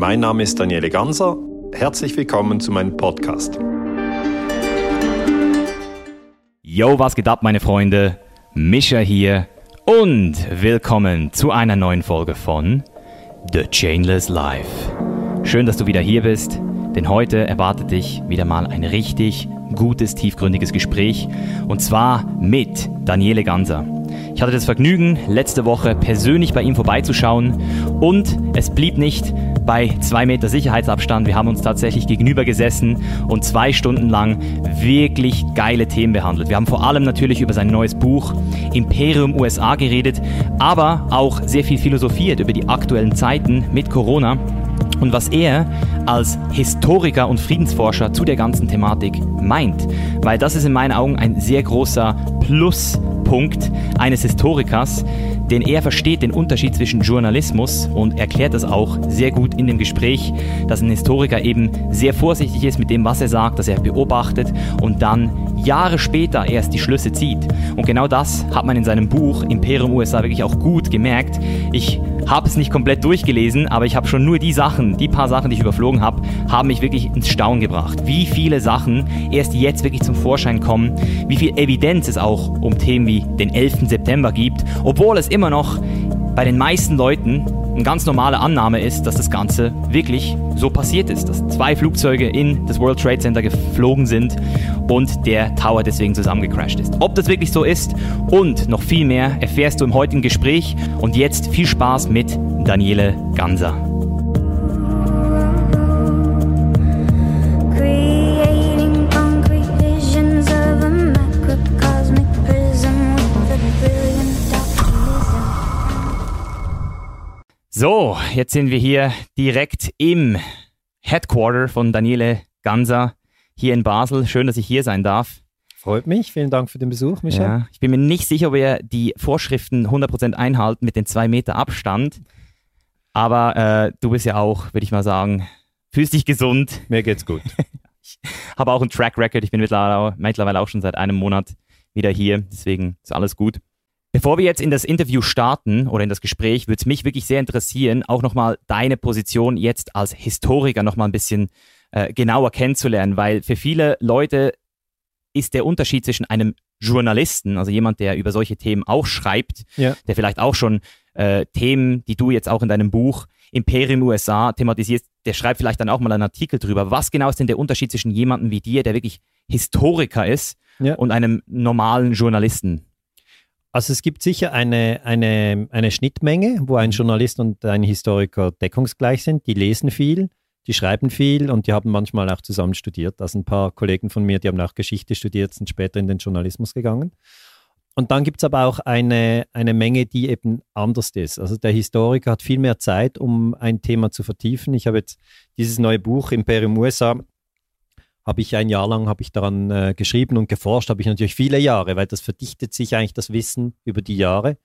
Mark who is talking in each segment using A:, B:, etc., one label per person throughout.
A: Mein Name ist Daniele Ganser. Herzlich willkommen zu meinem Podcast.
B: Yo, was geht ab, meine Freunde? Mischa hier und willkommen zu einer neuen Folge von The Chainless Life. Schön, dass du wieder hier bist, denn heute erwartet dich wieder mal ein richtig gutes, tiefgründiges Gespräch und zwar mit Daniele Ganser. Ich hatte das Vergnügen, letzte Woche persönlich bei ihm vorbeizuschauen und es blieb nicht bei zwei Meter Sicherheitsabstand. Wir haben uns tatsächlich gegenüber gesessen und zwei Stunden lang wirklich geile Themen behandelt. Wir haben vor allem natürlich über sein neues Buch Imperium USA geredet, aber auch sehr viel philosophiert über die aktuellen Zeiten mit Corona und was er als Historiker und Friedensforscher zu der ganzen Thematik meint. Weil das ist in meinen Augen ein sehr großer Pluspunkt eines Historikers, denn er versteht den Unterschied zwischen Journalismus und erklärt das auch sehr gut in dem Gespräch, dass ein Historiker eben sehr vorsichtig ist mit dem, was er sagt, dass er beobachtet und dann Jahre später erst die Schlüsse zieht. Und genau das hat man in seinem Buch Imperium USA wirklich auch gut gemerkt. Ich habe es nicht komplett durchgelesen, aber ich habe schon nur die Sachen, die paar Sachen, die ich überflogen habe, haben mich wirklich ins Staunen gebracht. Wie viele Sachen erst jetzt wirklich zum Vorschein kommen, wie viel Evidenz es auch um Themen wie den 11. September gibt, obwohl es immer noch bei den meisten Leuten eine ganz normale Annahme ist, dass das Ganze wirklich so passiert ist, dass zwei Flugzeuge in das World Trade Center geflogen sind und der Tower deswegen zusammengecrashed ist. Ob das wirklich so ist und noch viel mehr erfährst du im heutigen Gespräch und jetzt viel Spaß mit Daniele Ganser. So, jetzt sind wir hier direkt im Headquarter von Daniele Ganser hier in Basel. Schön, dass ich hier sein darf.
C: Freut mich. Vielen Dank für den Besuch, Michael.
B: Ja, ich bin mir nicht sicher, ob wir die Vorschriften 100% einhalten mit den zwei Meter Abstand. Aber äh, du bist ja auch, würde ich mal sagen, fühlst dich gesund.
C: Mir geht's gut.
B: Habe auch einen Track Record. Ich bin mittlerweile auch schon seit einem Monat wieder hier. Deswegen ist alles gut. Bevor wir jetzt in das Interview starten oder in das Gespräch, würde es mich wirklich sehr interessieren, auch nochmal deine Position jetzt als Historiker nochmal ein bisschen äh, genauer kennenzulernen, weil für viele Leute ist der Unterschied zwischen einem Journalisten, also jemand, der über solche Themen auch schreibt,
C: Ja.
B: der vielleicht auch schon äh, Themen, die du jetzt auch in deinem Buch Imperium USA thematisierst, der schreibt vielleicht dann auch mal einen Artikel drüber. Was genau ist denn der Unterschied zwischen jemandem wie dir, der wirklich Historiker ist,
C: Ja.
B: und einem normalen Journalisten?
C: Also es gibt sicher eine, eine, eine Schnittmenge, wo ein Journalist und ein Historiker deckungsgleich sind. Die lesen viel, die schreiben viel und die haben manchmal auch zusammen studiert. Also ein paar Kollegen von mir, die haben auch Geschichte studiert, sind später in den Journalismus gegangen. Und dann gibt es aber auch eine, eine Menge, die eben anders ist. Also der Historiker hat viel mehr Zeit, um ein Thema zu vertiefen. Ich habe jetzt dieses neue Buch Imperium USA, habe ich ein Jahr lang habe ich daran äh, geschrieben und geforscht, habe ich natürlich viele Jahre, weil das verdichtet sich eigentlich das Wissen über die Jahre.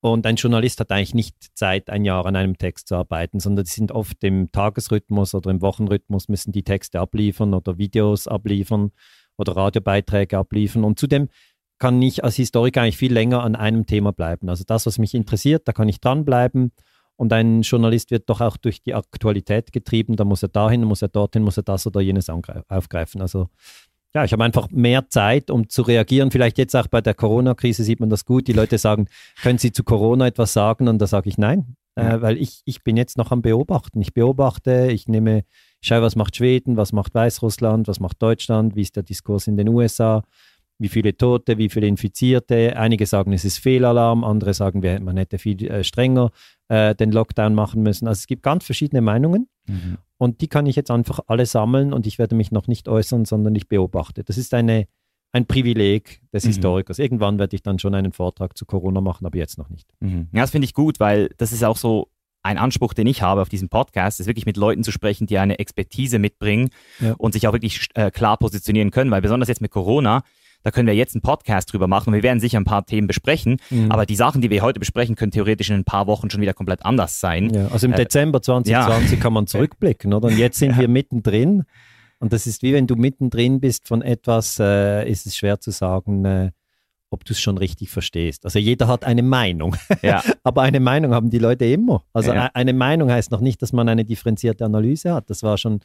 C: Und ein Journalist hat eigentlich nicht Zeit, ein Jahr an einem Text zu arbeiten, sondern die sind oft im Tagesrhythmus oder im Wochenrhythmus, müssen die Texte abliefern oder Videos abliefern oder Radiobeiträge abliefern. Und zudem kann ich als Historiker eigentlich viel länger an einem Thema bleiben. Also das, was mich interessiert, da kann ich dranbleiben. Und ein Journalist wird doch auch durch die Aktualität getrieben. Da muss er dahin, muss er dorthin, muss er das oder jenes aufgreifen. Also ja, ich habe einfach mehr Zeit, um zu reagieren. Vielleicht jetzt auch bei der Corona-Krise sieht man das gut. Die Leute sagen, können Sie zu Corona etwas sagen? Und da sage ich nein,
B: Ja.
C: äh, weil ich, ich bin jetzt noch am Beobachten. Ich beobachte, ich nehme, ich schaue, was macht Schweden, was macht Weißrussland, was macht Deutschland, wie ist der Diskurs in den USA, wie viele Tote, wie viele Infizierte. Einige sagen, es ist Fehlalarm, andere sagen, wir- man hätte viel äh, strenger äh, den Lockdown machen müssen. Also es gibt ganz verschiedene Meinungen. Und die kann ich jetzt einfach alle sammeln und ich werde mich noch nicht äußern, sondern ich beobachte. Das ist eine, ein Privileg des
B: Mhm.
C: Historikers. Irgendwann werde ich dann schon einen Vortrag zu Corona machen, aber jetzt noch nicht.
B: Mhm. Ja, das finde ich gut, weil das ist auch so ein Anspruch, den ich habe auf diesem Podcast, ist wirklich mit Leuten zu sprechen, die eine Expertise mitbringen
C: Ja.
B: und sich auch wirklich äh, klar positionieren können, weil besonders jetzt mit Corona, da können wir jetzt einen Podcast drüber machen und wir werden sicher ein paar Themen besprechen,
C: Mhm.
B: aber die Sachen, die wir heute besprechen, können theoretisch in ein paar Wochen schon wieder komplett anders sein.
C: Ja, also im
B: Äh,
C: Dezember 2020 kann man zurückblicken, oder? Und jetzt sind wir mittendrin. Und das ist wie wenn du mittendrin bist von etwas, äh, ist es schwer zu sagen, äh, ob du es schon richtig verstehst. Also jeder hat eine Meinung,
B: Ja.
C: aber eine Meinung haben die Leute immer. Also
B: Ja.
C: e- eine Meinung heißt noch nicht, dass man eine differenzierte Analyse hat. Das war schon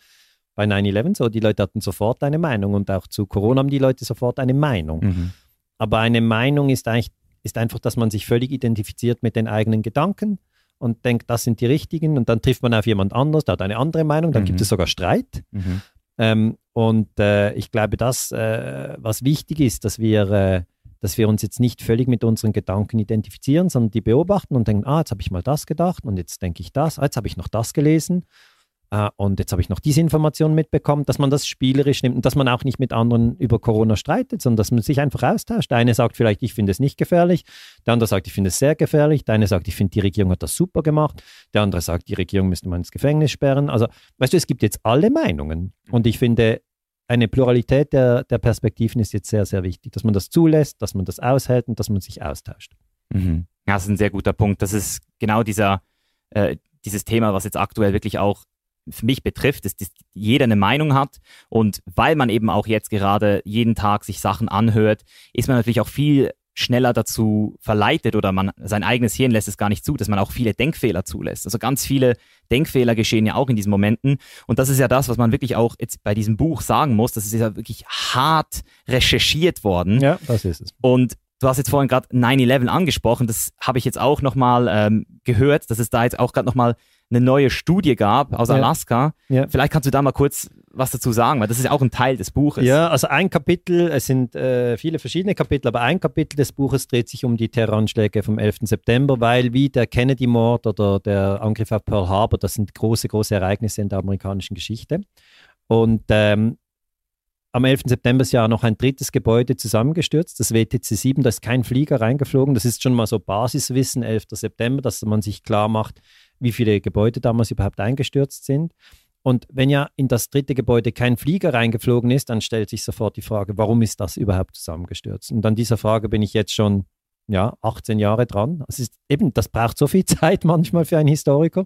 C: bei 9-11 so. Die Leute hatten sofort eine Meinung und auch zu Corona haben die Leute sofort eine Meinung.
B: Mhm.
C: Aber eine Meinung ist eigentlich ist einfach, dass man sich völlig identifiziert mit den eigenen Gedanken und denkt, das sind die richtigen und dann trifft man auf jemand anderes, der hat eine andere Meinung, dann
B: Mhm.
C: gibt es sogar Streit.
B: Mhm.
C: Ähm, und äh, ich glaube, das, äh, was wichtig ist, dass wir, äh, dass wir uns jetzt nicht völlig mit unseren Gedanken identifizieren, sondern die beobachten und denken, ah, jetzt habe ich mal das gedacht und jetzt denke ich das, ah, jetzt habe ich noch das gelesen äh, und jetzt habe ich noch diese Information mitbekommen, dass man das spielerisch nimmt und dass man auch nicht mit anderen über Corona streitet, sondern dass man sich einfach austauscht. Der eine sagt vielleicht, ich finde es nicht gefährlich, der andere sagt, ich finde es sehr gefährlich, der eine sagt, ich finde, die Regierung hat das super gemacht, der andere sagt, die Regierung müsste man ins Gefängnis sperren. Also, weißt du, es gibt jetzt alle Meinungen und ich finde, eine Pluralität der, der Perspektiven ist jetzt sehr, sehr wichtig, dass man das zulässt, dass man das aushält und dass man sich austauscht.
B: Mhm. Ja, das ist ein sehr guter Punkt. Das ist genau dieser, äh, dieses Thema, was jetzt aktuell wirklich auch für mich betrifft, ist, dass jeder eine Meinung hat und weil man eben auch jetzt gerade jeden Tag sich Sachen anhört, ist man natürlich auch viel schneller dazu verleitet oder man sein eigenes Hirn lässt es gar nicht zu, dass man auch viele Denkfehler zulässt. Also ganz viele Denkfehler geschehen ja auch in diesen Momenten und das ist ja das, was man wirklich auch jetzt bei diesem Buch sagen muss, das ist ja wirklich hart recherchiert worden.
C: Ja, das ist es.
B: Und du hast jetzt vorhin gerade 9-11 angesprochen, das habe ich jetzt auch nochmal ähm, gehört, dass es da jetzt auch gerade nochmal eine neue Studie gab aus
C: Ja.
B: Alaska.
C: Ja.
B: Vielleicht kannst du da mal kurz was dazu sagen, weil das ist ja auch ein Teil des Buches.
C: Ja, also ein Kapitel, es sind äh, viele verschiedene Kapitel, aber ein Kapitel des Buches dreht sich um die Terroranschläge vom 11. September, weil wie der Kennedy-Mord oder der Angriff auf Pearl Harbor, das sind große, große Ereignisse in der amerikanischen Geschichte. Und ähm, am 11. September ist ja noch ein drittes Gebäude zusammengestürzt, das WTC 7, da ist kein Flieger reingeflogen. Das ist schon mal so Basiswissen, 11. September, dass man sich klar macht, wie viele Gebäude damals überhaupt eingestürzt sind. Und wenn ja in das dritte Gebäude kein Flieger reingeflogen ist, dann stellt sich sofort die Frage, warum ist das überhaupt zusammengestürzt? Und an dieser Frage bin ich jetzt schon ja, 18 Jahre dran. Es ist eben, das braucht so viel Zeit manchmal für einen Historiker.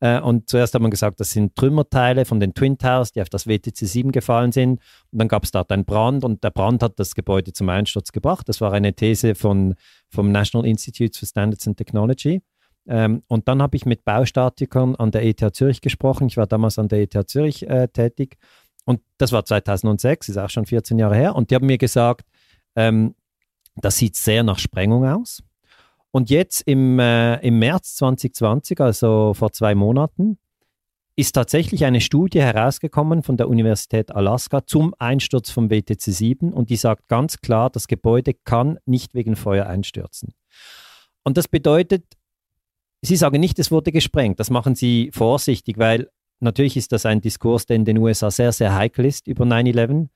C: Äh, Und zuerst hat man gesagt, das sind Trümmerteile von den Twin Towers, die auf das WTC 7 gefallen sind. Und dann gab es dort einen Brand und der Brand hat das Gebäude zum Einsturz gebracht. Das war eine These von, vom National Institute for Standards and Technology. Ähm, und dann habe ich mit Baustatikern an der ETH Zürich gesprochen. Ich war damals an der ETH Zürich äh, tätig. Und das war 2006, ist auch schon 14 Jahre her. Und die haben mir gesagt, ähm, das sieht sehr nach Sprengung aus. Und jetzt im, äh, im März 2020, also vor zwei Monaten, ist tatsächlich eine Studie herausgekommen von der Universität Alaska zum Einsturz vom WTC 7 und die sagt ganz klar, das Gebäude kann nicht wegen Feuer einstürzen. Und das bedeutet, Sie sagen nicht, es wurde gesprengt. Das machen Sie vorsichtig, weil natürlich ist das ein Diskurs, der in den USA sehr, sehr heikel ist über 9-11.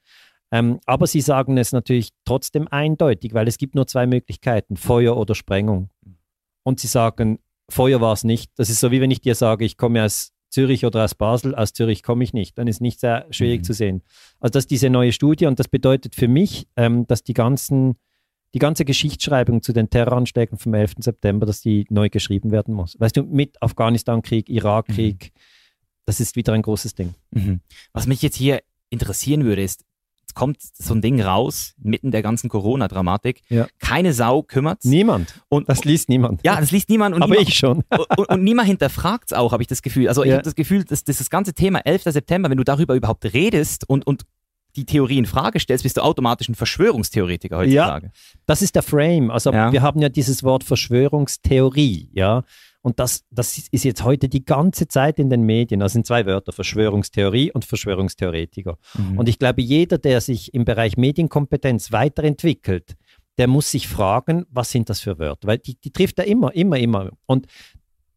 C: Ähm, aber Sie sagen es natürlich trotzdem eindeutig, weil es gibt nur zwei Möglichkeiten, Feuer oder Sprengung. Und Sie sagen, Feuer war es nicht. Das ist so, wie wenn ich dir sage, ich komme aus Zürich oder aus Basel, aus Zürich komme ich nicht. Dann ist nicht sehr schwierig
B: Mhm.
C: zu sehen. Also das ist diese neue Studie und das bedeutet für mich, ähm, dass die ganzen die ganze Geschichtsschreibung zu den Terroranschlägen vom 11. September, dass die neu geschrieben werden muss. Weißt du, mit Afghanistan-Krieg, Irak-Krieg, das ist wieder ein großes Ding.
B: Mhm. Was mich jetzt hier interessieren würde, ist, jetzt kommt so ein Ding raus, mitten der ganzen Corona-Dramatik.
C: Ja.
B: Keine Sau kümmert
C: Niemand.
B: Und,
C: Das liest niemand.
B: ja, das liest niemand. Und
C: Aber
B: niemand,
C: ich schon.
B: und, und niemand hinterfragt es auch, habe ich das Gefühl. Also ich
C: Ja.
B: habe das Gefühl, dass, dass das ganze Thema 11. September, wenn du darüber überhaupt redest und, und die Theorie in Frage stellst, bist du automatisch ein Verschwörungstheoretiker heutzutage.
C: Das ist der Frame. Also
B: Ja.
C: wir haben ja dieses Wort Verschwörungstheorie, ja. Und das, das ist jetzt heute die ganze Zeit in den Medien. Das sind zwei Wörter, Verschwörungstheorie und Verschwörungstheoretiker.
B: Mhm.
C: Und ich glaube, jeder, der sich im Bereich Medienkompetenz weiterentwickelt, der muss sich fragen, was sind das für Wörter? Weil die, die trifft er immer, immer, immer. Und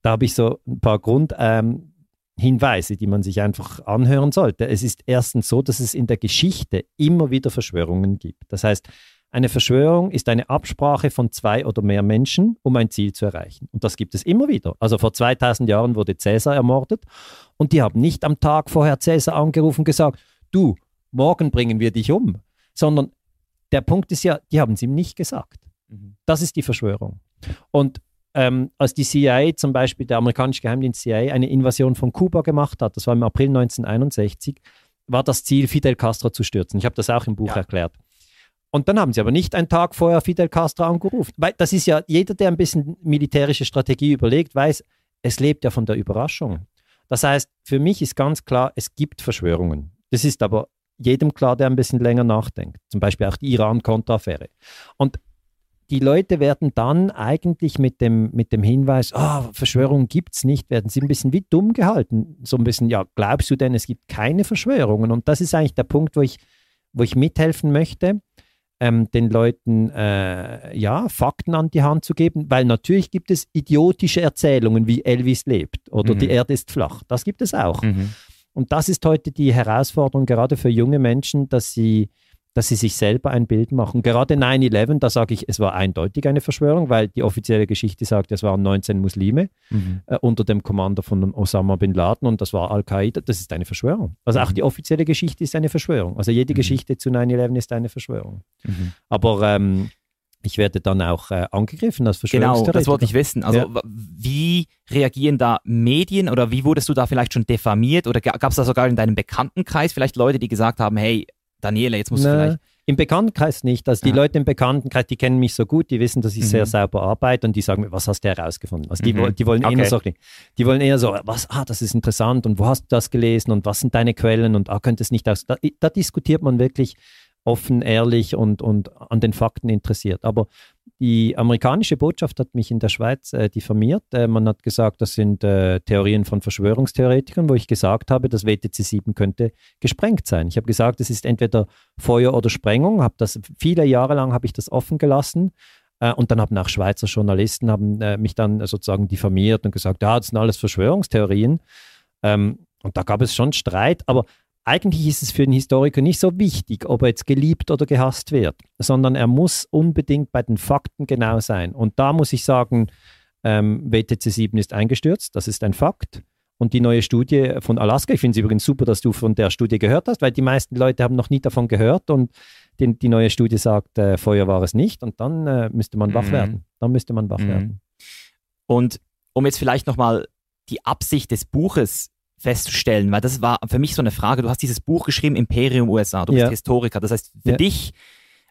C: da habe ich so ein paar Grundhinweise, ähm, Hinweise, die man sich einfach anhören sollte. Es ist erstens so, dass es in der Geschichte immer wieder Verschwörungen gibt. Das heißt, eine Verschwörung ist eine Absprache von zwei oder mehr Menschen, um ein Ziel zu erreichen. Und das gibt es immer wieder. Also vor 2000 Jahren wurde Cäsar ermordet und die haben nicht am Tag vorher Cäsar angerufen und gesagt, du, morgen bringen wir dich um, sondern der Punkt ist ja, die haben es ihm nicht gesagt.
B: Mhm.
C: Das ist die Verschwörung. Und ähm, als die CIA zum Beispiel, der amerikanische Geheimdienst CIA, eine Invasion von Kuba gemacht hat, das war im April 1961, war das Ziel, Fidel Castro zu stürzen. Ich habe das auch im Buch
B: Ja.
C: erklärt. Und dann haben sie aber nicht einen Tag vorher Fidel Castro angerufen. Weil das ist ja, jeder, der ein bisschen militärische Strategie überlegt, weiß, es lebt ja von der Überraschung. Das heißt, für mich ist ganz klar, es gibt Verschwörungen. Das ist aber jedem klar, der ein bisschen länger nachdenkt. Zum Beispiel auch die Iran-Kontra-Affäre. Und die Leute werden dann eigentlich mit dem, mit dem Hinweis, ah, Verschwörungen gibt es nicht, werden sie ein bisschen wie dumm gehalten. So ein bisschen, ja, glaubst du denn, es gibt keine Verschwörungen? Und das ist eigentlich der Punkt, wo ich, wo ich mithelfen möchte, ähm, den Leuten äh, ja, Fakten an die Hand zu geben, weil natürlich gibt es idiotische Erzählungen, wie Elvis lebt oder
B: Mhm.
C: die Erde ist flach. Das gibt es auch.
B: Mhm.
C: Und das ist heute die Herausforderung, gerade für junge Menschen, dass sie, dass sie sich selber ein Bild machen. Gerade 9-11, da sage ich, es war eindeutig eine Verschwörung, weil die offizielle Geschichte sagt, es waren 19 Muslime
B: Mhm.
C: äh, unter dem Kommando von Osama bin Laden und das war Al-Qaida. Das ist eine Verschwörung. Also auch
B: Mhm.
C: die offizielle Geschichte ist eine Verschwörung. Also jede
B: Mhm.
C: Geschichte zu 9-11 ist eine Verschwörung.
B: Mhm.
C: Aber ähm, ich werde dann auch äh, angegriffen als
B: Genau,
C: Verschwörungstheoretiker.
B: das wollte ich wissen. Also
C: Ja.
B: wie reagieren da Medien oder wie wurdest du da vielleicht schon diffamiert oder gab es da sogar in deinem Bekanntenkreis vielleicht Leute, die gesagt haben, hey, Daniele, jetzt musst du vielleicht...
C: Im Bekanntenkreis nicht. Also die
B: Ah.
C: Leute im Bekanntenkreis, die kennen mich so gut, die wissen, dass ich
B: Mhm.
C: sehr sauber arbeite und die sagen mir, was hast du herausgefunden? Also die,
B: Mhm.
C: die wollen
B: Okay.
C: eher so, die wollen eher so, was, ah, das ist interessant und wo hast du das gelesen und was sind deine Quellen und ah, könnte es nicht aus. Da, da diskutiert man wirklich offen, ehrlich und, und an den Fakten interessiert. Aber die amerikanische Botschaft hat mich in der Schweiz äh, diffamiert. Äh, man hat gesagt, das sind äh, Theorien von Verschwörungstheoretikern, wo ich gesagt habe, das WTC 7 könnte gesprengt sein. Ich habe gesagt, es ist entweder Feuer oder Sprengung. Habe das viele Jahre lang habe ich das offen gelassen. Äh, und dann haben auch Schweizer Journalisten haben äh, mich dann sozusagen diffamiert und gesagt, ja, das sind alles Verschwörungstheorien. Ähm, und da gab es schon Streit, aber eigentlich ist es für den Historiker nicht so wichtig, ob er jetzt geliebt oder gehasst wird, sondern er muss unbedingt bei den Fakten genau sein. Und da muss ich sagen, ähm, WTC 7 ist eingestürzt, das ist ein Fakt. Und die neue Studie von Alaska, ich finde es übrigens super, dass du von der Studie gehört hast, weil die meisten Leute haben noch nie davon gehört und die, die neue Studie sagt, äh, Feuer war es nicht und dann äh, müsste man wach
B: Mhm.
C: werden. Dann müsste man wach
B: Mhm.
C: werden.
B: Und um jetzt vielleicht nochmal die Absicht des Buches festzustellen, weil das war für mich so eine Frage. Du hast dieses Buch geschrieben, Imperium USA, du bist
C: Ja.
B: Historiker. Das heißt, für
C: Ja.
B: dich,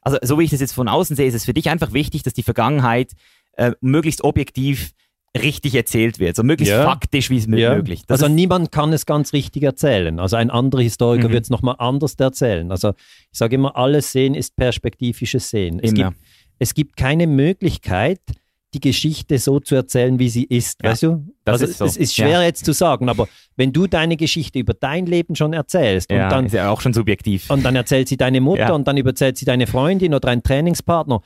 B: also so wie ich das jetzt von außen sehe, ist es für dich einfach wichtig, dass die Vergangenheit äh, möglichst objektiv richtig erzählt wird, so möglichst
C: Ja.
B: faktisch wie es
C: Ja.
B: möglich. Das
C: also niemand kann es ganz richtig erzählen. Also ein anderer Historiker
B: Mhm.
C: wird es nochmal anders erzählen. Also ich sage immer, alles Sehen ist perspektivisches Sehen. Es gibt, es gibt keine Möglichkeit, die Geschichte so zu erzählen, wie sie ist.
B: Ja,
C: weißt du?
B: das
C: also
B: ist so.
C: es ist schwer jetzt zu sagen, aber wenn du deine Geschichte über dein Leben schon erzählst
B: ja,
C: und dann
B: ist ja auch schon subjektiv.
C: und dann erzählt sie deine Mutter
B: Ja.
C: und dann erzählt sie deine Freundin oder ein Trainingspartner.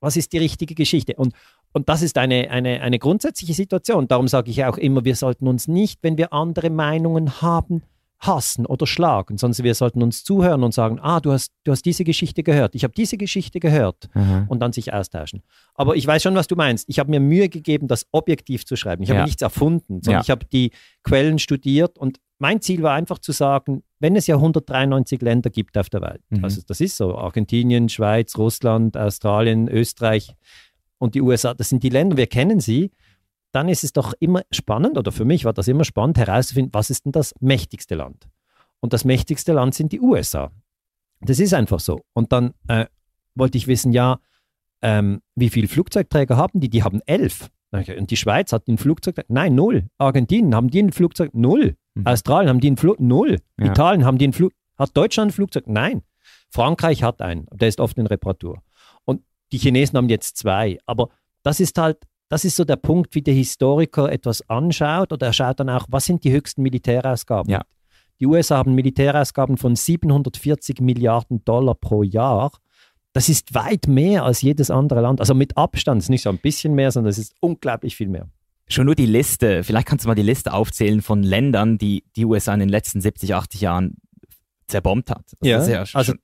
C: Was ist die richtige Geschichte? Und, und das ist eine, eine, eine grundsätzliche Situation. Darum sage ich auch immer, wir sollten uns nicht, wenn wir andere Meinungen haben, hassen oder schlagen, sondern wir sollten uns zuhören und sagen, ah, du hast, du hast diese Geschichte gehört, ich habe diese Geschichte gehört
B: Aha.
C: und dann sich austauschen. Aber ich weiß schon, was du meinst. Ich habe mir Mühe gegeben, das objektiv zu schreiben. Ich habe
B: Ja.
C: nichts erfunden, sondern
B: Ja.
C: ich habe die Quellen studiert und mein Ziel war einfach zu sagen, wenn es ja 193 Länder gibt auf der Welt,
B: Mhm.
C: also das ist so, Argentinien, Schweiz, Russland, Australien, Österreich und die USA, das sind die Länder, wir kennen sie, dann ist es doch immer spannend, oder für mich war das immer spannend herauszufinden, was ist denn das mächtigste Land? Und das mächtigste Land sind die USA. Das ist einfach so. Und dann äh, wollte ich wissen, ja, ähm, wie viele Flugzeugträger haben die? Die haben elf. Und die Schweiz hat ein Flugzeug? Nein, null. Argentinien haben die ein Flugzeug? Null.
B: Mhm.
C: Australien haben die ein Flug? Null.
B: Ja.
C: Italien haben die ein Flug? Hat Deutschland ein Flugzeug? Nein. Frankreich hat einen. Der ist oft in Reparatur. Und die Chinesen haben jetzt zwei. Aber das ist halt, das ist so der Punkt, wie der Historiker etwas anschaut oder er schaut dann auch, was sind die höchsten Militärausgaben?
B: Ja.
C: Die USA haben Militärausgaben von 740 Milliarden Dollar pro Jahr. Das ist weit mehr als jedes andere Land. Also mit Abstand, es ist nicht so ein bisschen mehr, sondern es ist unglaublich viel mehr.
B: Schon nur die Liste, vielleicht kannst du mal die Liste aufzählen von Ländern, die die USA in den letzten 70, 80 Jahren zerbombt hat. Das ja schon,
C: also,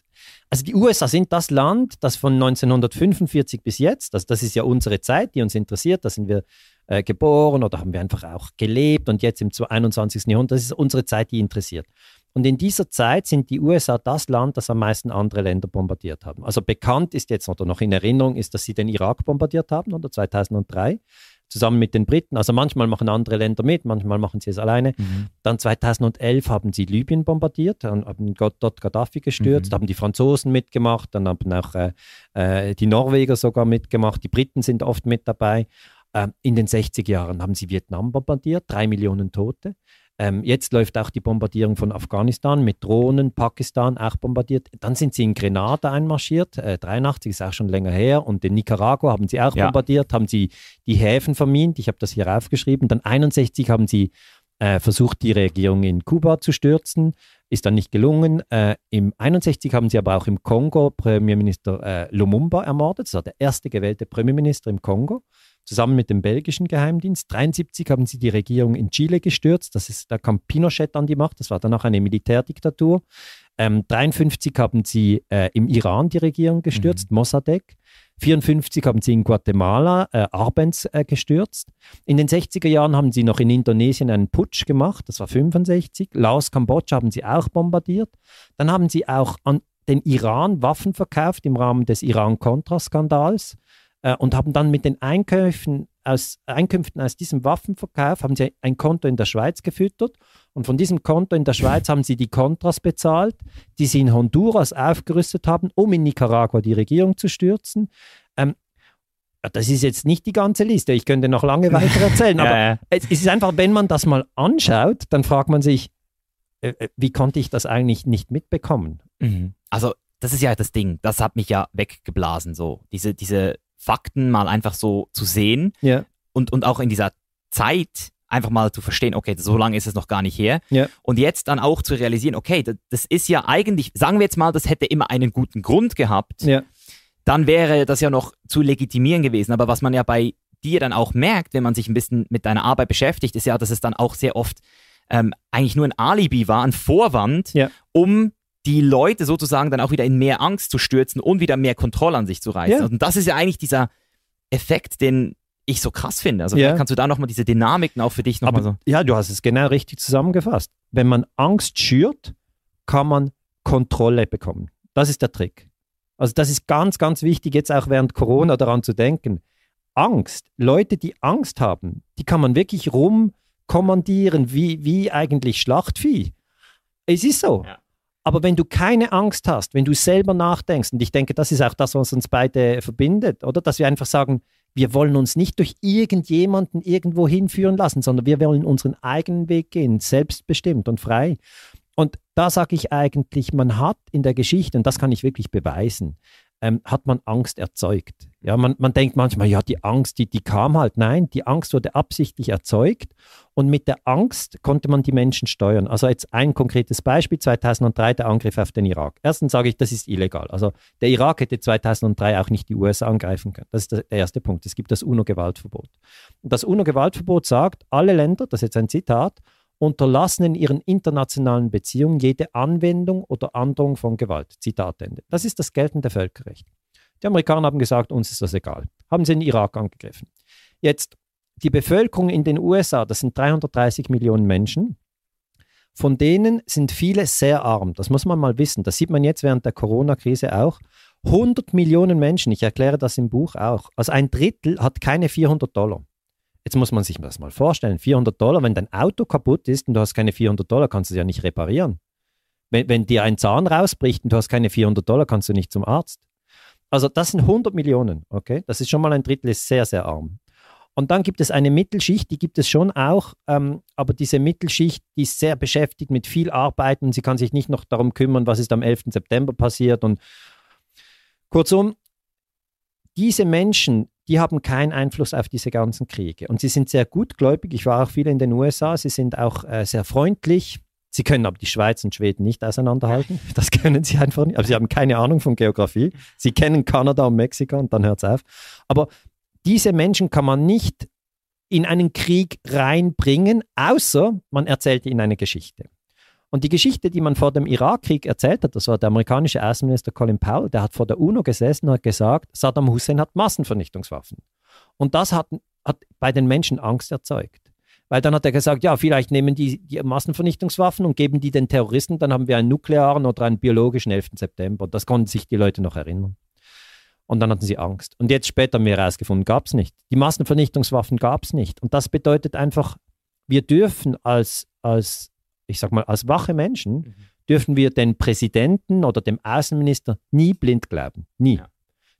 C: also die USA sind das Land, das von 1945 bis jetzt, also das ist ja unsere Zeit, die uns interessiert, da sind wir äh, geboren oder haben wir einfach auch gelebt und jetzt im 21. Jahrhundert, das ist unsere Zeit, die interessiert. Und in dieser Zeit sind die USA das Land, das am meisten andere Länder bombardiert haben. Also bekannt ist jetzt oder noch in Erinnerung ist, dass sie den Irak bombardiert haben oder 2003. zusammen mit den Briten. Also manchmal machen andere Länder mit, manchmal machen sie es alleine.
B: Mhm.
C: Dann 2011 haben sie Libyen bombardiert, dann haben dort Gaddafi gestürzt,
B: Mhm.
C: haben die Franzosen mitgemacht, dann haben auch äh, äh, die Norweger sogar mitgemacht, die Briten sind oft mit dabei. Ähm, in den 60er Jahren haben sie Vietnam bombardiert, drei Millionen Tote. Ähm, jetzt läuft auch die Bombardierung von Afghanistan mit Drohnen, Pakistan auch bombardiert. Dann sind sie in Grenada einmarschiert, äh, 83 ist auch schon länger her. Und in Nicaragua haben sie auch
B: Ja.
C: bombardiert, haben sie die Häfen vermint. Ich habe das hier aufgeschrieben. Dann 61 haben sie äh, versucht, die Regierung in Kuba zu stürzen. Ist dann nicht gelungen. Äh, Im 61 haben sie aber auch im Kongo Premierminister äh, Lumumba ermordet. Das war der erste gewählte Premierminister im Kongo zusammen mit dem belgischen Geheimdienst. 73 haben sie die Regierung in Chile gestürzt. Das ist, da kam Pinochet an die Macht. Das war danach eine Militärdiktatur. Ähm, 53 haben sie äh, im Iran die Regierung gestürzt, Mossadegh. 54 haben sie in Guatemala äh, Arbenz äh, gestürzt. In den 60er Jahren haben sie noch in Indonesien einen Putsch gemacht, das war 65. Laos, Kambodscha haben sie auch bombardiert. Dann haben sie auch an den Iran Waffen verkauft im Rahmen des Iran-Contra-Skandals äh, und haben dann mit den Einkäufen aus, Einkünften aus diesem Waffenverkauf haben sie ein Konto in der Schweiz gefüttert und von diesem Konto in der Schweiz haben sie die Kontras bezahlt, die sie in Honduras aufgerüstet haben, um in Nicaragua die Regierung zu stürzen. Ähm, das ist jetzt nicht die ganze Liste, ich könnte noch lange weiter erzählen, aber
B: Ja, ja.
C: es es ist einfach, wenn man das mal anschaut, dann fragt man sich, äh, äh, wie konnte ich das eigentlich nicht mitbekommen?
B: Mhm. Also, das ist ja das Ding. Das hat mich ja weggeblasen, so. Diese, diese Fakten mal einfach so zu sehen
C: Ja.
B: und, und auch in dieser Zeit einfach mal zu verstehen, okay, so lange ist es noch gar nicht her.
C: Ja.
B: Und jetzt dann auch zu realisieren, okay, das, das ist ja eigentlich, sagen wir jetzt mal, das hätte immer einen guten Grund gehabt,
C: Ja.
B: dann wäre das ja noch zu legitimieren gewesen. Aber was man ja bei dir dann auch merkt, wenn man sich ein bisschen mit deiner Arbeit beschäftigt, ist ja, dass es dann auch sehr oft ähm, eigentlich nur ein Alibi war, ein Vorwand,
C: Ja.
B: um die Leute sozusagen dann auch wieder in mehr Angst zu stürzen und wieder mehr Kontrolle an sich zu reißen.
C: Ja.
B: Und das ist ja eigentlich dieser Effekt, den ich so krass finde. Also
C: Ja.
B: kannst du da nochmal diese Dynamiken auch für dich nochmal so.
C: ja, du hast es genau richtig zusammengefasst. Wenn man Angst schürt, kann man Kontrolle bekommen. Das ist der Trick. Also das ist ganz, ganz wichtig, jetzt auch während Corona daran zu denken. Angst, Leute, die Angst haben, die kann man wirklich rumkommandieren, wie, wie eigentlich Schlachtvieh. Es ist so.
B: Ja.
C: Aber wenn du keine Angst hast, wenn du selber nachdenkst, und ich denke, das ist auch das, was uns beide verbindet, oder? Dass wir einfach sagen, wir wollen uns nicht durch irgendjemanden irgendwo hinführen lassen, sondern wir wollen unseren eigenen Weg gehen, selbstbestimmt und frei. Und da sage ich eigentlich, man hat in der Geschichte, und das kann ich wirklich beweisen, ähm, hat man Angst erzeugt. Ja, man, man denkt manchmal, ja, die Angst, die, die kam halt. Nein, die Angst wurde absichtlich erzeugt und mit der Angst konnte man die Menschen steuern. Also jetzt ein konkretes Beispiel, 2003 der Angriff auf den Irak. Erstens sage ich, das ist illegal. Also der Irak hätte 2003 auch nicht die USA angreifen können. Das ist der erste Punkt. Es gibt das UNO-Gewaltverbot. Und das UNO-Gewaltverbot sagt, alle Länder, das ist jetzt ein Zitat, unterlassen in ihren internationalen Beziehungen jede Anwendung oder Androhung von Gewalt. Zitat Ende. Das ist das geltende Völkerrecht. Die Amerikaner haben gesagt, uns ist das egal. Haben sie den Irak angegriffen. Jetzt, die Bevölkerung in den USA, das sind 330 Millionen Menschen. Von denen sind viele sehr arm. Das muss man mal wissen. Das sieht man jetzt während der Corona-Krise auch. 100 Millionen Menschen, ich erkläre das im Buch auch. Also ein Drittel hat keine 400 Dollar. Jetzt muss man sich das mal vorstellen. 400 Dollar, wenn dein Auto kaputt ist und du hast keine 400 Dollar, kannst du es ja nicht reparieren. Wenn, wenn dir ein Zahn rausbricht und du hast keine 400 Dollar, kannst du nicht zum Arzt. Also das sind 100 Millionen, okay? Das ist schon mal ein Drittel, ist sehr, sehr arm. Und dann gibt es eine Mittelschicht, die gibt es schon auch, ähm, aber diese Mittelschicht, die ist sehr beschäftigt mit viel Arbeit und sie kann sich nicht noch darum kümmern, was ist am 11. September passiert. Und kurzum, diese Menschen, die haben keinen Einfluss auf diese ganzen Kriege. Und sie sind sehr gutgläubig. Ich war auch viel in den USA. Sie sind auch äh, sehr freundlich. Sie können aber die Schweiz und Schweden nicht auseinanderhalten. Das können sie einfach nicht. Aber sie haben keine Ahnung von Geografie. Sie kennen Kanada und Mexiko und dann hört es auf. Aber diese Menschen kann man nicht in einen Krieg reinbringen, außer man erzählt ihnen eine Geschichte. Und die Geschichte, die man vor dem Irakkrieg erzählt hat, das war der amerikanische Außenminister Colin Powell, der hat vor der UNO gesessen und hat gesagt, Saddam Hussein hat Massenvernichtungswaffen. Und das hat, hat bei den Menschen Angst erzeugt. Weil dann hat er gesagt, ja, vielleicht nehmen die, die Massenvernichtungswaffen und geben die den Terroristen, dann haben wir einen nuklearen oder einen biologischen 11. September. Das konnten sich die Leute noch erinnern. Und dann hatten sie Angst. Und jetzt später haben wir herausgefunden, gab es nicht. Die Massenvernichtungswaffen gab es nicht. Und das bedeutet einfach, wir dürfen als, als, ich sag mal, als wache Menschen,
B: Mhm.
C: dürfen wir den Präsidenten oder dem Außenminister nie blind glauben. Nie.
B: Ja.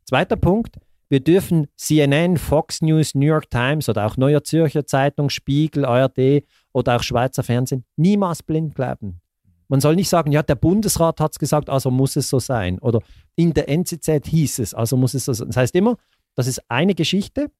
C: Zweiter Punkt, wir dürfen CNN, Fox News, New York Times oder auch Neuer Zürcher Zeitung, Spiegel, ARD oder auch Schweizer Fernsehen niemals blind glauben. Man soll nicht sagen, ja, der Bundesrat hat es gesagt, also muss es so sein. Oder in der NZZ hieß es, also muss es so sein. Das heißt immer, das ist eine Geschichte,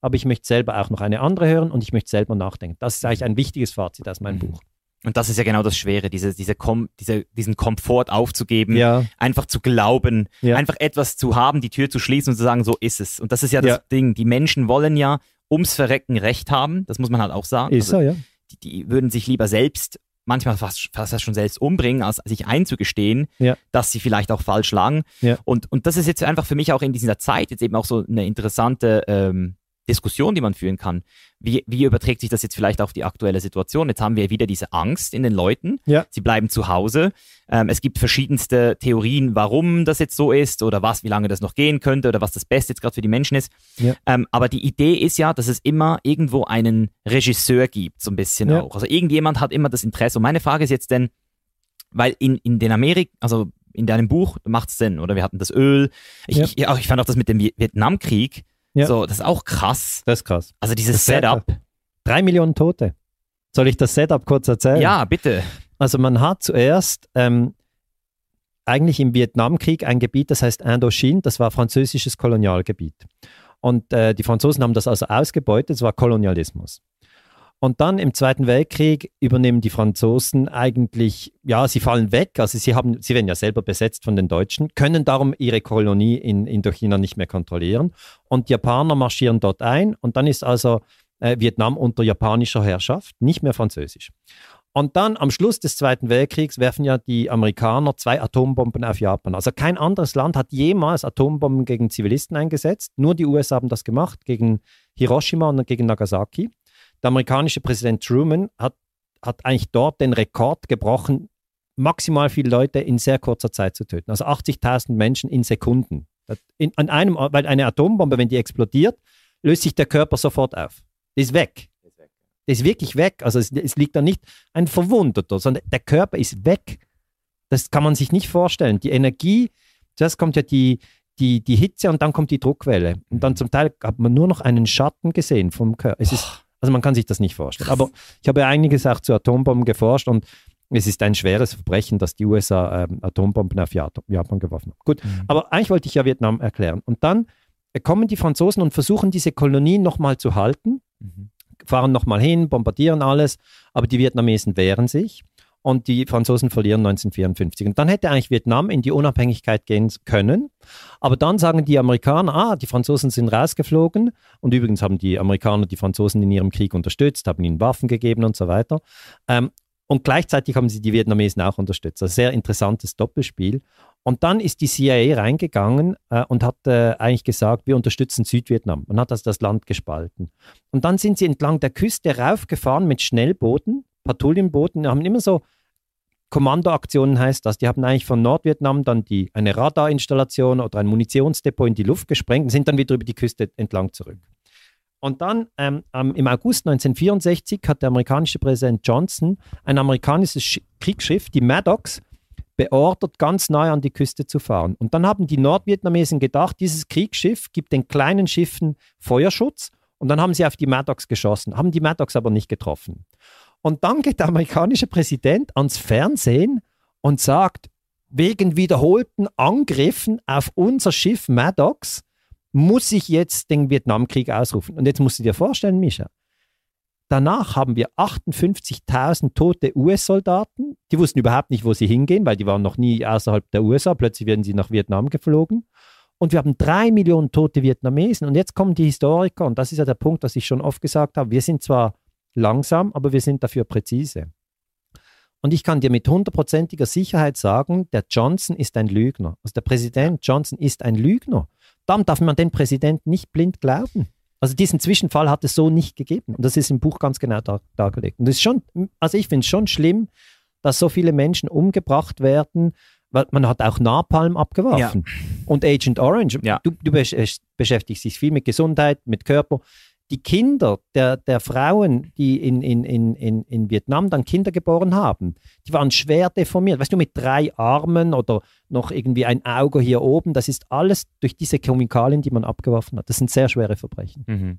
C: aber ich möchte selber auch noch eine andere hören und ich möchte selber nachdenken. Das ist eigentlich ein wichtiges Fazit aus meinem
B: Mhm.
C: Buch.
B: Und das ist ja genau das Schwere, diese, diese Kom diese, diesen Komfort aufzugeben,
C: Ja,
B: einfach zu glauben,
C: Ja.
B: einfach etwas zu haben, die Tür zu schließen und zu sagen, so ist es. Und das ist ja das
C: Ja.
B: Ding. Die Menschen wollen ja ums Verrecken Recht haben, das muss man halt auch sagen.
C: ist
B: Also,
C: so, ja.
B: die, die würden sich lieber selbst, manchmal fast, fast schon selbst umbringen, als sich einzugestehen, dass sie vielleicht auch falsch lagen. Und, und das ist jetzt einfach für mich auch in dieser Zeit jetzt eben auch so eine interessante ähm, Diskussion, die man führen kann. Wie, wie überträgt sich das jetzt vielleicht auf die aktuelle Situation? Jetzt haben wir wieder diese Angst in den Leuten.
C: Ja.
B: Sie bleiben zu Hause. Ähm, es gibt verschiedenste Theorien, warum das jetzt so ist oder was, wie lange das noch gehen könnte oder was das Beste jetzt gerade für die Menschen ist.
C: Ja.
B: Ähm, aber die Idee ist ja, dass es immer irgendwo einen Regisseur gibt, so ein bisschen
C: Ja.
B: auch. Also irgendjemand hat immer das Interesse. Und meine Frage ist jetzt denn, weil in, in den Amerik, also in deinem Buch macht es Sinn, oder? Wir hatten das Öl. Ich,
C: Ja.
B: ich, ja, ich fand auch das mit dem Vi- Vietnamkrieg,
C: Ja.
B: so, das ist auch krass.
C: Das ist krass.
B: Also dieses
C: Das
B: Setup.
C: Drei Millionen Tote. Soll ich das Setup kurz erzählen?
B: Ja, bitte.
C: Also man hat zuerst ähm, eigentlich im Vietnamkrieg ein Gebiet, das heißt Indochine, das war französisches Kolonialgebiet. Und äh, die Franzosen haben das also ausgebeutet, es war Kolonialismus. Und dann im Zweiten Weltkrieg übernehmen die Franzosen eigentlich, ja, sie fallen weg, also sie, haben, sie werden ja selber besetzt von den Deutschen, können darum ihre Kolonie in Indochina nicht mehr kontrollieren. Und Japaner marschieren dort ein und dann ist also äh, Vietnam unter japanischer Herrschaft, nicht mehr französisch. Und dann am Schluss des Zweiten Weltkriegs werfen ja die Amerikaner zwei Atombomben auf Japan. Also kein anderes Land hat jemals Atombomben gegen Zivilisten eingesetzt. Nur die USA haben das gemacht gegen Hiroshima und gegen Nagasaki. Der amerikanische Präsident Truman hat, hat eigentlich dort den Rekord gebrochen, maximal viele Leute in sehr kurzer Zeit zu töten. Also 80.000 Menschen in Sekunden. In, an einem, weil eine Atombombe, wenn die explodiert, löst sich der Körper sofort auf. Die ist weg. Der ist wirklich weg. Also es, es liegt da nicht ein Verwundeter, sondern der Körper ist weg. Das kann man sich nicht vorstellen. Die Energie, zuerst kommt ja die, die, die Hitze und dann kommt die Druckwelle. Und dann zum Teil hat man nur noch einen Schatten gesehen vom Körper. Es ist, also man kann sich das nicht vorstellen. Aber ich habe ja einiges auch zu Atombomben geforscht und es ist ein schweres Verbrechen, dass die USA ähm, Atombomben auf Japan geworfen haben. Gut, aber eigentlich wollte ich ja Vietnam erklären. Und dann kommen die Franzosen und versuchen diese Kolonien nochmal zu halten fahren nochmal hin, bombardieren alles, aber die Vietnamesen wehren sich und die Franzosen verlieren 1954. Und dann hätte eigentlich Vietnam in die Unabhängigkeit gehen können, aber dann sagen die Amerikaner, ah, die Franzosen sind rausgeflogen und übrigens haben die Amerikaner die Franzosen in ihrem Krieg unterstützt, haben ihnen Waffen gegeben und so weiter. Ähm, und gleichzeitig haben sie die Vietnamesen auch unterstützt. Also sehr interessantes Doppelspiel. Und dann ist die CIA reingegangen äh, und hat äh, eigentlich gesagt, wir unterstützen Südvietnam und hat also das Land gespalten. Und dann sind sie entlang der Küste raufgefahren mit Schnellbooten, Patrouillenbooten, haben immer so Kommandoaktionen heißt das. Die haben eigentlich von Nordvietnam dann die, eine Radarinstallation oder ein Munitionsdepot in die Luft gesprengt und sind dann wieder über die Küste entlang zurück. Und dann ähm, ähm, im August 1964 hat der amerikanische Präsident Johnson ein amerikanisches Sch Kriegsschiff, die Maddox, beordert, ganz nahe an die Küste zu fahren. Und dann haben die Nordvietnamesen gedacht, dieses Kriegsschiff gibt den kleinen Schiffen Feuerschutz und dann haben sie auf die Maddox geschossen, haben die Maddox aber nicht getroffen. Und dann geht der amerikanische Präsident ans Fernsehen und sagt, wegen wiederholten Angriffen auf unser Schiff Maddox muss ich jetzt den Vietnamkrieg ausrufen. Und jetzt musst du dir vorstellen, Mischa, danach haben wir 58.000 tote US-Soldaten. Die wussten überhaupt nicht, wo sie hingehen, weil die waren noch nie außerhalb der USA. Plötzlich werden sie nach Vietnam geflogen. Und wir haben drei Millionen tote Vietnamesen. Und jetzt kommen die Historiker, und das ist ja der Punkt, was ich schon oft gesagt habe. Wir sind zwar langsam, aber wir sind dafür präzise. Und ich kann dir mit hundertprozentiger Sicherheit sagen, der Johnson ist ein Lügner. Also der Präsident Johnson ist ein Lügner. Dann darf man den Präsidenten nicht blind glauben. Also diesen Zwischenfall hat es so nicht gegeben. Und das ist im Buch ganz genau dar dargelegt. Und das ist schon, also ich finde es schon schlimm, dass so viele Menschen umgebracht werden Weil Man hat auch Napalm abgeworfen. Und Agent Orange.
B: Ja.
C: Du, du besch- beschäftigst dich viel mit Gesundheit, mit Körper. Die Kinder der, der Frauen, die in, in, in, in, in Vietnam dann Kinder geboren haben, die waren schwer deformiert. Weißt du, mit drei Armen oder noch irgendwie ein Auge hier oben, das ist alles durch diese Chemikalien, die man abgeworfen hat. Das sind sehr schwere Verbrechen.
B: Mhm.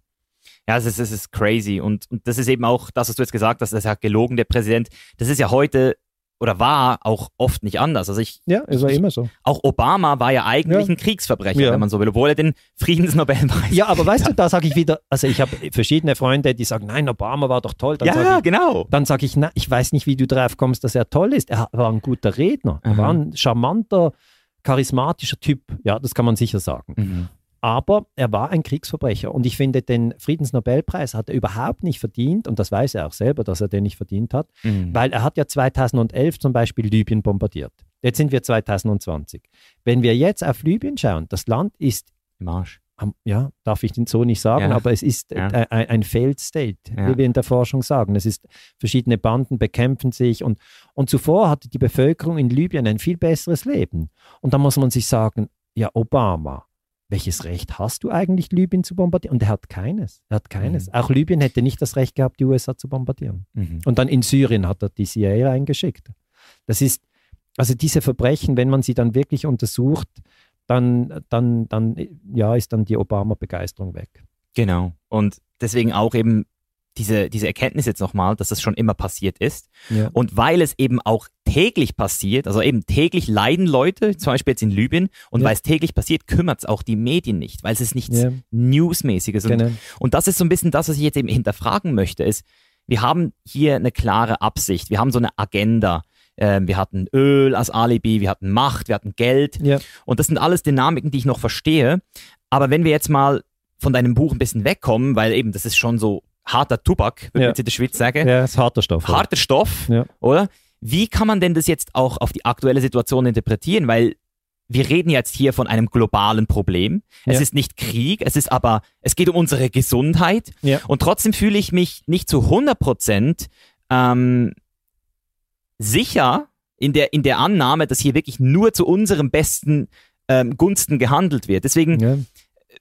B: Ja, es ist, ist crazy. Und, und das ist eben auch das, was du jetzt gesagt hast, das ist ja gelogen, der Präsident. Das ist ja heute oder war auch oft nicht anders. Also ich,
C: Ja, war
B: Ich-
C: immer so.
B: auch Obama war ja eigentlich
C: Ja.
B: ein Kriegsverbrecher,
C: Ja.
B: wenn man so will, obwohl er den Friedensnobelpreis.
C: Ja, aber weißt du, da sage ich wieder, also ich habe verschiedene Freunde, die sagen, nein, Obama war doch toll. Dann
B: ja,
C: ich,
B: genau.
C: dann sage ich, na, ich weiß nicht, wie du drauf kommst, dass er toll ist. Er war ein guter Redner. Er
B: Aha.
C: war ein charmanter, charismatischer Typ. Ja, das kann man sicher sagen.
B: Mhm.
C: Aber er war ein Kriegsverbrecher. Und ich finde, den Friedensnobelpreis hat er überhaupt nicht verdient. Und das weiß er auch selber, dass er den nicht verdient hat.
B: Mhm.
C: Weil er hat ja 2011 zum Beispiel Libyen bombardiert. Jetzt sind wir 2020. Wenn wir jetzt auf Libyen schauen, das Land ist
B: Im Arsch.
C: ja, darf ich den so nicht sagen,
B: Ja.
C: aber es ist
B: Ja.
C: äh, ein, ein Failed State,
B: Ja.
C: wie wir in der Forschung sagen. Es ist, verschiedene Banden bekämpfen sich und, und zuvor hatte die Bevölkerung in Libyen ein viel besseres Leben. Und da muss man sich sagen, ja, Obama, welches Recht hast du eigentlich, Libyen zu bombardieren? Und er hat keines. Er hat keines.
B: Mhm.
C: Auch Libyen hätte nicht das Recht gehabt, die USA zu bombardieren.
B: Mhm.
C: Und dann in Syrien hat er die CIA eingeschickt. Das ist, also diese Verbrechen, wenn man sie dann wirklich untersucht, dann, dann, dann ja, ist dann die Obama-Begeisterung weg.
B: Genau. Und deswegen auch eben diese, diese Erkenntnis jetzt nochmal, dass das schon immer passiert ist.
C: Ja.
B: Und weil es eben auch täglich passiert, also eben täglich leiden Leute, zum Beispiel jetzt in Libyen, und
C: Ja.
B: weil es täglich passiert, kümmert es auch die Medien nicht, weil es ist nichts
C: Ja.
B: Newsmäßiges. Und,
C: Genau.
B: und das ist so ein bisschen das, was ich jetzt eben hinterfragen möchte, ist, wir haben hier eine klare Absicht, wir haben so eine Agenda. Ähm, wir hatten Öl als Alibi, wir hatten Macht, wir hatten Geld.
C: Ja.
B: Und das sind alles Dynamiken, die ich noch verstehe. Aber wenn wir jetzt mal von deinem Buch ein bisschen wegkommen, weil eben das ist schon so harter Tubak, würde
C: Ja.
B: man jetzt in der Schweiz sagen,
C: ja, ist harter Stoff. oder?
B: harter Stoff,
C: Ja.
B: oder? Wie kann man denn das jetzt auch auf die aktuelle Situation interpretieren? Weil wir reden jetzt hier von einem globalen Problem. Es
C: Ja.
B: ist nicht Krieg, es ist aber, es geht um unsere Gesundheit.
C: Ja.
B: Und trotzdem fühle ich mich nicht zu 100 Prozent ähm, sicher in der, in der Annahme, dass hier wirklich nur zu unserem besten ähm, Gunsten gehandelt wird. Deswegen,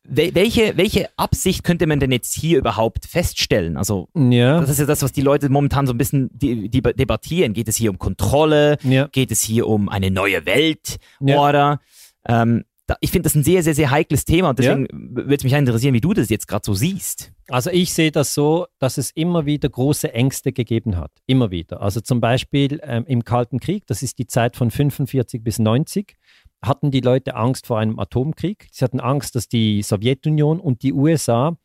B: welche, welche Absicht könnte man denn jetzt hier überhaupt feststellen? Also,
C: Ja.
B: das ist ja das, was die Leute momentan so ein bisschen debattieren. Geht es hier um Kontrolle?
C: ja.
B: Geht es hier um eine neue Welt?
C: Ja.
B: Oder ähm, ich finde das ein sehr, sehr, sehr heikles Thema und deswegen würde es mich interessieren, wie du das jetzt gerade so siehst.
C: Also ich sehe das so, dass es immer wieder große Ängste gegeben hat. Immer wieder. Also zum Beispiel ähm, im Kalten Krieg, das ist die Zeit von 45 bis 90, hatten die Leute Angst vor einem Atomkrieg. Sie hatten Angst, dass die Sowjetunion und die USA,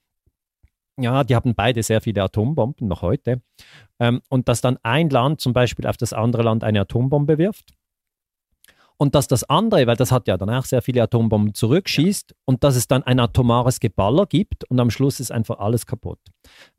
C: ja, die haben beide sehr viele Atombomben, noch heute, ähm, und dass dann ein Land zum Beispiel auf das andere Land eine Atombombe wirft. Und dass das andere, weil das hat ja dann auch sehr viele Atombomben zurückschießt und dass es dann ein atomares Geballer gibt und am Schluss ist einfach alles kaputt.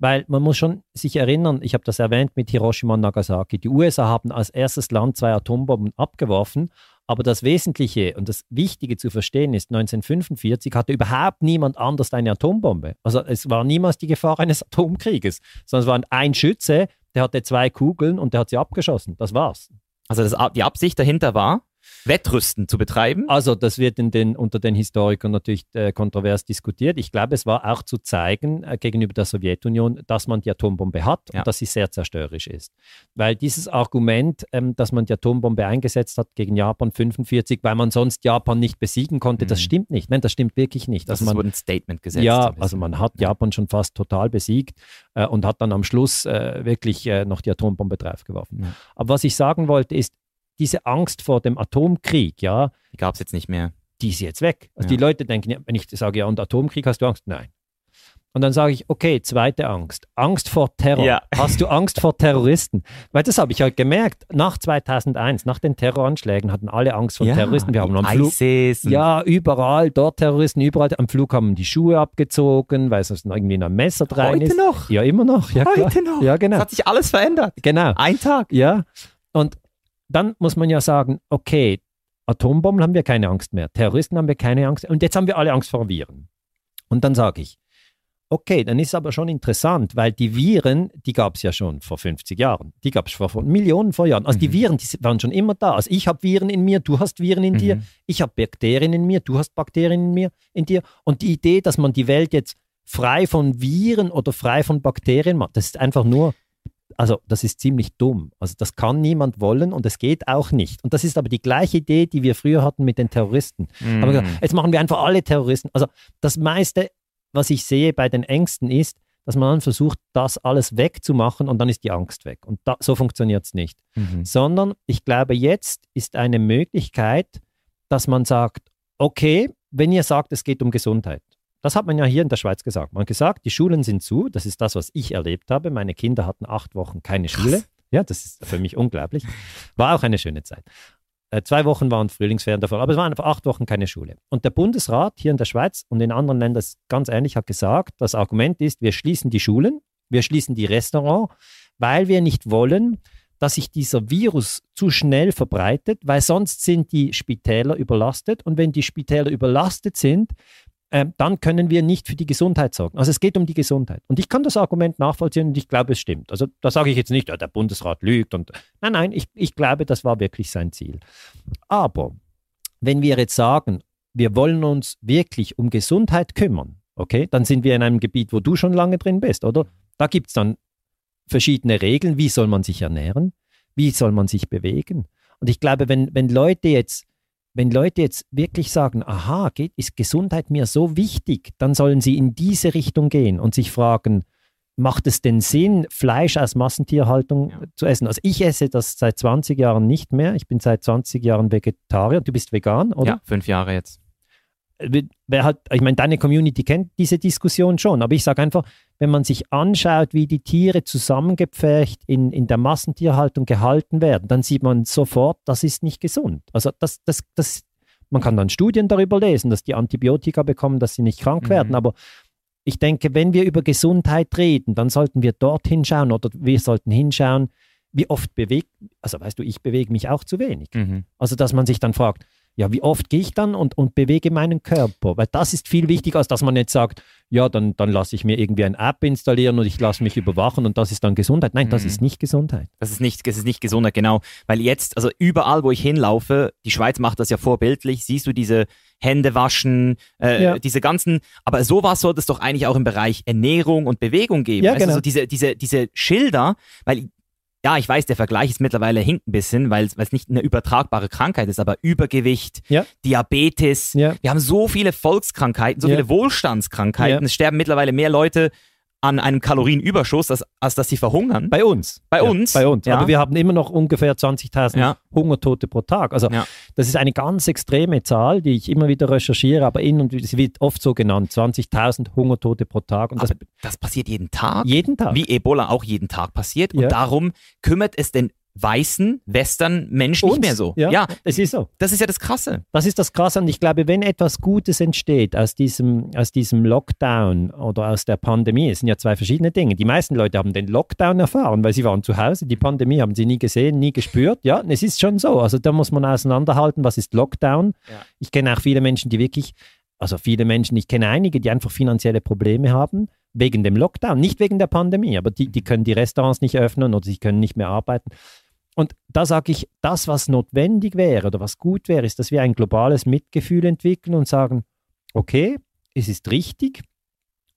C: Weil man muss schon sich erinnern, ich habe das erwähnt mit Hiroshima und Nagasaki, die USA haben als erstes Land zwei Atombomben abgeworfen, aber das Wesentliche und das Wichtige zu verstehen ist, 1945 hatte überhaupt niemand anders eine Atombombe. Also es war niemals die Gefahr eines Atomkrieges, sondern es war ein Schütze, der hatte zwei Kugeln und der hat sie abgeschossen. Das war's.
B: Also das, die Absicht dahinter war, Wettrüsten zu betreiben.
C: Also das wird in den, unter den Historikern natürlich äh, kontrovers diskutiert. Ich glaube, es war auch zu zeigen äh, gegenüber der Sowjetunion, dass man die Atombombe hat
B: Ja.
C: und dass sie sehr zerstörerisch ist. Weil dieses Argument, ähm, dass man die Atombombe eingesetzt hat gegen Japan 45, weil man sonst Japan nicht besiegen konnte, das
B: Mhm.
C: stimmt nicht. Nein, das stimmt wirklich nicht.
B: das
C: Also man,
B: wurde ein Statement gesetzt.
C: ja, also man hat Japan schon fast total besiegt äh, und hat dann am Schluss äh, wirklich äh, noch die Atombombe draufgeworfen.
B: Ja.
C: Aber was ich sagen wollte, ist, diese Angst vor dem Atomkrieg, ja,
B: Die gab es jetzt nicht mehr.
C: die ist jetzt weg. Also
B: Ja.
C: die Leute denken, ja, wenn ich sage, ja, und Atomkrieg hast du Angst? Nein. Und dann sage ich, okay, zweite Angst. Angst vor Terror.
B: Ja.
C: Hast du Angst vor Terroristen? Weil das habe ich halt gemerkt. Nach 2001, nach den Terroranschlägen, hatten alle Angst vor
B: ja,
C: Terroristen. Wir haben am Flug, ja, überall, dort Terroristen, überall. Am Flug haben die Schuhe abgezogen, weil es irgendwie in ein Messer rein
B: Heute
C: ist.
B: noch?
C: Ja, immer noch. Ja, klar.
B: Heute noch?
C: Ja,
B: Es
C: genau.
B: hat sich alles verändert.
C: Genau.
B: Ein Tag.
C: Ja, und dann muss man ja sagen, okay, Atombomben haben wir keine Angst mehr, Terroristen haben wir keine Angst und jetzt haben wir alle Angst vor Viren. Und dann sage ich, okay, dann ist es aber schon interessant, weil die Viren, die gab es ja schon vor 50 Jahren. Die gab es vor, vor Millionen vor Jahren. Also die
B: Mhm.
C: Viren, die waren schon immer da. Also ich habe Viren in mir, du hast Viren in dir,
B: Mhm.
C: ich habe Bakterien in mir, du hast Bakterien in mir, in dir. Und die Idee, dass man die Welt jetzt frei von Viren oder frei von Bakterien macht, das ist einfach nur, also das ist ziemlich dumm. Also das kann niemand wollen und es geht auch nicht. Und das ist aber die gleiche Idee, die wir früher hatten mit den Terroristen.
B: Mhm.
C: Aber gesagt, jetzt machen wir einfach alle Terroristen. Also das meiste, was ich sehe bei den Ängsten ist, dass man dann versucht, das alles wegzumachen und dann ist die Angst weg. Und da, so funktioniert es nicht.
B: Mhm.
C: Sondern ich glaube, jetzt ist eine Möglichkeit, dass man sagt, okay, wenn ihr sagt, es geht um Gesundheit. Das hat man ja hier in der Schweiz gesagt. Man hat gesagt, die Schulen sind zu. Das ist das, was ich erlebt habe. Meine Kinder hatten acht Wochen keine Schule. Ja, das ist für mich unglaublich. War auch eine schöne Zeit. Äh, zwei Wochen waren Frühlingsferien davor, aber es waren einfach acht Wochen keine Schule. Und der Bundesrat hier in der Schweiz und in anderen Ländern ist ganz ähnlich, hat gesagt, das Argument ist, wir schließen die Schulen, wir schließen die Restaurants, weil wir nicht wollen, dass sich dieser Virus zu schnell verbreitet, weil sonst sind die Spitäler überlastet und wenn die Spitäler überlastet sind, äh, dann können wir nicht für die Gesundheit sorgen. Also es geht um die Gesundheit. Und ich kann das Argument nachvollziehen und ich glaube, es stimmt. Also da sage ich jetzt nicht, der Bundesrat lügt. Und, nein, nein, ich, ich glaube, das war wirklich sein Ziel. Aber wenn wir jetzt sagen, wir wollen uns wirklich um Gesundheit kümmern, okay, dann sind wir in einem Gebiet, wo du schon lange drin bist, oder? Da gibt es dann verschiedene Regeln. Wie soll man sich ernähren? Wie soll man sich bewegen? Und ich glaube, wenn, wenn Leute jetzt wenn Leute jetzt wirklich sagen, aha, geht, ist Gesundheit mir so wichtig, dann sollen sie in diese Richtung gehen und sich fragen, macht es denn Sinn, Fleisch aus Massentierhaltung
B: Ja.
C: zu essen? Also ich esse das seit 20 Jahren nicht mehr. Ich bin seit 20 Jahren Vegetarier. Du bist vegan, oder?
B: Ja, fünf Jahre jetzt.
C: Wer halt, ich meine, deine Community kennt diese Diskussion schon, aber ich sage einfach, wenn man sich anschaut, wie die Tiere zusammengepfercht in, in der Massentierhaltung gehalten werden, dann sieht man sofort, das ist nicht gesund. Also das, das, das, man kann dann Studien darüber lesen, dass die Antibiotika bekommen, dass sie nicht krank
B: Mhm.
C: werden, aber ich denke, wenn wir über Gesundheit reden, dann sollten wir dort hinschauen oder wir sollten hinschauen, wie oft bewegt, also weißt du, ich bewege mich auch zu wenig.
B: Mhm.
C: Also, dass man sich dann fragt, ja, wie oft gehe ich dann und, und bewege meinen Körper? Weil das ist viel wichtiger, als dass man jetzt sagt, ja, dann, dann lasse ich mir irgendwie eine App installieren und ich lasse mich überwachen und das ist dann Gesundheit. Nein, das
B: Mhm.
C: ist nicht Gesundheit.
B: Das ist nicht, das ist nicht gesunder, genau. Weil jetzt, also überall, wo ich hinlaufe, die Schweiz macht das ja vorbildlich, siehst du diese Hände waschen, äh,
C: Ja.
B: diese ganzen, aber sowas sollte es doch eigentlich auch im Bereich Ernährung und Bewegung geben.
C: Ja, genau.
B: so diese, diese, diese Schilder, weil ja, ich weiß, der Vergleich ist mittlerweile hinkt ein bisschen, weil es nicht eine übertragbare Krankheit ist, aber Übergewicht,
C: Ja.
B: Diabetes,
C: Ja.
B: wir haben so viele Volkskrankheiten, so
C: Ja.
B: viele Wohlstandskrankheiten, es sterben mittlerweile mehr Leute an einem Kalorienüberschuss, als, als dass sie verhungern.
C: Bei uns.
B: Bei
C: ja,
B: uns,
C: Bei uns.
B: ja.
C: Aber wir haben immer noch ungefähr 20.000
B: Ja.
C: Hungertote pro Tag. Also das ist eine ganz extreme Zahl, die ich immer wieder recherchiere, aber in und sie wird oft so genannt, 20.000 Hungertote pro Tag. Und das
B: das passiert jeden Tag.
C: jeden Tag.
B: wie Ebola auch jeden Tag passiert. Und darum kümmert es den weißen Western-Mensch nicht mehr so.
C: Ja,
B: ja,
C: es ist so.
B: das ist ja das Krasse.
C: Das ist das Krasse. Und ich glaube, wenn etwas Gutes entsteht aus diesem, aus diesem Lockdown oder aus der Pandemie, es sind ja zwei verschiedene Dinge. Die meisten Leute haben den Lockdown erfahren, weil sie waren zu Hause. Die Pandemie haben sie nie gesehen, nie gespürt. Ja, es ist schon so. Also da muss man auseinanderhalten, was ist Lockdown.
B: Ja.
C: Ich kenne auch viele Menschen, die wirklich, also viele Menschen, ich kenne einige, die einfach finanzielle Probleme haben. Wegen dem Lockdown, nicht wegen der Pandemie, aber die, die können die Restaurants nicht öffnen oder sie können nicht mehr arbeiten. Und da sage ich, das, was notwendig wäre oder was gut wäre, ist, dass wir ein globales Mitgefühl entwickeln und sagen, okay, es ist richtig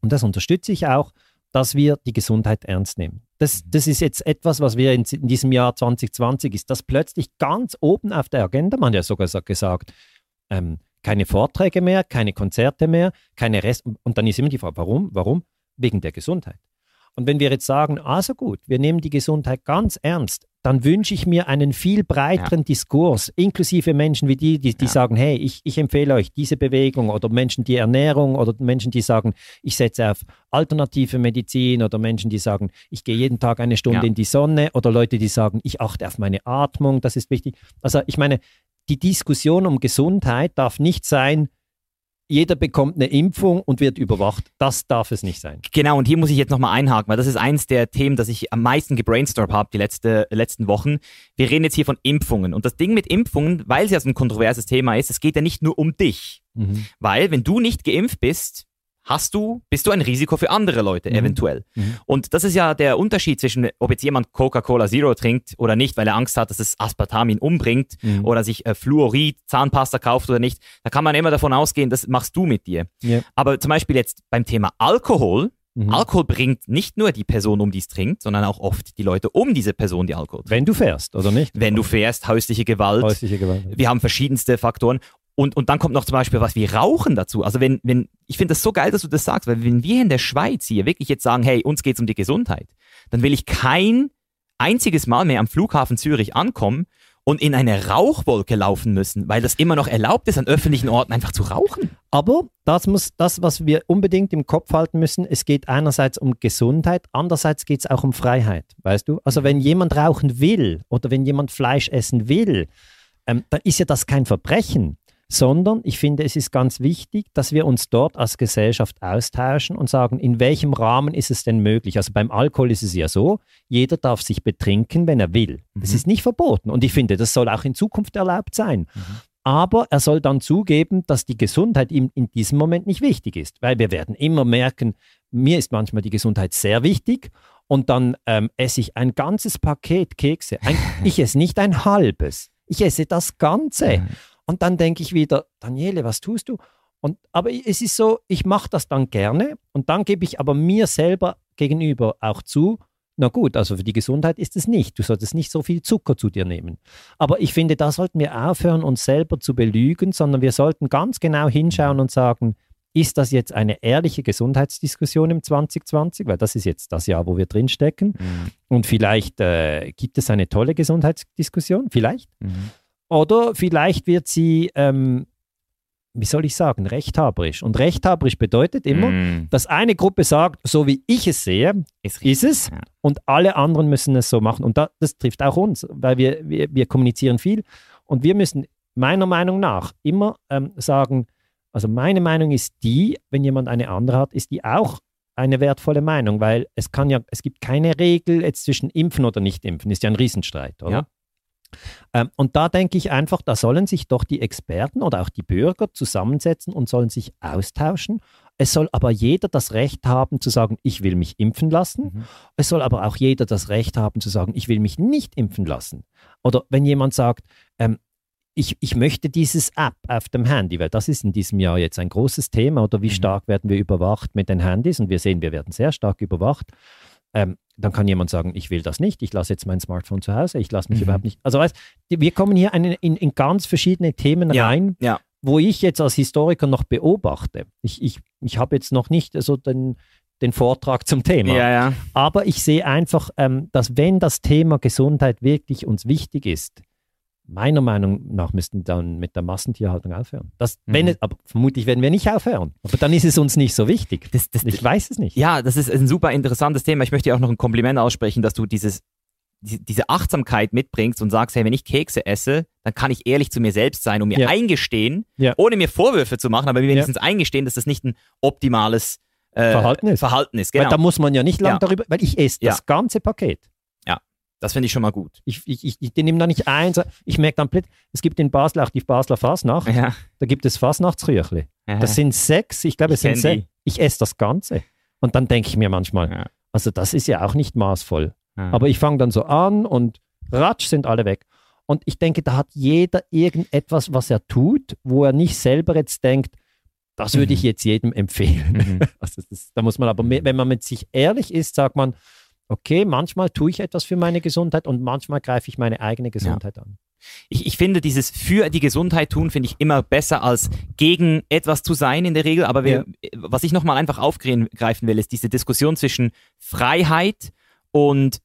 C: und das unterstütze ich auch, dass wir die Gesundheit ernst nehmen. Das, das ist jetzt etwas, was wir in, in diesem Jahr 2020 ist, das plötzlich ganz oben auf der Agenda, man hat ja sogar so gesagt, ähm, keine Vorträge mehr, keine Konzerte mehr, keine Rest. Und dann ist immer die Frage, warum? Warum? Wegen der Gesundheit. Und wenn wir jetzt sagen, also gut, wir nehmen die Gesundheit ganz ernst, dann wünsche ich mir einen viel breiteren Diskurs, inklusive Menschen wie die, die, die
B: Ja.
C: sagen, hey, ich, ich empfehle euch diese Bewegung oder Menschen, die Ernährung oder Menschen, die sagen, ich setze auf alternative Medizin oder Menschen, die sagen, ich gehe jeden Tag eine Stunde
B: Ja.
C: in die Sonne oder Leute, die sagen, ich achte auf meine Atmung, das ist wichtig. Also ich meine, die Diskussion um Gesundheit darf nicht sein, jeder bekommt eine Impfung und wird überwacht. Das darf es nicht sein.
B: Genau, und hier muss ich jetzt nochmal einhaken, weil das ist eins der Themen, das ich am meisten gebrainstormt habe die letzte, letzten Wochen. Wir reden jetzt hier von Impfungen. Und das Ding mit Impfungen, weil es ja so ein kontroverses Thema ist, es geht ja nicht nur um dich. Weil, wenn du nicht geimpft bist, hast du, bist du ein Risiko für andere Leute
C: Mhm.
B: eventuell.
C: Mhm.
B: Und das ist ja der Unterschied zwischen, ob jetzt jemand Coca-Cola Zero trinkt oder nicht, weil er Angst hat, dass es Aspartam ihn umbringt
C: Mhm.
B: oder sich äh, Fluorid, Zahnpasta kauft oder nicht. Da kann man immer davon ausgehen, das machst du mit dir.
C: Ja.
B: Aber zum Beispiel jetzt beim Thema Alkohol,
C: Mhm.
B: Alkohol bringt nicht nur die Person um, die es trinkt, sondern auch oft die Leute um diese Person, die Alkohol trinkt.
C: Wenn du fährst, oder nicht?
B: Wenn du fährst, häusliche Gewalt,
C: Häusliche Gewalt.
B: wir haben verschiedenste Faktoren. Und, und dann kommt noch zum Beispiel was wie Rauchen dazu. Also wenn, wenn, ich finde das so geil, dass du das sagst, weil wenn wir in der Schweiz hier wirklich jetzt sagen, hey, uns geht's um die Gesundheit, dann will ich kein einziges Mal mehr am Flughafen Zürich ankommen und in eine Rauchwolke laufen müssen, weil das immer noch erlaubt ist, an öffentlichen Orten einfach zu rauchen.
C: Aber das muss das, was wir unbedingt im Kopf halten müssen, es geht einerseits um Gesundheit, andererseits geht es auch um Freiheit, weißt du? Also wenn jemand rauchen will oder wenn jemand Fleisch essen will, ähm, dann ist ja das kein Verbrechen, sondern ich finde, es ist ganz wichtig, dass wir uns dort als Gesellschaft austauschen und sagen, in welchem Rahmen ist es denn möglich? Also beim Alkohol ist es ja so, jeder darf sich betrinken, wenn er will. Das
B: Mhm.
C: ist nicht verboten und ich finde, das soll auch in Zukunft erlaubt sein. Aber er soll dann zugeben, dass die Gesundheit ihm in diesem Moment nicht wichtig ist. Weil wir werden immer merken, mir ist manchmal die Gesundheit sehr wichtig und dann ähm, esse ich ein ganzes Paket Kekse. Ein, ich esse nicht ein halbes, ich esse das Ganze. Und dann denke ich wieder, Daniele, was tust du? Und, aber es ist so, ich mache das dann gerne und dann gebe ich aber mir selber gegenüber auch zu, na gut, also für die Gesundheit ist es nicht. Du solltest nicht so viel Zucker zu dir nehmen. Aber ich finde, da sollten wir aufhören, uns selber zu belügen, sondern wir sollten ganz genau hinschauen und sagen, ist das jetzt eine ehrliche Gesundheitsdiskussion im 2020? Weil das ist jetzt das Jahr, wo wir drinstecken. Und vielleicht äh, gibt es eine tolle Gesundheitsdiskussion, vielleicht. Oder vielleicht wird sie, ähm, wie soll ich sagen, rechthaberisch. Und rechthaberisch bedeutet immer,
B: Mm,
C: dass eine Gruppe sagt, so wie ich es sehe,
B: ist
C: ist es.
B: Ja.
C: Und alle anderen müssen es so machen. Und da, das trifft auch uns, weil wir, wir, wir kommunizieren viel. Und wir müssen meiner Meinung nach immer ähm, sagen, also meine Meinung ist die, wenn jemand eine andere hat, ist die auch eine wertvolle Meinung, weil es kann ja, es gibt keine Regel jetzt zwischen Impfen oder nicht Impfen, ist ja ein Riesenstreit, oder?
B: Ja.
C: Ähm, und da denke ich einfach, da sollen sich doch die Experten oder auch die Bürger zusammensetzen und sollen sich austauschen. Es soll aber jeder das Recht haben zu sagen, ich will mich impfen lassen.
B: Mhm.
C: Es soll aber auch jeder das Recht haben zu sagen, ich will mich nicht impfen lassen. Oder wenn jemand sagt, ähm, ich, ich möchte dieses App auf dem Handy, weil das ist in diesem Jahr jetzt ein großes Thema, oder wie
B: Mhm.
C: stark werden wir überwacht mit den Handys? Und wir sehen, wir werden sehr stark überwacht. Ähm, dann kann jemand sagen, ich will das nicht, ich lasse jetzt mein Smartphone zu Hause, ich lasse mich
B: Mhm.
C: überhaupt nicht. Also weißt, wir kommen hier in, in, in ganz verschiedene Themen
B: Ja,
C: rein,
B: ja.
C: wo ich jetzt als Historiker noch beobachte. Ich, ich, ich habe jetzt noch nicht so den, den Vortrag zum Thema.
B: Ja.
C: Aber ich sehe einfach, ähm, dass wenn das Thema Gesundheit wirklich uns wichtig ist, meiner Meinung nach müssten dann mit der Massentierhaltung aufhören. Das, wenn
B: Mhm.
C: es, aber vermutlich werden wir nicht aufhören. Aber dann ist es uns nicht so wichtig.
B: Das, das,
C: Ich weiß es nicht.
B: Ja, das ist ein super interessantes Thema. Ich möchte dir auch noch ein Kompliment aussprechen, dass du dieses, die- diese Achtsamkeit mitbringst und sagst, hey, wenn ich Kekse esse, dann kann ich ehrlich zu mir selbst sein und mir
C: Ja.
B: eingestehen,
C: Ja.
B: ohne mir Vorwürfe zu machen, aber wenigstens eingestehen, dass das nicht ein optimales äh,
C: Verhalten ist.
B: Verhalten ist.
C: Weil
B: Genau.
C: da muss man ja nicht lange
B: Ja.
C: darüber, weil ich esse das
B: Ja.
C: ganze Paket.
B: Das finde ich schon mal gut.
C: Ich, ich, ich, ich nehme da nicht eins. Ich merke dann plötzlich, es gibt in Basel auch die Basler Fasnacht.
B: Ja.
C: Da gibt es Fasnachtsrüchli. Das sind sechs, ich glaube, es sind sechs.
B: die.
C: Ich esse das Ganze. Und dann denke ich mir manchmal,
B: Ja.
C: also das ist ja auch nicht maßvoll.
B: Ja.
C: Aber ich fange dann so an und ratsch sind alle weg. Und ich denke, da hat jeder irgendetwas, was er tut, wo er nicht selber jetzt denkt, das würde ich
B: Mhm.
C: jetzt jedem empfehlen.
B: Mhm.
C: Also das, da muss man aber, wenn man mit sich ehrlich ist, sagt man, okay, manchmal tue ich etwas für meine Gesundheit und manchmal greife ich meine eigene Gesundheit an.
B: ich, ich finde, dieses für die Gesundheit tun, finde ich immer besser als gegen etwas zu sein in der Regel. Aber wir, was ich nochmal einfach aufgreifen will, ist diese Diskussion zwischen Freiheit und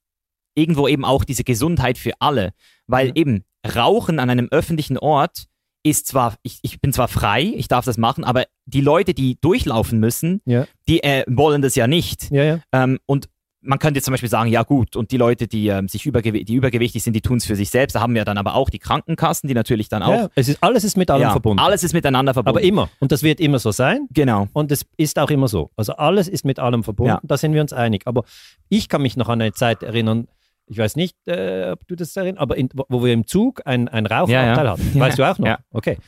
B: irgendwo eben auch diese Gesundheit für alle. Weil
C: Ja.
B: eben Rauchen an einem öffentlichen Ort ist zwar, ich, ich bin zwar frei, ich darf das machen, aber die Leute, die durchlaufen müssen,
C: Ja,
B: die äh, wollen das ja nicht.
C: ja, ja.
B: Ähm, und man könnte jetzt zum Beispiel sagen, ja gut, und die Leute, die, ähm, sich übergew die übergewichtig sind, die tun es für sich selbst. Da haben wir dann aber auch die Krankenkassen, die natürlich dann auch.
C: ja es ist, alles ist mit allem
B: Ja,
C: verbunden.
B: Alles ist miteinander verbunden.
C: aber immer. Und das wird immer so sein.
B: genau.
C: Und es ist auch immer so. Also alles ist mit allem verbunden,
B: Ja.
C: da sind wir uns einig. Aber ich kann mich noch an eine Zeit erinnern, Ich weiß nicht, äh, ob du das erinnerst, aber in, wo wir im Zug ein, ein Rauchabteil
B: Ja, ja.
C: hatten. Weißt du auch noch?
B: Ja.
C: Okay.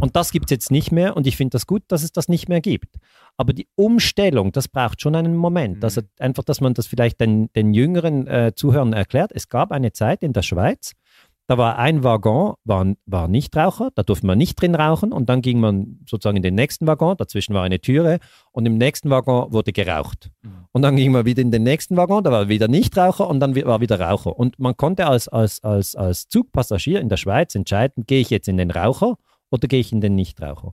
C: Und das gibt es jetzt nicht mehr und ich finde das gut, dass es das nicht mehr gibt. Aber die Umstellung, das braucht schon einen Moment.
B: Mhm.
C: Also einfach, dass man das vielleicht den, den jüngeren äh, Zuhörern erklärt. Es gab eine Zeit in der Schweiz, da war ein Waggon, war, war Nichtraucher, da durfte man nicht drin rauchen und dann ging man sozusagen in den nächsten Waggon, dazwischen war eine Türe und im nächsten Waggon wurde geraucht. Und dann ging man wieder in den nächsten Waggon, da war wieder Nichtraucher und dann war wieder Raucher. Und man konnte als, als, als, als Zugpassagier in der Schweiz entscheiden, gehe ich jetzt in den Raucher oder gehe ich in den Nichtraucher.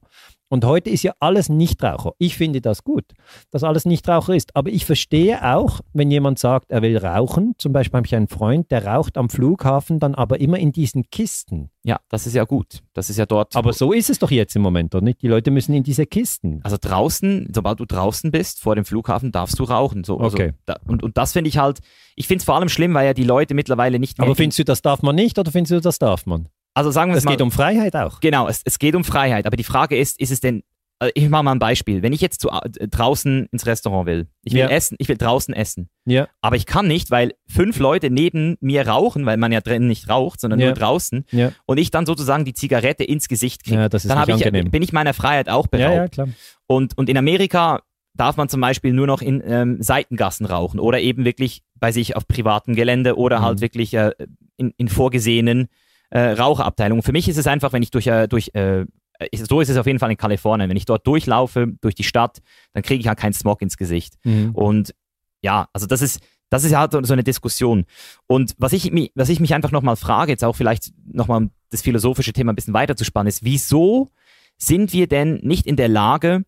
C: Und heute ist ja alles Nichtraucher. Ich finde das gut, dass alles Nichtraucher ist. Aber ich verstehe auch, wenn jemand sagt, er will rauchen. Zum Beispiel habe ich einen Freund, der raucht am Flughafen dann aber immer in diesen Kisten.
B: Ja, das ist ja gut. Das ist ja dort.
C: Aber so ist es doch jetzt im Moment, oder nicht? Die Leute müssen in diese Kisten.
B: Also draußen, sobald du draußen bist, vor dem Flughafen, darfst du rauchen. So, also
C: Okay.
B: da, und, und das finde ich halt, ich finde es vor allem schlimm, weil ja die Leute mittlerweile nicht mehr.
C: Aber findest du, das darf man nicht oder findest du, das darf man?
B: Also sagen wir
C: Es
B: es mal.
C: geht um Freiheit auch.
B: Genau, es, es geht um Freiheit. Aber die Frage ist, ist es denn, äh, ich mache mal ein Beispiel. Wenn ich jetzt zu, äh, draußen ins Restaurant will, ich will
C: Ja.
B: essen, ich will draußen essen.
C: Ja.
B: Aber ich kann nicht, weil fünf Leute neben mir rauchen, weil man ja drinnen nicht raucht, sondern
C: Ja.
B: nur draußen.
C: Ja.
B: Und ich dann sozusagen die Zigarette ins Gesicht kriege.
C: Ja, das ist
B: dann ich, bin ich meiner Freiheit auch beraubt.
C: Ja, ja, klar.
B: Und, und in Amerika darf man zum Beispiel nur noch in ähm, Seitengassen rauchen oder eben wirklich bei sich auf privatem Gelände oder
C: Mhm.
B: halt wirklich äh, in, in vorgesehenen äh, Raucherabteilungen. Für mich ist es einfach, wenn ich durch, äh, durch äh, ist- so ist es auf jeden Fall in Kalifornien, wenn ich dort durchlaufe, durch die Stadt, dann kriege ich halt keinen Smog ins Gesicht.
C: Mhm.
B: Und ja, also das ist, das ist halt so eine Diskussion. Und was ich, was ich mich einfach nochmal frage, jetzt auch vielleicht nochmal um das philosophische Thema ein bisschen weiter zu spannen, ist, wieso sind wir denn nicht in der Lage,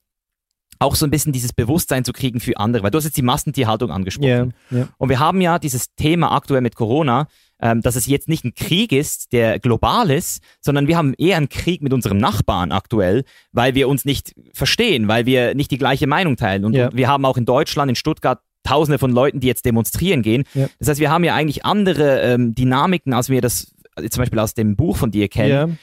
B: auch so ein bisschen dieses Bewusstsein zu kriegen für andere? Weil du hast jetzt die Massentierhaltung angesprochen.
C: Ja, ja.
B: Und wir haben ja dieses Thema aktuell mit Corona, ähm, dass es jetzt nicht ein Krieg ist, der global ist, sondern wir haben eher einen Krieg mit unserem Nachbarn aktuell, weil wir uns nicht verstehen, weil wir nicht die gleiche Meinung teilen. Und,
C: Ja.
B: und wir haben auch in Deutschland, in Stuttgart, Tausende von Leuten, die jetzt demonstrieren gehen.
C: Ja.
B: Das heißt, wir haben ja eigentlich andere ähm, Dynamiken, als wir das zum Beispiel aus dem Buch von dir kennen.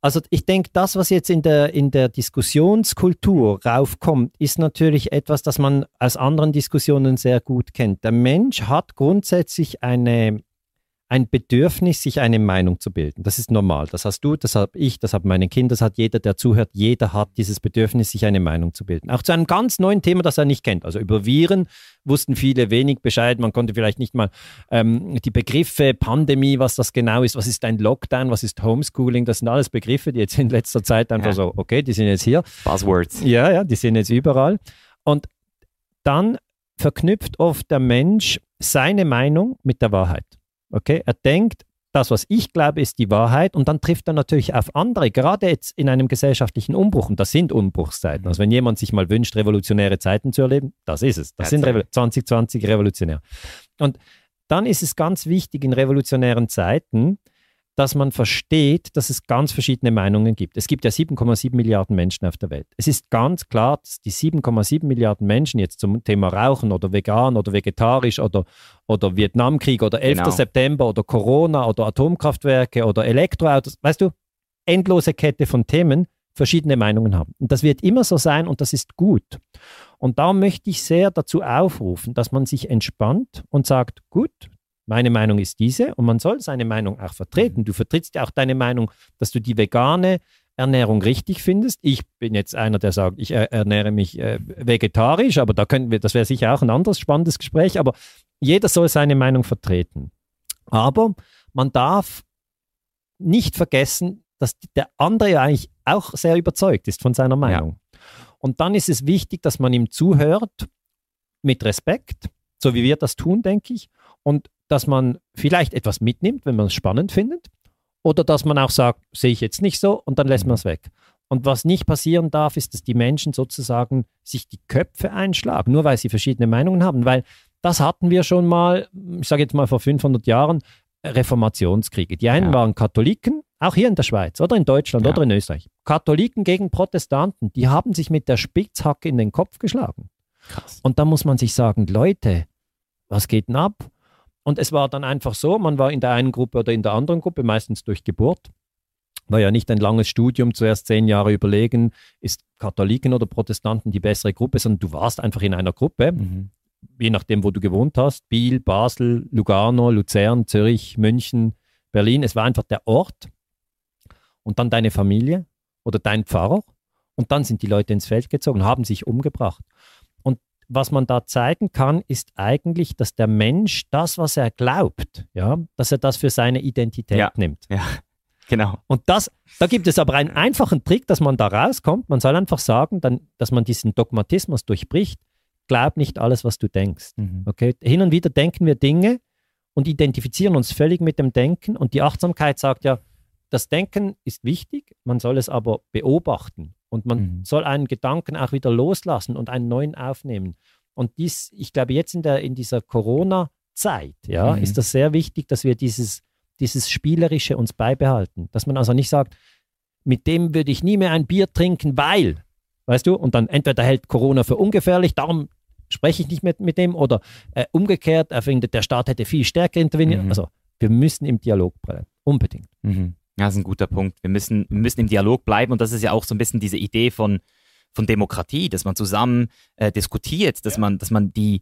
C: Also ich denke, das, was jetzt in der, in der Diskussionskultur raufkommt, ist natürlich etwas, das man aus anderen Diskussionen sehr gut kennt. Der Mensch hat grundsätzlich eine, ein Bedürfnis, sich eine Meinung zu bilden. Das ist normal. Das hast du, das habe ich, das haben meine Kinder, das hat jeder, der zuhört. Jeder hat dieses Bedürfnis, sich eine Meinung zu bilden. Auch zu einem ganz neuen Thema, das er nicht kennt. Also über Viren wussten viele wenig Bescheid. Man konnte vielleicht nicht mal ähm, die Begriffe Pandemie, was das genau ist, was ist ein Lockdown, was ist Homeschooling, das sind alles Begriffe, die jetzt in letzter Zeit einfach
B: Ja.
C: so, okay, die sind jetzt hier.
B: Buzzwords.
C: Ja, ja, die sind jetzt überall. Und dann verknüpft oft der Mensch seine Meinung mit der Wahrheit. Okay, er denkt, das, was ich glaube, ist die Wahrheit und dann trifft er natürlich auf andere, gerade jetzt in einem gesellschaftlichen Umbruch und das sind Umbruchszeiten. Also wenn jemand sich mal wünscht, revolutionäre Zeiten zu erleben, das ist es. Das sind. Revo 2020 revolutionär. Und dann ist es ganz wichtig in revolutionären Zeiten, dass man versteht, dass es ganz verschiedene Meinungen gibt. Es gibt ja 7,7 Milliarden Menschen auf der Welt. Es ist ganz klar, dass die 7,7 Milliarden Menschen jetzt zum Thema Rauchen oder vegan oder vegetarisch oder, oder Vietnamkrieg oder 11.
B: Genau.
C: September oder Corona oder Atomkraftwerke oder Elektroautos, weißt du, endlose Kette von Themen, verschiedene Meinungen haben. Und das wird immer so sein und das ist gut. Und da möchte ich sehr dazu aufrufen, dass man sich entspannt und sagt, gut, meine Meinung ist diese und man soll seine Meinung auch vertreten. Du vertrittst ja auch deine Meinung, dass du die vegane Ernährung richtig findest. Ich bin jetzt einer, der sagt, ich er- ernähre mich äh, vegetarisch, aber da könnten wir, das wäre sicher auch ein anderes spannendes Gespräch, aber jeder soll seine Meinung vertreten. Aber man darf nicht vergessen, dass der andere ja eigentlich auch sehr überzeugt ist von seiner Meinung. Und dann ist es wichtig, dass man ihm zuhört mit Respekt, so wie wir das tun, denke ich, und dass man vielleicht etwas mitnimmt, wenn man es spannend findet, oder dass man auch sagt, sehe ich jetzt nicht so und dann lässt man es weg. Und was nicht passieren darf, ist, dass die Menschen sozusagen sich die Köpfe einschlagen, nur weil sie verschiedene Meinungen haben, weil das hatten wir schon mal, ich sage jetzt mal vor 500 Jahren, Reformationskriege. Die einen
B: Ja.
C: waren Katholiken, auch hier in der Schweiz oder in Deutschland
B: Ja.
C: oder in Österreich. Katholiken gegen Protestanten, die haben sich mit der Spitzhacke in den Kopf geschlagen.
B: Krass.
C: Und da muss man sich sagen, Leute, was geht denn ab? Und es war dann einfach so, man war in der einen Gruppe oder in der anderen Gruppe, meistens durch Geburt. War ja nicht ein langes Studium, zuerst zehn Jahre überlegen, ist Katholiken oder Protestanten die bessere Gruppe, sondern du warst einfach in einer Gruppe.
B: Mhm.
C: je nachdem, wo du gewohnt hast, Biel, Basel, Lugano, Luzern, Zürich, München, Berlin. Es war einfach der Ort und dann deine Familie oder dein Pfarrer und dann sind die Leute ins Feld gezogen, haben sich umgebracht. Was man da zeigen kann, ist eigentlich, dass der Mensch das, was er glaubt, ja, dass er das für seine Identität
B: Ja.
C: nimmt.
B: Ja, genau.
C: Und das, da gibt es aber einen einfachen Trick, dass man da rauskommt. Man soll einfach sagen, dann, dass man diesen Dogmatismus durchbricht. Glaub nicht alles, was du denkst.
B: Mhm.
C: Okay? Hin und wieder denken wir Dinge und identifizieren uns völlig mit dem Denken. Und die Achtsamkeit sagt ja, das Denken ist wichtig, man soll es aber beobachten. Und man
B: Mhm.
C: soll einen Gedanken auch wieder loslassen und einen neuen aufnehmen. Und dies, ich glaube, jetzt in, der, in dieser Corona-Zeit, ja,
B: Mhm.
C: ist das sehr wichtig, dass wir dieses, dieses Spielerische uns beibehalten. Dass man also nicht sagt, mit dem würde ich nie mehr ein Bier trinken, weil, weißt du, und dann entweder hält Corona für ungefährlich, darum spreche ich nicht mit, mit dem, oder äh, umgekehrt, er findet, der Staat hätte viel stärker interveniert.
B: Mhm.
C: Also wir müssen im Dialog bleiben, unbedingt.
B: Mhm. Ja, das ist ein guter Punkt. Wir müssen, wir müssen im Dialog bleiben und das ist ja auch so ein bisschen diese Idee von, von Demokratie, dass man zusammen äh, diskutiert, dass man, dass man die,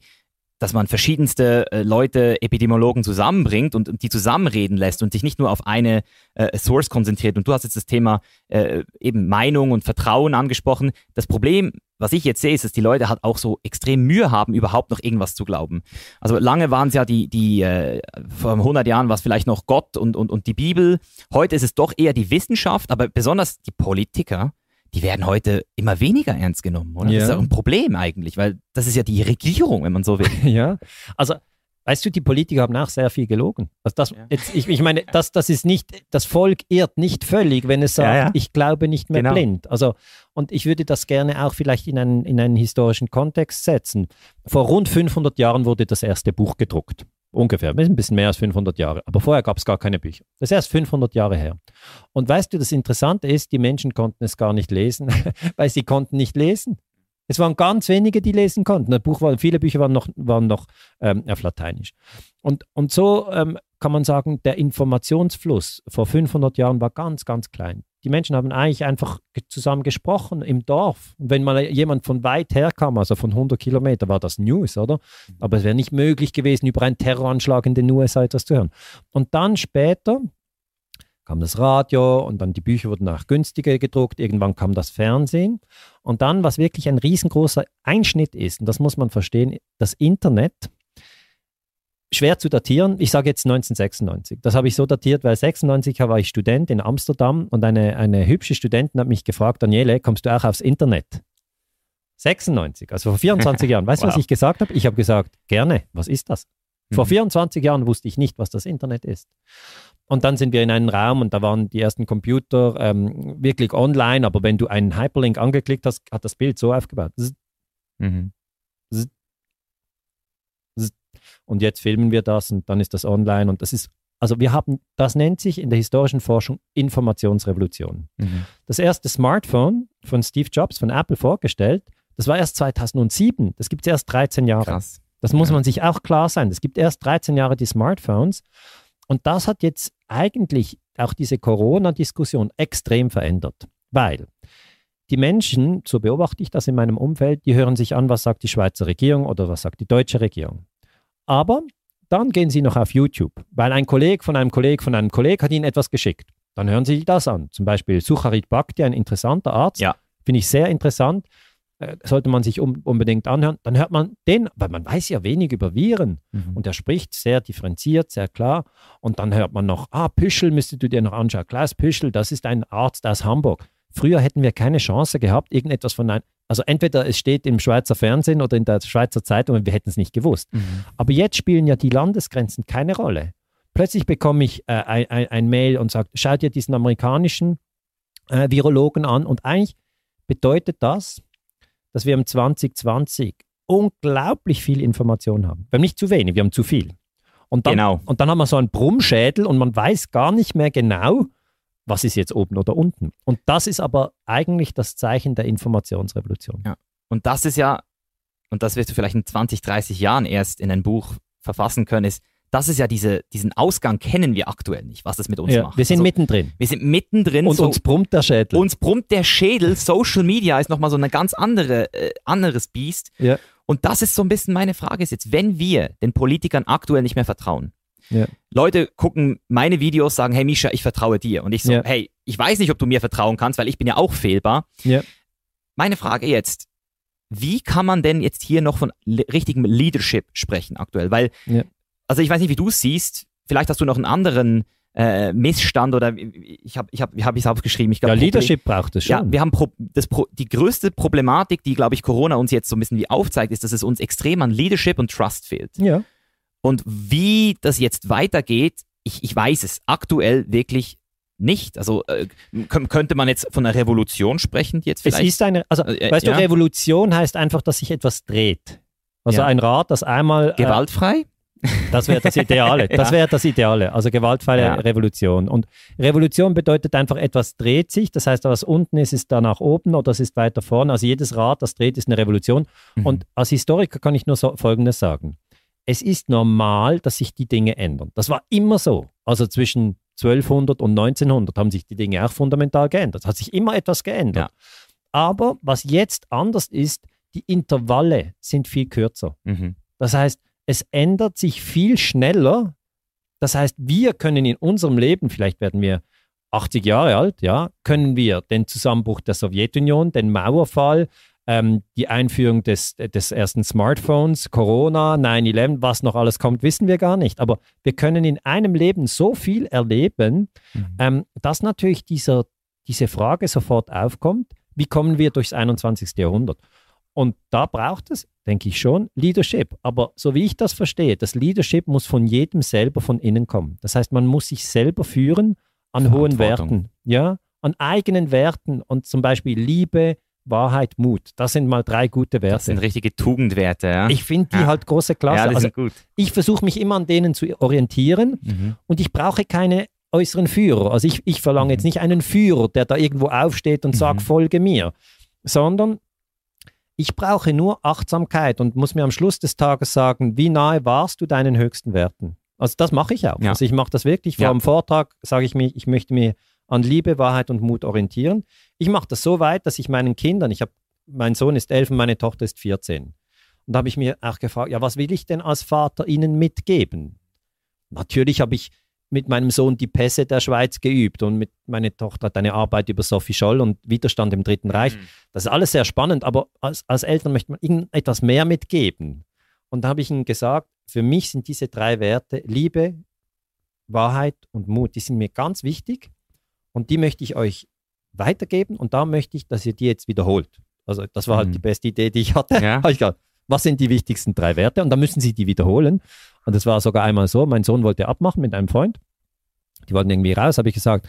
B: dass man verschiedenste äh, Leute, Epidemiologen zusammenbringt und, und die zusammenreden lässt und sich nicht nur auf eine äh, Source konzentriert. Und du hast jetzt das Thema äh, eben Meinung und Vertrauen angesprochen. Das Problem, was ich jetzt sehe, ist, dass die Leute halt auch so extrem Mühe haben, überhaupt noch irgendwas zu glauben. Also lange waren es ja die, die äh, vor 100 Jahren war es vielleicht noch Gott und, und, und die Bibel. Heute ist es doch eher die Wissenschaft, aber besonders die Politiker, die werden heute immer weniger ernst genommen, oder? Das ist
C: Ja.
B: ja ein Problem eigentlich, weil das ist ja die Regierung, wenn man so will.
C: Ja, also weißt du, die Politiker haben auch sehr viel gelogen. Also das,
B: Ja.
C: jetzt, ich, ich meine, das, das ist nicht, das Volk irrt nicht völlig, wenn es sagt,
B: Ja, ja.
C: ich glaube nicht mehr
B: Genau.
C: blind. Also, und ich würde das gerne auch vielleicht in einen, in einen historischen Kontext setzen. Vor rund 500 Jahren wurde das erste Buch gedruckt. Ungefähr, ein bisschen mehr als 500 Jahre. Aber vorher gab es gar keine Bücher. Das ist erst 500 Jahre her. Und weißt du, das Interessante ist, die Menschen konnten es gar nicht lesen, weil sie konnten nicht lesen. Es waren ganz wenige, die lesen konnten. Das Buch war, viele Bücher waren noch, waren noch ähm, auf Lateinisch. Und, und so ähm, kann man sagen, der Informationsfluss vor 500 Jahren war ganz, ganz klein. Die Menschen haben eigentlich einfach zusammen gesprochen im Dorf. Und wenn mal jemand von weit her kam, also von 100 Kilometer, war das News, oder? Aber es wäre nicht möglich gewesen, über einen Terroranschlag in den USA etwas zu hören. Und dann später kam das Radio und dann die Bücher wurden auch günstiger gedruckt. Irgendwann kam das Fernsehen. Und dann, was wirklich ein riesengroßer Einschnitt ist, und das muss man verstehen, das Internet, schwer zu datieren. Ich sage jetzt 1996. Das habe ich so datiert, weil 96 war ich Student in Amsterdam und eine, eine hübsche Studentin hat mich gefragt, Daniele, kommst du auch aufs Internet? 96, also vor 24 Jahren. Weißt du, was
B: Wow.
C: ich gesagt habe? Ich habe gesagt, gerne, was ist das? Vor
B: Mhm.
C: 24 Jahren wusste ich nicht, was das Internet ist. Und dann sind wir in einen Raum und da waren die ersten Computer ähm, wirklich online, aber wenn du einen Hyperlink angeklickt hast, hat das Bild so aufgebaut.
B: Mhm.
C: Und jetzt filmen wir das und dann ist das online und das ist, also wir haben, das nennt sich in der historischen Forschung Informationsrevolution.
B: Mhm.
C: Das erste Smartphone von Steve Jobs von Apple vorgestellt, das war erst 2007. Das gibt es erst 13 Jahre.
B: Krass.
C: Das muss
B: Ja.
C: man sich auch klar sein. Es gibt erst 13 Jahre die Smartphones. Und das hat jetzt eigentlich auch diese Corona-Diskussion extrem verändert. Weil die Menschen, so beobachte ich das in meinem Umfeld, die hören sich an, was sagt die Schweizer Regierung oder was sagt die deutsche Regierung. Aber dann gehen sie noch auf YouTube, weil ein Kollege von einem Kollegen von einem Kollegen hat ihnen etwas geschickt. Dann hören sie sich das an. Zum Beispiel Sucharit Bhakti, ein interessanter Arzt.
B: Ja.
C: Finde ich sehr interessant. Äh, sollte man sich um, unbedingt anhören. Dann hört man den, weil man weiß ja wenig über Viren.
B: Mhm.
C: Und er spricht sehr differenziert, sehr klar. Und dann hört man noch, ah, Püschel müsstest du dir noch anschauen. Klaus Püschel, das ist ein Arzt aus Hamburg. Früher hätten wir keine Chance gehabt, irgendetwas von einem, also entweder es steht im Schweizer Fernsehen oder in der Schweizer Zeitung und wir hätten es nicht gewusst.
B: Mhm.
C: Aber jetzt spielen ja die Landesgrenzen keine Rolle. Plötzlich bekomme ich äh, ein, ein, ein Mail und sage, schau dir diesen amerikanischen äh, Virologen an. Und eigentlich bedeutet das, dass wir im 2020 unglaublich viel Information haben. Wir haben nicht zu wenig, wir haben zu viel. Und dann,
B: Genau.
C: und dann haben wir so einen Brummschädel und man weiß gar nicht mehr genau, was ist jetzt oben oder unten. Und das ist aber eigentlich das Zeichen der Informationsrevolution.
B: Ja. Und das ist ja, und das wirst du vielleicht in 20, 30 Jahren erst in ein Buch verfassen können, ist, das ist ja diese, diesen Ausgang kennen wir aktuell nicht, was das mit uns
C: Ja,
B: macht.
C: wir sind
B: Also,
C: mittendrin.
B: wir sind mittendrin.
C: Und
B: so,
C: uns brummt der Schädel.
B: uns brummt der Schädel. Social Media ist nochmal so ein ganz andere, äh, anderes Biest.
C: ja.
B: Und das ist so ein bisschen meine Frage ist jetzt, wenn wir den Politikern aktuell nicht mehr vertrauen.
C: Ja.
B: Leute gucken meine Videos, sagen, hey Misha, ich vertraue dir. Und ich so,
C: Ja.
B: hey, ich weiß nicht, ob du mir vertrauen kannst, weil ich bin ja auch fehlbar.
C: Ja.
B: Meine Frage jetzt, wie kann man denn jetzt hier noch von le- richtigem Leadership sprechen aktuell? Weil, also ich weiß nicht, wie du es siehst, vielleicht hast du noch einen anderen äh, Missstand oder ich habe ich hab, wie hab ich es aufgeschrieben? Ich glaub,
C: ja,
B: Problem-
C: Leadership braucht es schon.
B: ja, wir haben Pro das Pro die größte Problematik, die, glaube ich, Corona uns jetzt so ein bisschen wie aufzeigt, ist, dass es uns extrem an Leadership und Trust fehlt.
C: ja.
B: Und wie das jetzt weitergeht, ich, ich weiß es aktuell wirklich nicht. Also äh, kö- könnte man jetzt von einer Revolution sprechen, jetzt
C: Es
B: vielleicht.
C: ist eine, also
B: Äh,
C: weißt
B: ja.
C: du, Revolution heißt einfach, dass sich etwas dreht. Also
B: Ja.
C: ein Rad, das einmal. Äh,
B: gewaltfrei?
C: das wäre das Ideale. Das wäre das Ideale. Also gewaltfreie
B: Ja.
C: Revolution. Und Revolution bedeutet einfach, etwas dreht sich. Das heißt, was unten ist, ist da nach oben oder es ist weiter vorne. Also jedes Rad, das dreht, ist eine Revolution.
B: Mhm.
C: Und als Historiker kann ich nur so, Folgendes sagen. Es ist normal, dass sich die Dinge ändern. Das war immer so. Also zwischen 1200 und 1900 haben sich die Dinge auch fundamental geändert. Es hat sich immer etwas geändert. Aber was jetzt anders ist, die Intervalle sind viel kürzer.
B: Mhm.
C: Das heißt, es ändert sich viel schneller. Das heißt, wir können in unserem Leben, vielleicht werden wir 80 Jahre alt, ja, können wir den Zusammenbruch der Sowjetunion, den Mauerfall, ähm, die Einführung des, des ersten Smartphones, Corona, 9-11, was noch alles kommt, wissen wir gar nicht. Aber wir können in einem Leben so viel erleben,
B: Mhm.
C: ähm, dass natürlich dieser, diese Frage sofort aufkommt, wie kommen wir durchs 21. Jahrhundert? Und da braucht es, denke ich schon, Leadership. Aber so wie ich das verstehe, das Leadership muss von jedem selber von innen kommen. Das heißt, man muss sich selber führen an hohen. Werten, ja, an eigenen Werten und zum Beispiel Liebe, Wahrheit, Mut. Das sind mal drei gute
B: Das sind
C: Werte.
B: richtige Tugendwerte, ja?
C: Ich finde die
B: Ja.
C: halt große Klasse.
B: ja, das
C: also
B: sind gut.
C: ich versuche mich immer an denen zu orientieren
B: Mhm.
C: und ich brauche keine äußeren Führer. Also ich, ich verlange jetzt nicht einen Führer, der da irgendwo aufsteht und sagt,
B: Mhm.
C: folge mir, sondern ich brauche nur Achtsamkeit und muss mir am Schluss des Tages sagen, wie nahe warst du deinen höchsten Werten? Also das mache ich auch.
B: Ja.
C: Also ich mache das wirklich. Vor
B: Ja.
C: dem Vortrag sage ich mir, ich möchte mir an Liebe, Wahrheit und Mut orientieren. Ich mache das so weit, dass ich meinen Kindern, ich habe, mein Sohn ist elf und meine Tochter ist 14. Und da habe ich mir auch gefragt, ja, was will ich denn als Vater ihnen mitgeben? Natürlich habe ich mit meinem Sohn die Pässe der Schweiz geübt und mit meine Tochter hat eine Arbeit über Sophie Scholl und Widerstand im Dritten Reich. Das ist alles sehr spannend, aber als, als Eltern möchte man ihnen etwas mehr mitgeben. Und da habe ich ihnen gesagt, für mich sind diese drei Werte Liebe, Wahrheit und Mut, die sind mir ganz wichtig und die möchte ich euch weitergeben und da möchte ich, dass ihr die jetzt wiederholt. Also das war halt
B: Mhm.
C: die beste Idee, die ich hatte.
B: Ja.
C: Ich gedacht, was sind die wichtigsten drei Werte? Und dann müssen sie die wiederholen. Und das war sogar einmal so, mein Sohn wollte abmachen mit einem Freund. Die wollten irgendwie raus, habe ich gesagt,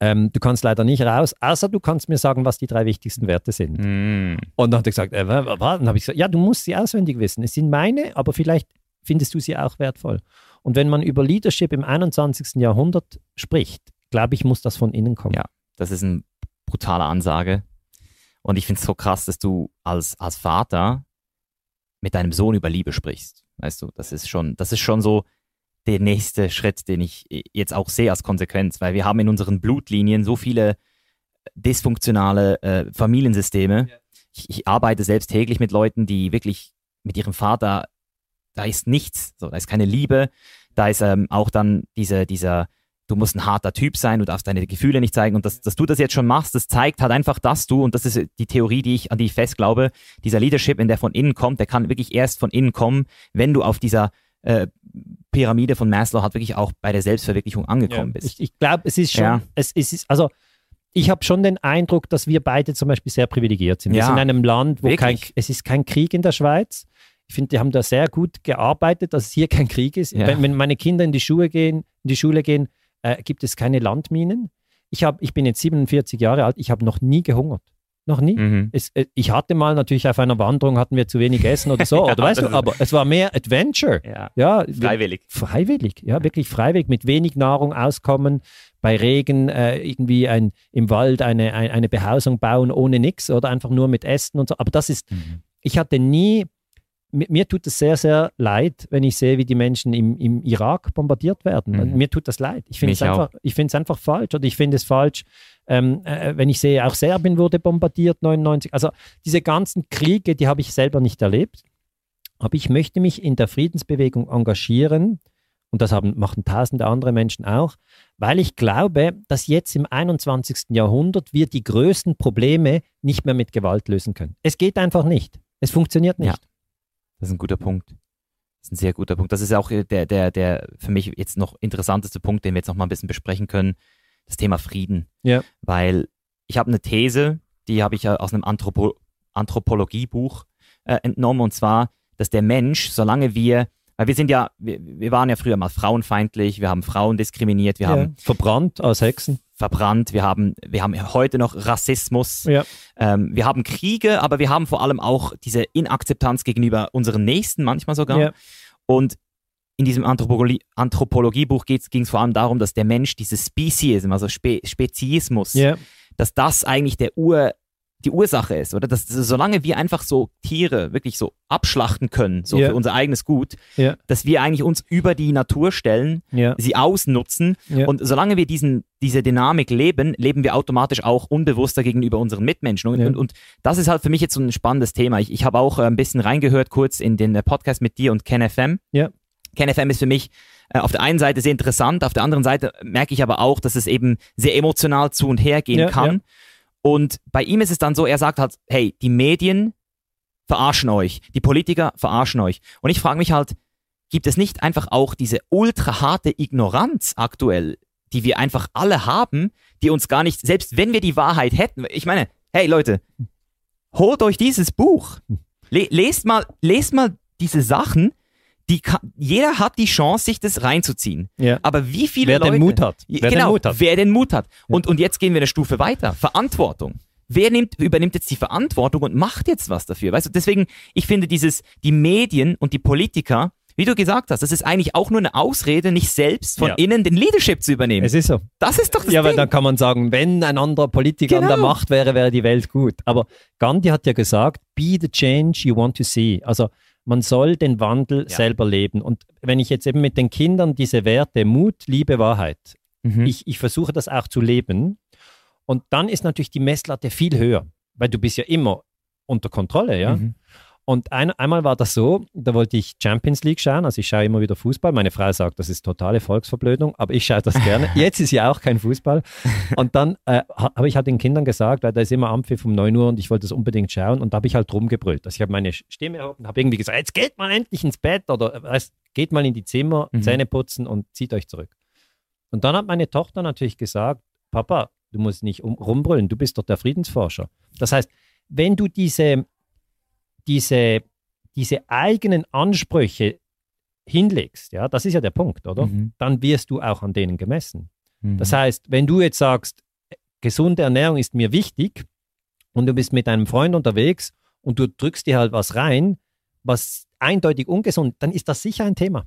C: ähm, du kannst leider nicht raus, außer du kannst mir sagen, was die drei wichtigsten Werte sind.
B: Mhm.
C: Und dann hat er gesagt, äh, wa- wa- was? Dann habe ich gesagt, ja, du musst sie auswendig wissen. Es sind meine, aber vielleicht findest du sie auch wertvoll. Und wenn man über Leadership im 21. Jahrhundert spricht, glaube ich, muss das von innen kommen.
B: Ja. Das ist eine brutale Ansage. Und ich finde es so krass, dass du als, als Vater mit deinem Sohn über Liebe sprichst. Weißt du, das ist schon, das ist schon so der nächste Schritt, den ich jetzt auch sehe als Konsequenz, weil wir haben in unseren Blutlinien so viele dysfunktionale äh, Familiensysteme. Ich, ich arbeite selbst täglich mit Leuten, die wirklich mit ihrem Vater, da ist nichts, so, da ist keine Liebe, da ist ähm, auch dann diese, dieser, du musst ein harter Typ sein, du darfst deine Gefühle nicht zeigen und dass, dass du das jetzt schon machst, das zeigt halt einfach, dass du, und das ist die Theorie, die ich, an die ich fest glaube, dieser Leadership, wenn der von innen kommt, der kann wirklich erst von innen kommen, wenn du auf dieser äh, Pyramide von Maslow halt wirklich auch bei der Selbstverwirklichung angekommen bist.
C: Ich, ich glaube, es ist schon,
B: Ja.
C: es, es ist, also ich habe schon den Eindruck, dass wir beide zum Beispiel sehr privilegiert sind. Wir
B: Ja.
C: sind in einem Land, wo kein, es ist kein Krieg in der Schweiz. Ich finde, die haben da sehr gut gearbeitet, dass es hier kein Krieg ist.
B: Ja.
C: Wenn, wenn meine Kinder in die Schule gehen, in die Schule gehen, äh, gibt es keine Landminen. Ich, hab, ich bin jetzt 47 Jahre alt, ich habe noch nie gehungert. Noch nie.
B: Mhm.
C: Es, äh, ich hatte mal natürlich auf einer Wanderung, hatten wir zu wenig Essen oder so,
B: Ja,
C: oder weißt du, aber es war mehr Adventure.
B: Ja.
C: Ja,
B: Freiwillig.
C: Freiwillig, ja, wirklich freiwillig, mit wenig Nahrung auskommen, bei Regen äh, irgendwie ein, im Wald eine, ein, eine Behausung bauen ohne nichts oder einfach nur mit Essen und so. Aber das ist,
B: Mhm.
C: ich hatte nie mir, mir tut es sehr, sehr leid, wenn ich sehe, wie die Menschen im, im Irak bombardiert werden.
B: Mhm.
C: Mir tut das leid. Ich finde es einfach, ich einfach falsch. Oder ich finde es falsch, ähm, äh, wenn ich sehe, auch Serbien wurde bombardiert 99. Also diese ganzen Kriege, die habe ich selber nicht erlebt. Aber ich möchte mich in der Friedensbewegung engagieren. Und das haben, machen tausende andere Menschen auch, weil ich glaube, dass jetzt im 21. Jahrhundert wir die größten Probleme nicht mehr mit Gewalt lösen können. Es geht einfach nicht. Es funktioniert nicht.
B: Ja. Das ist ein guter Punkt. Das ist ein sehr guter Punkt. Das ist auch äh, der, der, der für mich jetzt noch interessanteste Punkt, den wir jetzt noch mal ein bisschen besprechen können. Das Thema Frieden.
C: Ja.
B: Weil ich habe eine These, die habe ich ja aus einem Anthropo Anthropologiebuch äh, entnommen, und zwar, dass der Mensch, solange wir, weil wir sind ja, wir, wir waren ja früher mal frauenfeindlich, wir haben Frauen diskriminiert, wir
C: Ja.
B: haben
C: Verbrannt als Hexen.
B: Verbrannt, wir haben, wir haben heute noch Rassismus,
C: Ja.
B: ähm, wir haben Kriege, aber wir haben vor allem auch diese Inakzeptanz gegenüber unseren Nächsten manchmal sogar.
C: Ja.
B: Und in diesem Anthropologie, Anthropologiebuch ging es vor allem darum, dass der Mensch dieses Speciesism, also Spe Speziismus,
C: Ja.
B: dass das eigentlich der Ur, die Ursache ist, oder? Dass, solange wir einfach so Tiere wirklich so abschlachten können, so
C: Ja.
B: für unser eigenes Gut,
C: Ja.
B: dass wir eigentlich uns über die Natur stellen,
C: Ja.
B: sie ausnutzen
C: Ja.
B: und solange wir diesen, diese Dynamik leben, leben wir automatisch auch unbewusster gegenüber unseren Mitmenschen. Und,
C: Ja.
B: und, und das ist halt für mich jetzt so ein spannendes Thema. Ich, ich habe auch äh, ein bisschen reingehört kurz in den äh, Podcast mit dir und Ken FM.
C: Ja.
B: Ken FM ist für mich äh, auf der einen Seite sehr interessant, auf der anderen Seite merke ich aber auch, dass es eben sehr emotional zu und her gehen
C: Ja,
B: kann. Und bei ihm ist es dann so, er sagt halt, hey, die Medien verarschen euch, die Politiker verarschen euch. Und ich frage mich halt, gibt es nicht einfach auch diese ultra harte Ignoranz aktuell, die wir einfach alle haben, die uns gar nicht, selbst wenn wir die Wahrheit hätten, ich meine, hey Leute, holt euch dieses Buch, Le lest mal, lest mal diese Sachen, die kann, jeder hat die Chance, sich das reinzuziehen.
C: Ja.
B: Aber wie viele
C: Wer
B: Leute,
C: den Mut hat. Wer
B: genau,
C: den Mut hat.
B: wer den Mut hat. Und, und jetzt gehen wir eine Stufe weiter. Verantwortung. Wer nimmt, übernimmt jetzt die Verantwortung und macht jetzt was dafür? Weißt du, deswegen, ich finde dieses, die Medien und die Politiker, wie du gesagt hast, das ist eigentlich auch nur eine Ausrede, nicht selbst von
C: Ja.
B: innen den Leadership zu übernehmen.
C: Es ist so.
B: das ist doch das
C: Ja, weil
B: Ding.
C: dann kann man sagen, wenn ein anderer Politiker an der
B: Genau.
C: Macht wäre, wäre die Welt gut. Aber Gandhi hat ja gesagt, be the change you want to see. Also man soll den Wandel
B: Ja.
C: selber leben. Und wenn ich jetzt eben mit den Kindern diese Werte, Mut, Liebe, Wahrheit,
B: Mhm.
C: ich, ich versuche das auch zu leben. Und dann ist natürlich die Messlatte viel höher, weil du bist ja immer unter Kontrolle, ja.
B: Mhm.
C: Und ein, einmal war das so, da wollte ich Champions League schauen, also ich schaue immer wieder Fußball. Meine Frau sagt, das ist totale Volksverblödung, aber ich schaue das gerne. Jetzt ist ja auch kein Fußball. Und dann äh, ha- habe ich halt den Kindern gesagt, weil da ist immer Ampfiff um 9 Uhr und ich wollte das unbedingt schauen und da habe ich halt rumgebrüllt. Also ich habe meine Stimme erhoben und habe irgendwie gesagt, jetzt geht mal endlich ins Bett oder äh, weißt, geht mal in die Zimmer,
B: Mhm.
C: Zähne putzen und zieht euch zurück. Und dann hat meine Tochter natürlich gesagt, Papa, du musst nicht um, rumbrüllen, du bist doch der Friedensforscher. Das heißt, wenn du diese, diese, diese eigenen Ansprüche hinlegst, ja, das ist ja der Punkt, oder?
B: Mhm.
C: Dann wirst du auch an denen gemessen.
B: Mhm.
C: Das heißt, wenn du jetzt sagst, gesunde Ernährung ist mir wichtig und du bist mit einem Freund unterwegs und du drückst dir halt was rein, was eindeutig ungesund, dann ist das sicher ein Thema.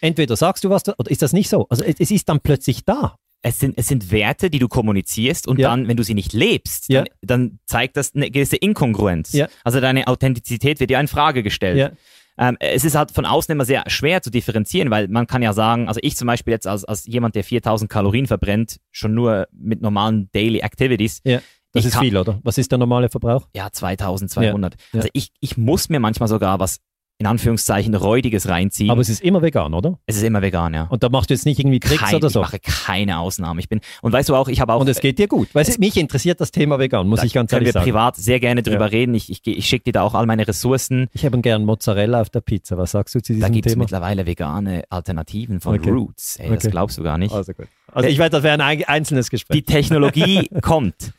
C: Entweder sagst du was oder ist das nicht so? Also es, es ist dann plötzlich da.
B: Es sind, es sind Werte, die du kommunizierst und
C: Ja.
B: dann, wenn du sie nicht lebst,
C: Ja.
B: dann, dann zeigt das eine gewisse Inkongruenz.
C: Ja.
B: Also deine Authentizität wird dir in Frage gestellt.
C: Ja.
B: Ähm, es ist halt von außen immer sehr schwer zu differenzieren, weil man kann ja sagen, also ich zum Beispiel jetzt als, als jemand, der 4000 Kalorien verbrennt, schon nur mit normalen Daily Activities,
C: Ja. Das
B: Ich
C: ist
B: kann-
C: viel, oder? Was ist der normale Verbrauch?
B: ja, 2200.
C: Ja.
B: Also ich, ich muss mir manchmal sogar was in Anführungszeichen Räudiges reinziehen.
C: Aber es ist immer vegan, oder?
B: es ist immer vegan, ja.
C: Und da machst du jetzt nicht irgendwie Tricks
B: Kein,
C: oder so.
B: Ich mache keine Ausnahme. Ich bin, und weißt du auch, ich habe auch.
C: Und es geht dir gut. Weil es, mich interessiert das Thema vegan, muss
B: da
C: ich ganz
B: können
C: ehrlich
B: wir
C: sagen.
B: privat sehr gerne drüber
C: Ja.
B: reden. Ich, ich, ich schicke dir da auch all meine Ressourcen.
C: Ich habe gern Mozzarella auf der Pizza. Was sagst du zu
B: Da
C: diesem
B: gibt es
C: Thema?
B: mittlerweile vegane Alternativen von
C: Okay.
B: Roots. Ey, das
C: Okay.
B: glaubst du gar nicht.
C: Also gut. Also ich werde, das wäre ein ein- einzelnes Gespräch.
B: Die Technologie kommt.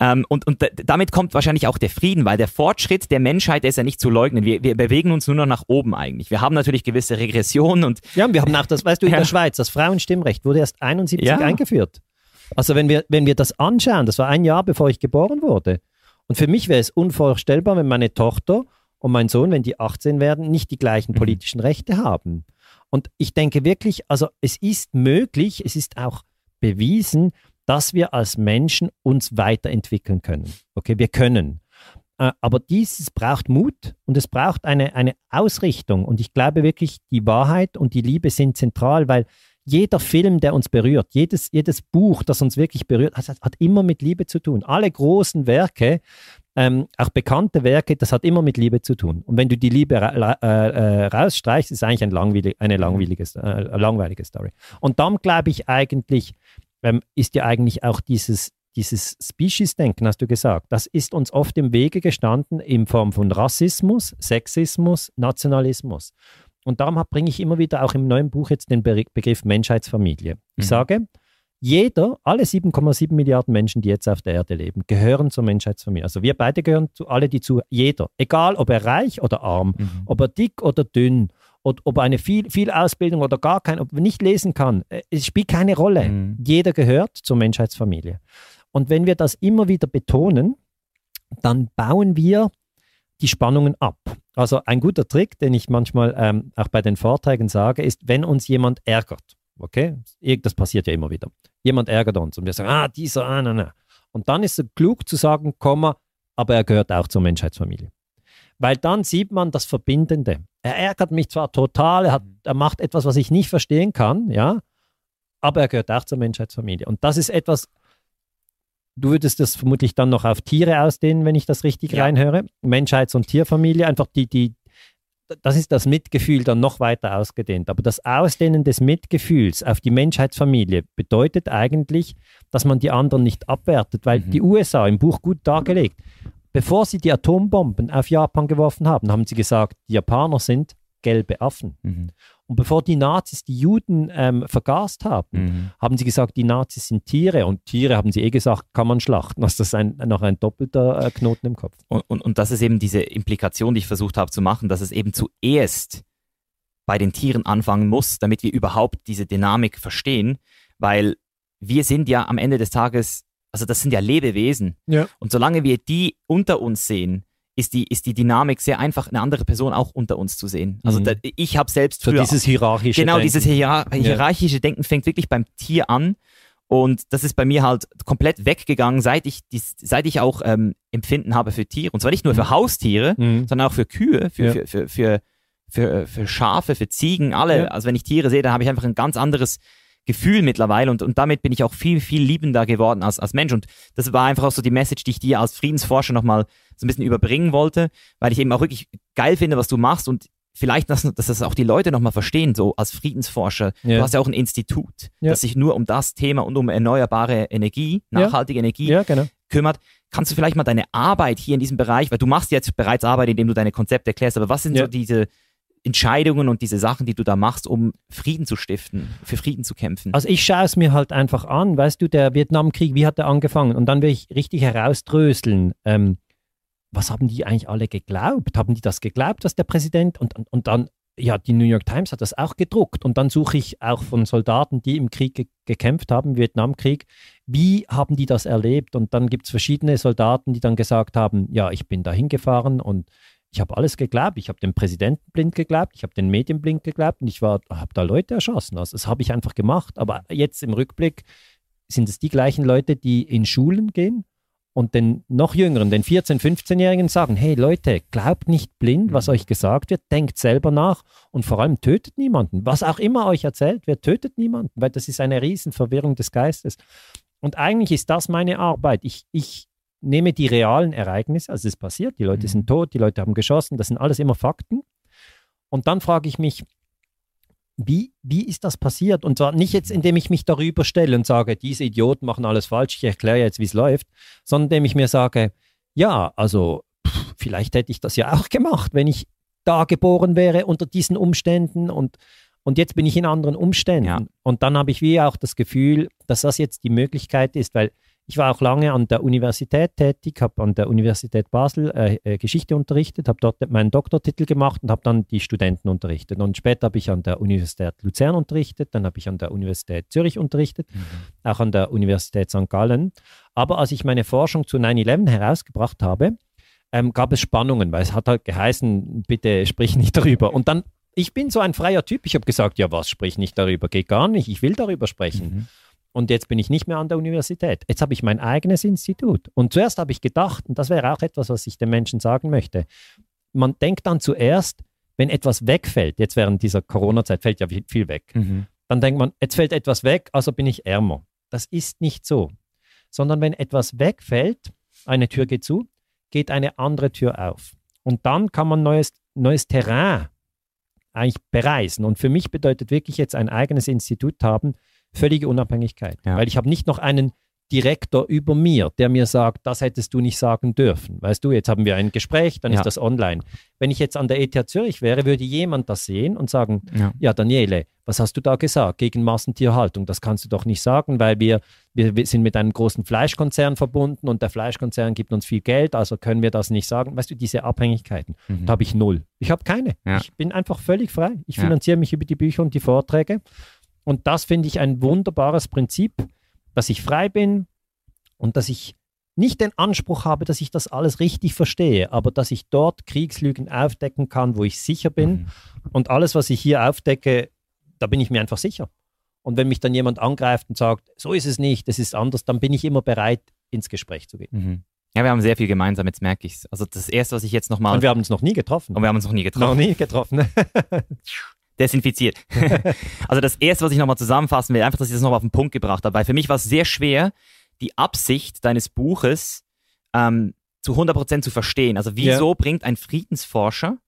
B: Ähm, und und damit kommt wahrscheinlich auch der Frieden, weil der Fortschritt der Menschheit der ist ja nicht zu leugnen. Wir, wir bewegen uns nur noch nach oben eigentlich. Wir haben natürlich gewisse Regressionen und
C: Ja, wir haben auch das, weißt du, in
B: Ja.
C: der Schweiz, das Frauenstimmrecht wurde erst 71
B: Ja.
C: eingeführt. Also wenn wir, wenn wir das anschauen, das war ein Jahr, bevor ich geboren wurde. Und für mich wäre es unvorstellbar, wenn meine Tochter und mein Sohn, wenn die 18 werden, nicht die gleichen
B: Mhm.
C: politischen Rechte haben. Und ich denke wirklich, also es ist möglich, es ist auch bewiesen, dass wir als Menschen uns weiterentwickeln können. Okay, wir können. Äh, aber dieses braucht Mut und es braucht eine, eine Ausrichtung. Und ich glaube wirklich, die Wahrheit und die Liebe sind zentral, weil jeder Film, der uns berührt, jedes, jedes Buch, das uns wirklich berührt, hat, hat immer mit Liebe zu tun. Alle großen Werke, ähm, auch bekannte Werke, das hat immer mit Liebe zu tun. Und wenn du die Liebe ra ra äh, rausstreichst, ist es eigentlich ein langweilig, eine langweilige, äh, langweilige Story. Und dann glaube ich eigentlich, ähm, ist ja eigentlich auch dieses, dieses Species-Denken, hast du gesagt, das ist uns oft im Wege gestanden in Form von Rassismus, Sexismus, Nationalismus. Und darum bringe ich immer wieder auch im neuen Buch jetzt den Be Begriff Menschheitsfamilie. Ich
B: Mhm.
C: sage, jeder, alle 7,7 Milliarden Menschen, die jetzt auf der Erde leben, gehören zur Menschheitsfamilie. Also wir beide gehören zu alle, die zu jeder, egal ob er reich oder arm,
B: Mhm.
C: ob er dick oder dünn, ob er eine viel, viel Ausbildung oder gar keine, ob er nicht lesen kann, äh, es spielt keine Rolle.
B: Mhm.
C: Jeder gehört zur Menschheitsfamilie. Und wenn wir das immer wieder betonen, dann bauen wir die Spannungen ab. Also ein guter Trick, den ich manchmal ähm, auch bei den Vorträgen sage, ist, wenn uns jemand ärgert, okay, das passiert ja immer wieder, jemand ärgert uns und wir sagen, ah, dieser, ah, na, na. Und dann ist es klug zu sagen, Komma, aber er gehört auch zur Menschheitsfamilie. Weil dann sieht man das Verbindende. Er ärgert mich zwar total, er, hat, er macht etwas, was ich nicht verstehen kann, ja, aber er gehört auch zur Menschheitsfamilie. Und das ist etwas, du würdest das vermutlich dann noch auf Tiere ausdehnen, wenn ich das richtig
B: Ja.
C: reinhöre. Menschheits- und Tierfamilie, einfach die, die, das ist das Mitgefühl dann noch weiter ausgedehnt. Aber das Ausdehnen des Mitgefühls auf die Menschheitsfamilie bedeutet eigentlich, dass man die anderen nicht abwertet, weil
B: Mhm.
C: die USA im Buch gut dargelegt, bevor sie die Atombomben auf Japan geworfen haben, haben sie gesagt, die Japaner sind gelbe Affen.
B: Mhm.
C: Und bevor die Nazis die Juden ähm, vergast haben,
B: Mhm.
C: haben sie gesagt, die Nazis sind Tiere. Und Tiere, haben sie eh gesagt, kann man schlachten. Also das ist ein, noch ein doppelter äh, Knoten im Kopf.
B: Und, und, und das ist eben diese Implikation, die ich versucht habe zu machen, dass es eben zuerst bei den Tieren anfangen muss, damit wir überhaupt diese Dynamik verstehen, weil wir sind ja am Ende des Tages, also das sind ja Lebewesen.
C: Ja.
B: Und solange wir die unter uns sehen, ist die, ist die Dynamik sehr einfach, eine andere Person auch unter uns zu sehen. Also
C: Mhm.
B: da, ich habe selbst
C: So
B: früher
C: dieses hierarchische
B: Genau,
C: Denken.
B: dieses Hierar hierarchische Denken fängt wirklich beim Tier an. Und das ist bei mir halt komplett weggegangen, seit ich, dies, seit ich auch ähm, Empfinden habe für Tiere. Und zwar nicht nur für Haustiere,
C: Mhm.
B: sondern auch für Kühe, für,
C: Ja.
B: für, für, für, für, für Schafe, für Ziegen, alle.
C: Ja.
B: Also wenn ich Tiere sehe, dann habe ich einfach ein ganz anderes Gefühl mittlerweile und, und damit bin ich auch viel, viel liebender geworden als, als Mensch. Und das war einfach auch so die Message, die ich dir als Friedensforscher nochmal so ein bisschen überbringen wollte, weil ich eben auch wirklich geil finde, was du machst und vielleicht, dass, dass das auch die Leute nochmal verstehen, so als Friedensforscher.
C: Ja.
B: Du hast ja auch ein Institut,
C: Ja.
B: das sich nur um das Thema und um erneuerbare Energie,
C: Ja.
B: nachhaltige Energie
C: Ja, genau.
B: kümmert. Kannst du vielleicht mal deine Arbeit hier in diesem Bereich, weil du machst jetzt bereits Arbeit, indem du deine Konzepte erklärst, aber was sind so diese Entscheidungen und diese Sachen, die du da machst, um Frieden zu stiften, für Frieden zu kämpfen?
C: Also ich schaue es mir halt einfach an, weißt du, der Vietnamkrieg, wie hat der angefangen? Und dann will ich richtig herausdröseln, ähm, was haben die eigentlich alle geglaubt? Haben die das geglaubt, dass der Präsident und, und, und dann, ja, die New York Times hat das auch gedruckt und dann suche ich auch von Soldaten, die im Krieg ge gekämpft haben, Vietnamkrieg, wie haben die das erlebt? Und dann gibt es verschiedene Soldaten, die dann gesagt haben, ja, ich bin da hingefahren und ich habe alles geglaubt. Ich habe dem Präsidenten blind geglaubt, ich habe den Medien blind geglaubt und ich habe da Leute erschossen. Also das habe ich einfach gemacht. Aber jetzt im Rückblick sind es die gleichen Leute, die in Schulen gehen und den noch jüngeren, den 14-, 15-Jährigen sagen, hey Leute, glaubt nicht blind, was euch gesagt wird, denkt selber nach und vor allem tötet niemanden. Was auch immer euch erzählt wird, tötet niemanden, weil das ist eine Riesenverwirrung des Geistes. Und eigentlich ist das meine Arbeit. Ich, ich nehme die realen Ereignisse, also es ist passiert, die Leute
B: Mhm.
C: sind tot, die Leute haben geschossen, das sind alles immer Fakten. Und dann frage ich mich, wie, wie ist das passiert? Und zwar nicht jetzt, indem ich mich darüber stelle und sage, diese Idioten machen alles falsch, ich erkläre jetzt, wie es läuft, sondern indem ich mir sage, ja, also pff, vielleicht hätte ich das ja auch gemacht, wenn ich da geboren wäre unter diesen Umständen und, und jetzt bin ich in anderen Umständen.
B: Ja.
C: Und dann habe ich wie auch das Gefühl, dass das jetzt die Möglichkeit ist, weil ich war auch lange an der Universität tätig, habe an der Universität Basel äh, äh, Geschichte unterrichtet, habe dort meinen Doktortitel gemacht und habe dann die Studenten unterrichtet. Und später habe ich an der Universität Luzern unterrichtet, dann habe ich an der Universität Zürich unterrichtet, auch an der Universität St. Gallen. Aber als ich meine Forschung zu 9-11 herausgebracht habe, ähm, gab es Spannungen, weil es hat halt geheißen, bitte sprich nicht darüber. Und dann, ich bin so ein freier Typ, ich habe gesagt, ja was, sprich nicht darüber, geht gar nicht, ich will darüber sprechen.
B: Mhm.
C: Und jetzt bin ich nicht mehr an der Universität. Jetzt habe ich mein eigenes Institut. Und zuerst habe ich gedacht, und das wäre auch etwas, was ich den Menschen sagen möchte, man denkt dann zuerst, wenn etwas wegfällt, jetzt während dieser Corona-Zeit fällt ja viel weg,
B: Mhm.
C: dann denkt man, jetzt fällt etwas weg, also bin ich ärmer. Das ist nicht so. Sondern wenn etwas wegfällt, eine Tür geht zu, geht eine andere Tür auf. Und dann kann man neues, neues Terrain eigentlich bereisen. Und für mich bedeutet wirklich jetzt ein eigenes Institut haben, völlige Unabhängigkeit.
B: Ja.
C: Weil ich habe nicht noch einen Direktor über mir, der mir sagt, das hättest du nicht sagen dürfen. Weißt du, jetzt haben wir ein Gespräch, dann
B: Ja.
C: ist das online. Wenn ich jetzt an der ETH Zürich wäre, würde jemand das sehen und sagen,
B: Ja.
C: ja, Daniele, was hast du da gesagt gegen Massentierhaltung? Das kannst du doch nicht sagen, weil wir, wir, wir sind mit einem großen Fleischkonzern verbunden und der Fleischkonzern gibt uns viel Geld, also können wir das nicht sagen. Weißt du, diese Abhängigkeiten,
B: Mhm.
C: da habe ich null. Ich habe keine.
B: Ja.
C: Ich bin einfach völlig frei. Ich finanziere mich über die Bücher und die Vorträge. Und das finde ich ein wunderbares Prinzip, dass ich frei bin und dass ich nicht den Anspruch habe, dass ich das alles richtig verstehe, aber dass ich dort Kriegslügen aufdecken kann, wo ich sicher bin.
B: Mhm.
C: Und alles, was ich hier aufdecke, da bin ich mir einfach sicher. Und wenn mich dann jemand angreift und sagt, so ist es nicht, das ist anders, dann bin ich immer bereit, ins Gespräch zu gehen.
B: Mhm. Ja, wir haben sehr viel gemeinsam, jetzt merke ich es. Also das Erste, was ich jetzt nochmal...
C: Und wir haben uns noch nie getroffen.
B: Und wir haben uns noch nie
C: noch
B: getroffen.
C: nie getroffen.
B: Desinfiziert. also das Erste, was ich nochmal zusammenfassen will, einfach, dass ich das nochmal auf den Punkt gebracht habe, weil für mich war es sehr schwer, die Absicht deines Buches ähm, zu 100% zu verstehen. Also wieso bringt ein Friedensforscher,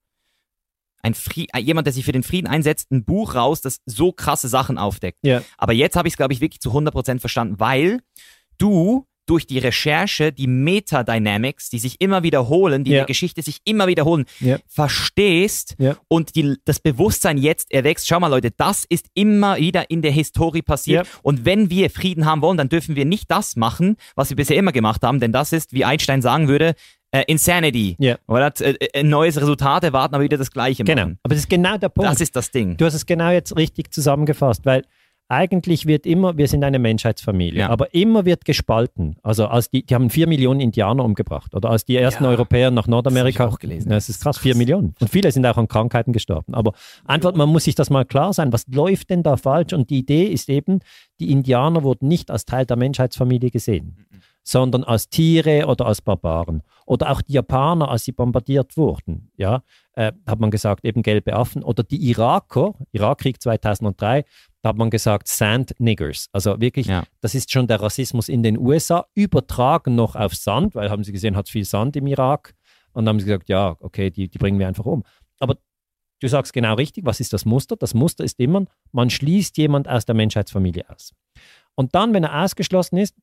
B: ein Fri äh, jemand, der sich für den Frieden einsetzt, ein Buch raus, das so krasse Sachen aufdeckt?
C: ja.
B: Aber jetzt habe ich es, glaube ich, wirklich zu 100% verstanden, weil du durch die Recherche die Metadynamics, die sich immer wiederholen, die in
C: Ja.
B: der Geschichte sich immer wiederholen,
C: Ja.
B: verstehst
C: Ja.
B: und die, das Bewusstsein jetzt erwächst. Schau mal, Leute, das ist immer wieder in der Historie passiert. Und wenn wir Frieden haben wollen, dann dürfen wir nicht das machen, was wir bisher immer gemacht haben, denn das ist, wie Einstein sagen würde, äh, Insanity.
C: Ja.
B: Oder äh, äh, neues Resultat erwarten, aber wieder das Gleiche
C: Genau.
B: machen.
C: Aber das ist genau der Punkt.
B: Das ist das Ding.
C: Du hast es genau jetzt richtig zusammengefasst, weil eigentlich wird immer, wir sind eine Menschheitsfamilie,
B: Ja.
C: aber immer wird gespalten. Also als die, die haben vier Millionen Indianer umgebracht oder als die ersten
B: Ja.
C: Europäer nach Nordamerika.
B: Das auch gelesen.
C: Ja, Das ist krass, vier Millionen. Und viele sind auch an Krankheiten gestorben. Aber einfach, man muss sich das mal klar sein, was läuft denn da falsch? Und die Idee ist eben, die Indianer wurden nicht als Teil der Menschheitsfamilie gesehen, sondern als Tiere oder als Barbaren. Oder auch die Japaner, als sie bombardiert wurden, ja, äh, hat man gesagt, eben gelbe Affen. Oder die Iraker, Irakkrieg 2003, da hat man gesagt Sand Niggers. Also wirklich,
B: Ja.
C: das ist schon der Rassismus in den USA, übertragen noch auf Sand, weil haben sie gesehen, hat viel Sand im Irak. Und dann haben sie gesagt, ja, okay, die, die bringen wir einfach um. Aber du sagst genau richtig, was ist das Muster? Das Muster ist immer, man schließt jemand aus der Menschheitsfamilie aus. Und dann, wenn er ausgeschlossen ist,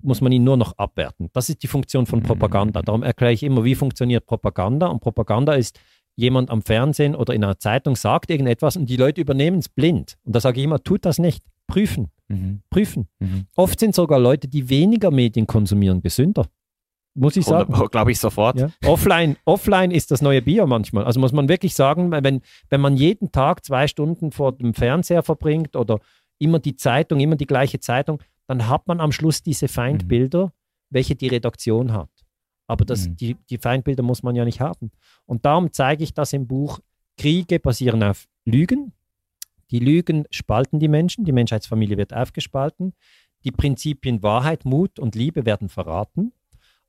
C: muss man ihn nur noch abwerten. Das ist die Funktion von Propaganda. Darum erkläre ich immer, wie funktioniert Propaganda. Und Propaganda ist, jemand am Fernsehen oder in einer Zeitung sagt irgendetwas und die Leute übernehmen es blind. Und da sage ich immer, tut das nicht. Prüfen,
B: Mhm.
C: prüfen.
B: Mhm.
C: Oft sind sogar Leute, die weniger Medien konsumieren, gesünder. Muss ich sagen.
B: Glaube ich sofort.
C: Ja. Offline, offline ist das neue Bier manchmal. Also muss man wirklich sagen, wenn, wenn man jeden Tag zwei Stunden vor dem Fernseher verbringt oder immer die Zeitung, immer die gleiche Zeitung, dann hat man am Schluss diese Feindbilder, welche die Redaktion hat. Aber das,
B: Mhm.
C: die, die Feindbilder muss man ja nicht haben. Und darum zeige ich das im Buch. Kriege basieren auf Lügen. Die Lügen spalten die Menschen. Die Menschheitsfamilie wird aufgespalten. Die Prinzipien Wahrheit, Mut und Liebe werden verraten.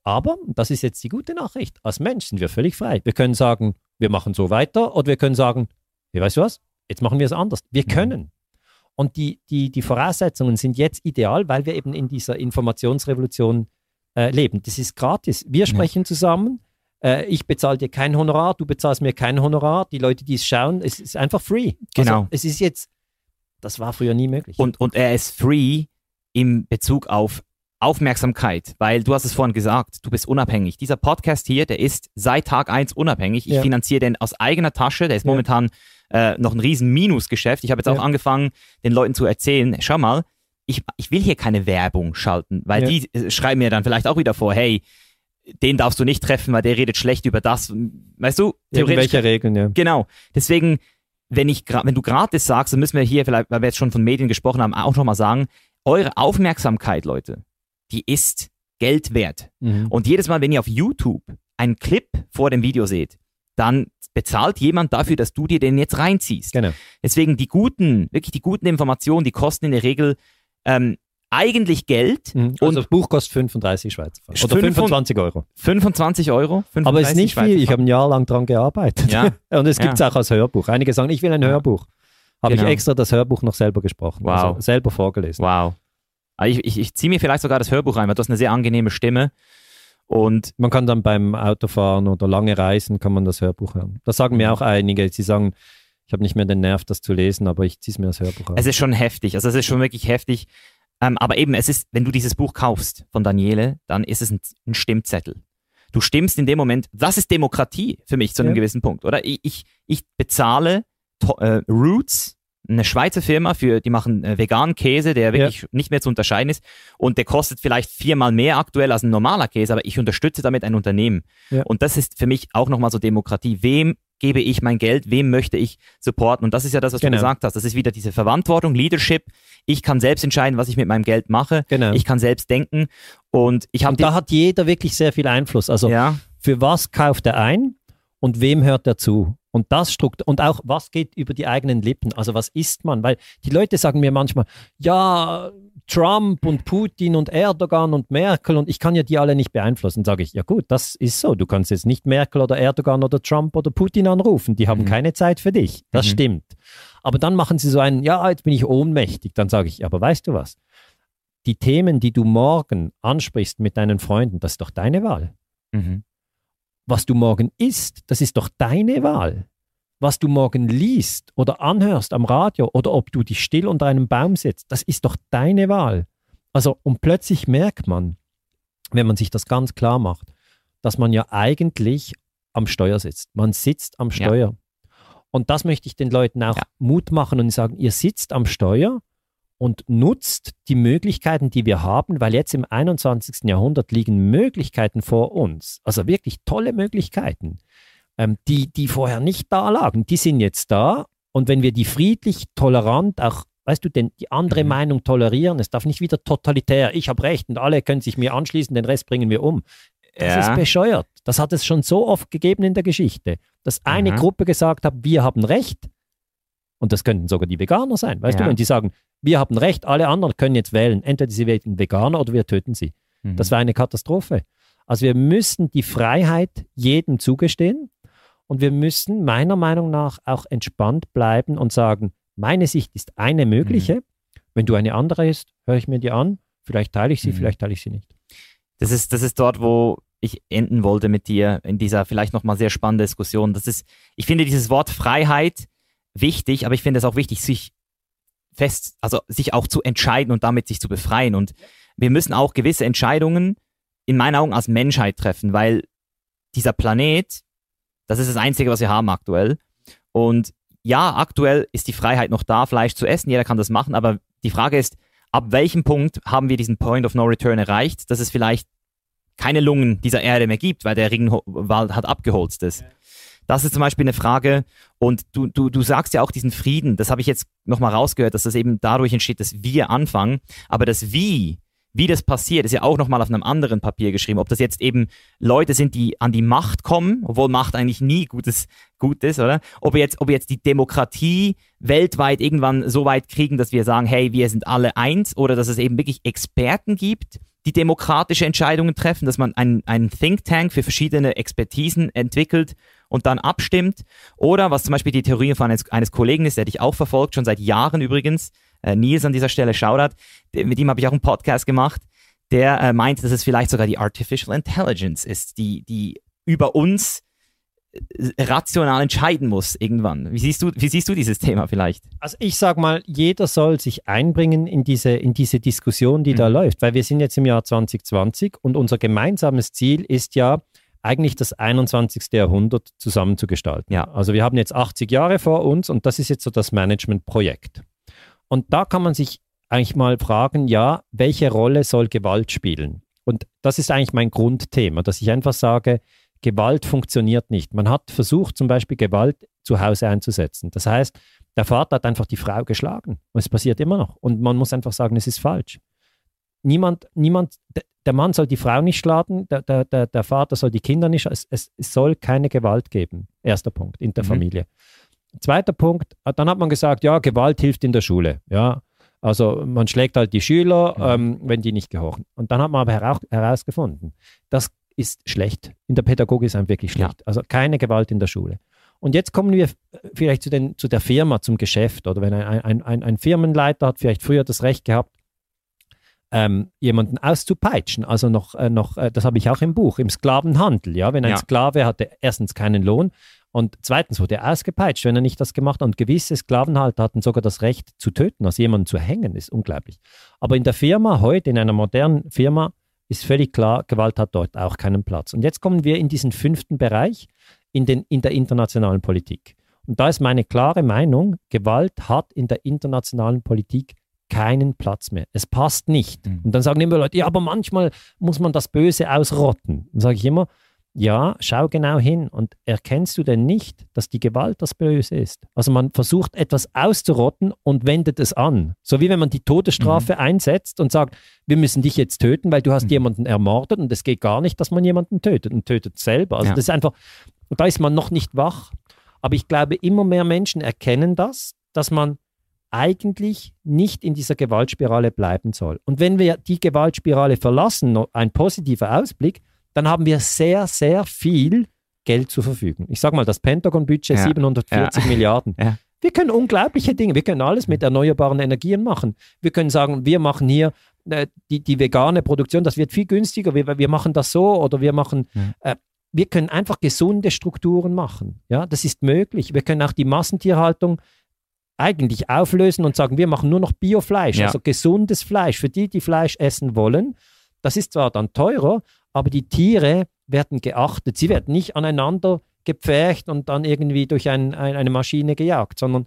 C: Aber, das ist jetzt die gute Nachricht, als Mensch sind wir völlig frei. Wir können sagen, wir machen so weiter oder wir können sagen, hey, weißt du was, jetzt machen wir es anders. Wir
B: Mhm.
C: können. Und die, die, die Voraussetzungen sind jetzt ideal, weil wir eben in dieser Informationsrevolution äh, leben. Das ist gratis. Wir sprechen zusammen. Äh, ich bezahle dir kein Honorar, du bezahlst mir kein Honorar. Die Leute, die es schauen, es ist einfach free.
B: Genau.
C: Also, es ist jetzt, das war früher nie möglich.
B: Und, und er ist free im Bezug auf Aufmerksamkeit, weil du hast es vorhin gesagt, du bist unabhängig. Dieser Podcast hier, der ist seit Tag 1 unabhängig. Ich
C: Ja.
B: finanziere den aus eigener Tasche. Der ist
C: Ja.
B: momentan äh, noch ein riesen Minusgeschäft. Ich habe jetzt auch
C: Ja.
B: angefangen, den Leuten zu erzählen, schau mal, ich, ich will hier keine Werbung schalten, weil
C: Ja.
B: die äh, schreiben mir dann vielleicht auch wieder vor, hey, den darfst du nicht treffen, weil der redet schlecht über das. Weißt du,
C: Irgendwelche Regeln, ja.
B: Genau. Deswegen, wenn, ich, wenn du gratis sagst, dann müssen wir hier vielleicht, weil wir jetzt schon von Medien gesprochen haben, auch nochmal sagen, eure Aufmerksamkeit, Leute, die ist Geld wert.
C: Mhm.
B: Und jedes Mal, wenn ihr auf YouTube einen Clip vor dem Video seht, dann bezahlt jemand dafür, dass du dir den jetzt reinziehst.
C: Genau.
B: Deswegen die guten, wirklich die guten Informationen, die kosten in der Regel ähm, eigentlich Geld
C: Mhm.
B: und
C: Also das Buch kostet 35 Schweizer Franken. Oder
B: 25
C: 25 Euro.
B: 25 Euro.
C: Aber es ist
B: 35
C: nicht
B: Schweizer
C: viel. Ich habe ein Jahr lang dran gearbeitet.
B: Ja.
C: Und es
B: Ja.
C: gibt es auch als Hörbuch. Einige sagen, ich will ein Hörbuch. Habe
B: Genau.
C: ich extra das Hörbuch noch selber gesprochen.
B: Wow.
C: Also selber vorgelesen.
B: Wow. Ah, Ich, ich, ich ziehe mir vielleicht sogar das Hörbuch rein, weil du hast eine sehr angenehme Stimme. Und
C: Man kann dann beim Autofahren oder lange Reisen kann man das Hörbuch hören. Das sagen
B: Mhm.
C: mir auch einige. Sie sagen, ich habe nicht mehr den Nerv, das zu lesen, aber ich ziehe es mir als Hörbuch an.
B: es ist schon heftig. Also es ist schon wirklich heftig. Ähm, aber eben, es ist, wenn du dieses Buch kaufst von Daniele, dann ist es ein, ein Stimmzettel. Du stimmst in dem Moment, das ist Demokratie für mich zu einem
C: Ja.
B: gewissen Punkt, oder? Ich, ich, ich bezahle äh, Roots, eine Schweizer Firma, für, die machen äh, veganen Käse, der wirklich nicht mehr zu unterscheiden ist. Und der kostet vielleicht viermal mehr aktuell als ein normaler Käse, aber ich unterstütze damit ein Unternehmen.
C: Ja.
B: Und das ist für mich auch nochmal so Demokratie. Wem gebe ich mein Geld? Wem möchte ich supporten? Und das ist ja das, was
C: Genau.
B: du gesagt hast. Das ist wieder diese Verantwortung, Leadership. Ich kann selbst entscheiden, was ich mit meinem Geld mache.
C: Genau.
B: Ich kann selbst denken. Und ich habe
C: da hat jeder wirklich sehr viel Einfluss. Also
B: ja,
C: für was kauft er ein und wem hört er zu? Und das strukt und auch was geht über die eigenen Lippen? Also was isst man? Weil die Leute sagen mir manchmal, ja, Trump und Putin und Erdogan und Merkel und ich kann ja die alle nicht beeinflussen. Sage ich, ja gut, das ist so. Du kannst jetzt nicht Merkel oder Erdogan oder Trump oder Putin anrufen. Die haben
B: Mhm.
C: keine Zeit für dich. Das
B: Mhm.
C: stimmt. Aber dann machen sie so einen, ja, jetzt bin ich ohnmächtig. Dann sage ich, aber weißt du was? Die Themen, die du morgen ansprichst mit deinen Freunden, das ist doch deine Wahl
B: mhm.
C: Was du morgen isst, das ist doch deine Wahl. Was du morgen liest oder anhörst am Radio oder ob du dich still unter einem Baum sitzt, das ist doch deine Wahl. Also, und plötzlich merkt man, wenn man sich das ganz klar macht, dass man ja eigentlich am Steuer sitzt. Man sitzt am
B: Ja.
C: Steuer. Und das möchte ich den Leuten auch
B: Ja.
C: Mut machen und sagen, ihr sitzt am Steuer und nutzt die Möglichkeiten, die wir haben, weil jetzt im 21. Jahrhundert liegen Möglichkeiten vor uns, also wirklich tolle Möglichkeiten, ähm, die, die vorher nicht da lagen. Die sind jetzt da und wenn wir die friedlich, tolerant, auch, weißt du, denn die andere
B: Mhm.
C: Meinung tolerieren, es darf nicht wieder totalitär, ich habe recht und alle können sich mir anschließen, den Rest bringen wir um. Das
B: Ja.
C: ist bescheuert. Das hat es schon so oft gegeben in der Geschichte, dass eine
B: Mhm.
C: Gruppe gesagt hat, wir haben Recht. Und das könnten sogar die Veganer sein, weißt
B: Ja.
C: du, wenn die sagen, wir haben Recht, alle anderen können jetzt wählen. Entweder sie wählen Veganer oder wir töten sie.
B: Mhm.
C: Das wäre eine Katastrophe. Also wir müssen die Freiheit jedem zugestehen und wir müssen meiner Meinung nach auch entspannt bleiben und sagen, meine Sicht ist eine mögliche.
B: Mhm.
C: Wenn du eine andere ist, höre ich mir die an. Vielleicht teile ich sie,
B: Mhm.
C: vielleicht teile ich sie nicht.
B: Das ist, das ist dort, wo ich enden wollte mit dir in dieser vielleicht nochmal sehr spannenden Diskussion. Das ist, ich finde dieses Wort Freiheit wichtig, aber ich finde es auch wichtig, sich fest, also sich auch zu entscheiden und damit sich zu befreien. Und wir müssen auch gewisse Entscheidungen in meinen Augen als Menschheit treffen, weil dieser Planet, das ist das Einzige, was wir haben aktuell. Und ja, aktuell ist die Freiheit noch da, Fleisch zu essen, jeder kann das machen, aber die Frage ist, ab welchem Punkt haben wir diesen Point of No Return erreicht, dass es vielleicht keine Lungen dieser Erde mehr gibt, weil der Regenwald hat abgeholzt ist. Das ist zum Beispiel eine Frage. Und du, du, du sagst ja auch diesen Frieden, das habe ich jetzt nochmal rausgehört, dass das eben dadurch entsteht, dass wir anfangen. Aber das Wie, wie das passiert, ist ja auch nochmal auf einem anderen Papier geschrieben. Ob das jetzt eben Leute sind, die an die Macht kommen, obwohl Macht eigentlich nie Gutes, gut ist, oder? Ob wir jetzt, ob jetzt die Demokratie weltweit irgendwann so weit kriegen, dass wir sagen, hey, wir sind alle eins, oder dass es eben wirklich Experten gibt, die demokratische Entscheidungen treffen, dass man einen, einen Think Tank für verschiedene Expertisen entwickelt und dann abstimmt. Oder was zum Beispiel die Theorie von eines, eines Kollegen ist, der dich auch verfolgt, schon seit Jahren übrigens, äh, Nils an dieser Stelle Shoutout, mit ihm habe ich auch einen Podcast gemacht, der äh, meint, dass es vielleicht sogar die Artificial Intelligence ist, die, die über uns äh, rational entscheiden muss irgendwann. Wie siehst du, wie siehst du dieses Thema vielleicht?
C: Also ich sage mal, jeder soll sich einbringen in diese, in diese Diskussion, die da
B: Mhm.
C: läuft, weil wir sind jetzt im Jahr 2020 und unser gemeinsames Ziel ist ja eigentlich das 21. Jahrhundert zusammenzugestalten.
B: Ja.
C: Also wir haben jetzt 80 Jahre vor uns und das ist jetzt so das Managementprojekt. Und da kann man sich eigentlich mal fragen, ja, welche Rolle soll Gewalt spielen? Und das ist eigentlich mein Grundthema, dass ich einfach sage, Gewalt funktioniert nicht. Man hat versucht, zum Beispiel Gewalt zu Hause einzusetzen. Das heißt, der Vater hat einfach die Frau geschlagen. Und es passiert immer noch. Und man muss einfach sagen, es ist falsch. Niemand, niemand, der Mann soll die Frau nicht schlagen, der, der, der, der Vater soll die Kinder nicht, es, es, soll keine Gewalt geben. Erster Punkt in der
B: Mhm.
C: Familie. Zweiter Punkt, äh, dann hat man gesagt, ja, Gewalt hilft in der Schule. Ja, Also man schlägt halt die Schüler, ähm, wenn die nicht gehorchen. Und dann hat man aber herau herausgefunden, das ist schlecht. In der Pädagogik ist einem wirklich schlecht. Also keine Gewalt in der Schule. Und jetzt kommen wir vielleicht zu, den, zu der Firma, zum Geschäft. Oder wenn ein, ein, ein, ein Firmenleiter hat vielleicht früher das Recht gehabt, ähm, jemanden auszupeitschen. Also noch, äh, noch äh, das habe ich auch im Buch, im Sklavenhandel. Ja, wenn ein
B: Ja.
C: Sklave hatte erstens keinen Lohn und zweitens wurde er ausgepeitscht, wenn er nicht das gemacht hat. Und gewisse Sklavenhalter hatten sogar das Recht zu töten, also jemanden zu hängen, ist unglaublich. Aber in der Firma heute, in einer modernen Firma, ist völlig klar, Gewalt hat dort auch keinen Platz. Und jetzt kommen wir in diesen fünften Bereich, in, den, in der internationalen Politik. Und da ist meine klare Meinung, Gewalt hat in der internationalen Politik keinen Platz mehr. Es passt nicht.
B: Mhm.
C: Und dann sagen immer Leute, ja, aber manchmal muss man das Böse ausrotten. Dann sage ich immer, ja, schau genau hin und erkennst du denn nicht, dass die Gewalt das Böse ist? Also man versucht etwas auszurotten und wendet es an. So wie wenn man die Todesstrafe einsetzt und sagt, wir müssen dich jetzt töten, weil du hast
B: Mhm.
C: jemanden ermordet und es geht gar nicht, dass man jemanden tötet und tötet selber. Also
B: Ja.
C: das ist einfach, da ist man noch nicht wach. Aber ich glaube, immer mehr Menschen erkennen das, dass man eigentlich nicht in dieser Gewaltspirale bleiben soll. Und wenn wir die Gewaltspirale verlassen, ein positiver Ausblick, dann haben wir sehr, sehr viel Geld zur Verfügung. Ich sage mal, das Pentagon-Budget
B: Ja,
C: 740
B: ja.
C: Milliarden.
B: Ja.
C: Wir können unglaubliche Dinge, wir können alles mit erneuerbaren Energien machen. Wir können sagen, wir machen hier äh, die, die vegane Produktion, das wird viel günstiger, wir, wir machen das so oder wir machen, äh, wir können einfach gesunde Strukturen machen. Ja, das ist möglich. Wir können auch die Massentierhaltung eigentlich auflösen und sagen, wir machen nur noch Biofleisch,
B: Ja.
C: also gesundes Fleisch. Für die, die Fleisch essen wollen, das ist zwar dann teurer, aber die Tiere werden geachtet. Sie werden nicht aneinander gepfercht und dann irgendwie durch ein, ein, eine Maschine gejagt, sondern